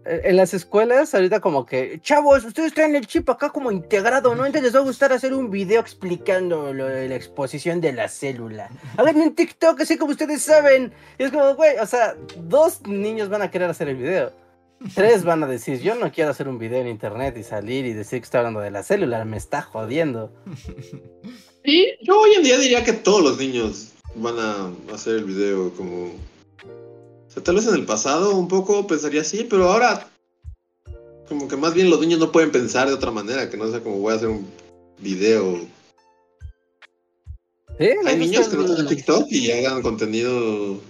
eh, en las escuelas ahorita como que, chavos, ustedes traen el chip acá como integrado, ¿no? Entonces les va a gustar hacer un video explicando lo de la exposición de la célula. Hagan un TikTok así como ustedes saben. Y es como, güey, o sea, dos niños van a querer hacer el video. Tres van a decir, yo no quiero hacer un video en internet y salir y decir que estoy hablando de la célula, me está jodiendo. Sí, yo hoy en día diría que todos los niños van a hacer el video como... O sea, tal vez en el pasado un poco pensaría así, pero ahora como que más bien los niños no pueden pensar de otra manera, que no sea como voy a hacer un video. Hay niños que no tienen TikTok y hagan contenido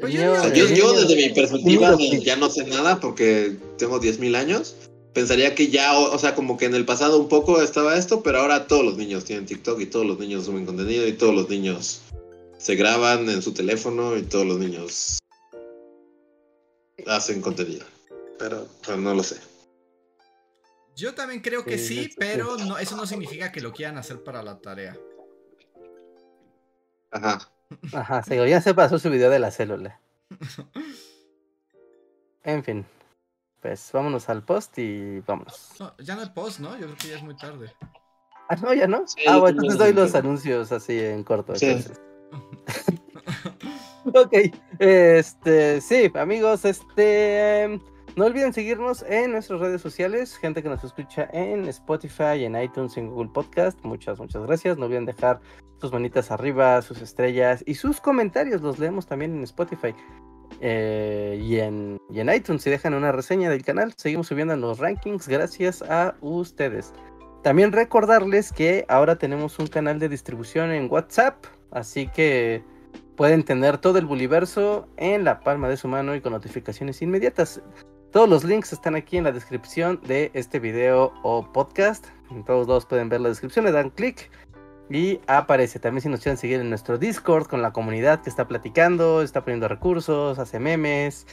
pues yo, desde mi perspectiva ya no sé nada porque tengo 10.000 años. Pensaría que ya, o, sea, como que en el pasado un poco estaba esto, pero ahora todos los niños tienen TikTok y todos los niños suben contenido y todos los niños se graban en su teléfono y todos los niños hacen contenido. Pero, no lo sé. Yo también creo que sí, pero no, eso no significa que lo quieran hacer para la tarea. Ajá. Ajá, sí, ya se pasó su video de la célula. En fin. Pues vámonos al post y vámonos. ya no hay post, ¿no? Yo creo que ya es muy tarde. Ah, no, ya no. ah, bueno, entonces doy los anuncios así en corto. ok. Este, sí, amigos, este. No olviden seguirnos en nuestras redes sociales, gente que nos escucha en Spotify, en iTunes, en Google Podcast. Muchas, muchas gracias. No olviden dejar sus manitas arriba, sus estrellas y sus comentarios. Los leemos también en Spotify eh, y, en, iTunes. Si dejan una reseña del canal, seguimos subiendo en los rankings gracias a ustedes. También recordarles que ahora tenemos un canal de distribución en WhatsApp, así que pueden tener todo el Buliverso en la palma de su mano y con notificaciones inmediatas. Todos los links están aquí en la descripción de este video o podcast. En todos lados pueden ver la descripción, le dan clic y aparece. También si nos quieren seguir en nuestro Discord con la comunidad que está platicando, está poniendo recursos, hace memes,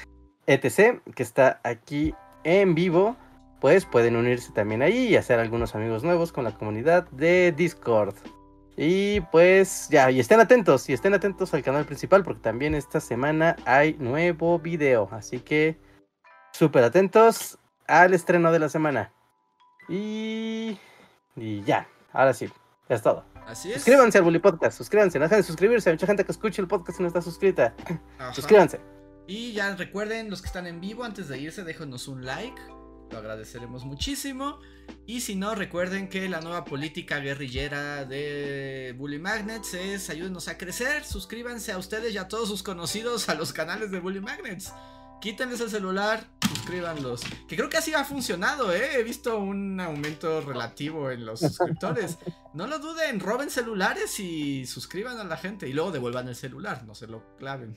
etc. Que está aquí en vivo. Pues pueden unirse también ahí y hacer algunos amigos nuevos con la comunidad de Discord. Y pues ya, y estén atentos, y estén atentos al canal principal porque también esta semana hay nuevo video. Así que súper atentos al estreno de la semana. Y, y ya, ahora sí, es todo. Así es. Suscríbanse al Bully Podcast, suscríbanse, no dejen de suscribirse. Hay mucha gente que escucha el podcast y no está suscrita. Suscríbanse. Y ya recuerden, los que están en vivo, antes de irse, déjenos un like. Lo agradeceremos muchísimo. Y si no, recuerden que la nueva política guerrillera de Bully Magnets es ayúdenos a crecer. Suscríbanse a ustedes y a todos sus conocidos a los canales de Bully Magnets quítenles el celular, suscríbanlos. Que creo que así ha funcionado, ¿eh? He visto un aumento relativo en los suscriptores. No lo duden, roben celulares y suscriban a la gente. Y luego devuelvan el celular, no se lo claven.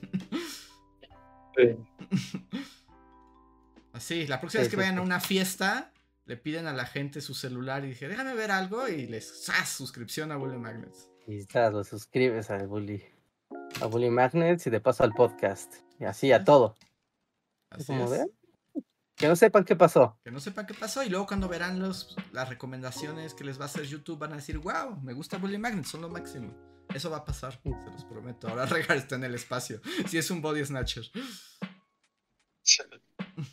Así, la próxima vez que vayan a una fiesta, le piden a la gente su celular y dije, déjame ver algo y les ¡zas! suscripción a Bully Magnets. Y está, lo suscribes a Bully. A Bully Magnets y de paso al podcast. Y así a todo. Que no sepan qué pasó. Que no sepan qué pasó. Y luego cuando verán los, las recomendaciones que les va a hacer YouTube, van a decir, wow, me gusta Bully Magnet, son lo máximo. Eso va a pasar, se los prometo. Ahora Regar está en el espacio. Si es un body snatcher.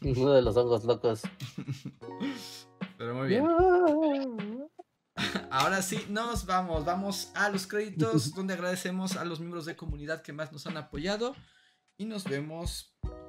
Uno de los hongos locos. Pero muy bien. Ahora sí, nos vamos. Vamos a los créditos donde agradecemos a los miembros de comunidad que más nos han apoyado. Y nos vemos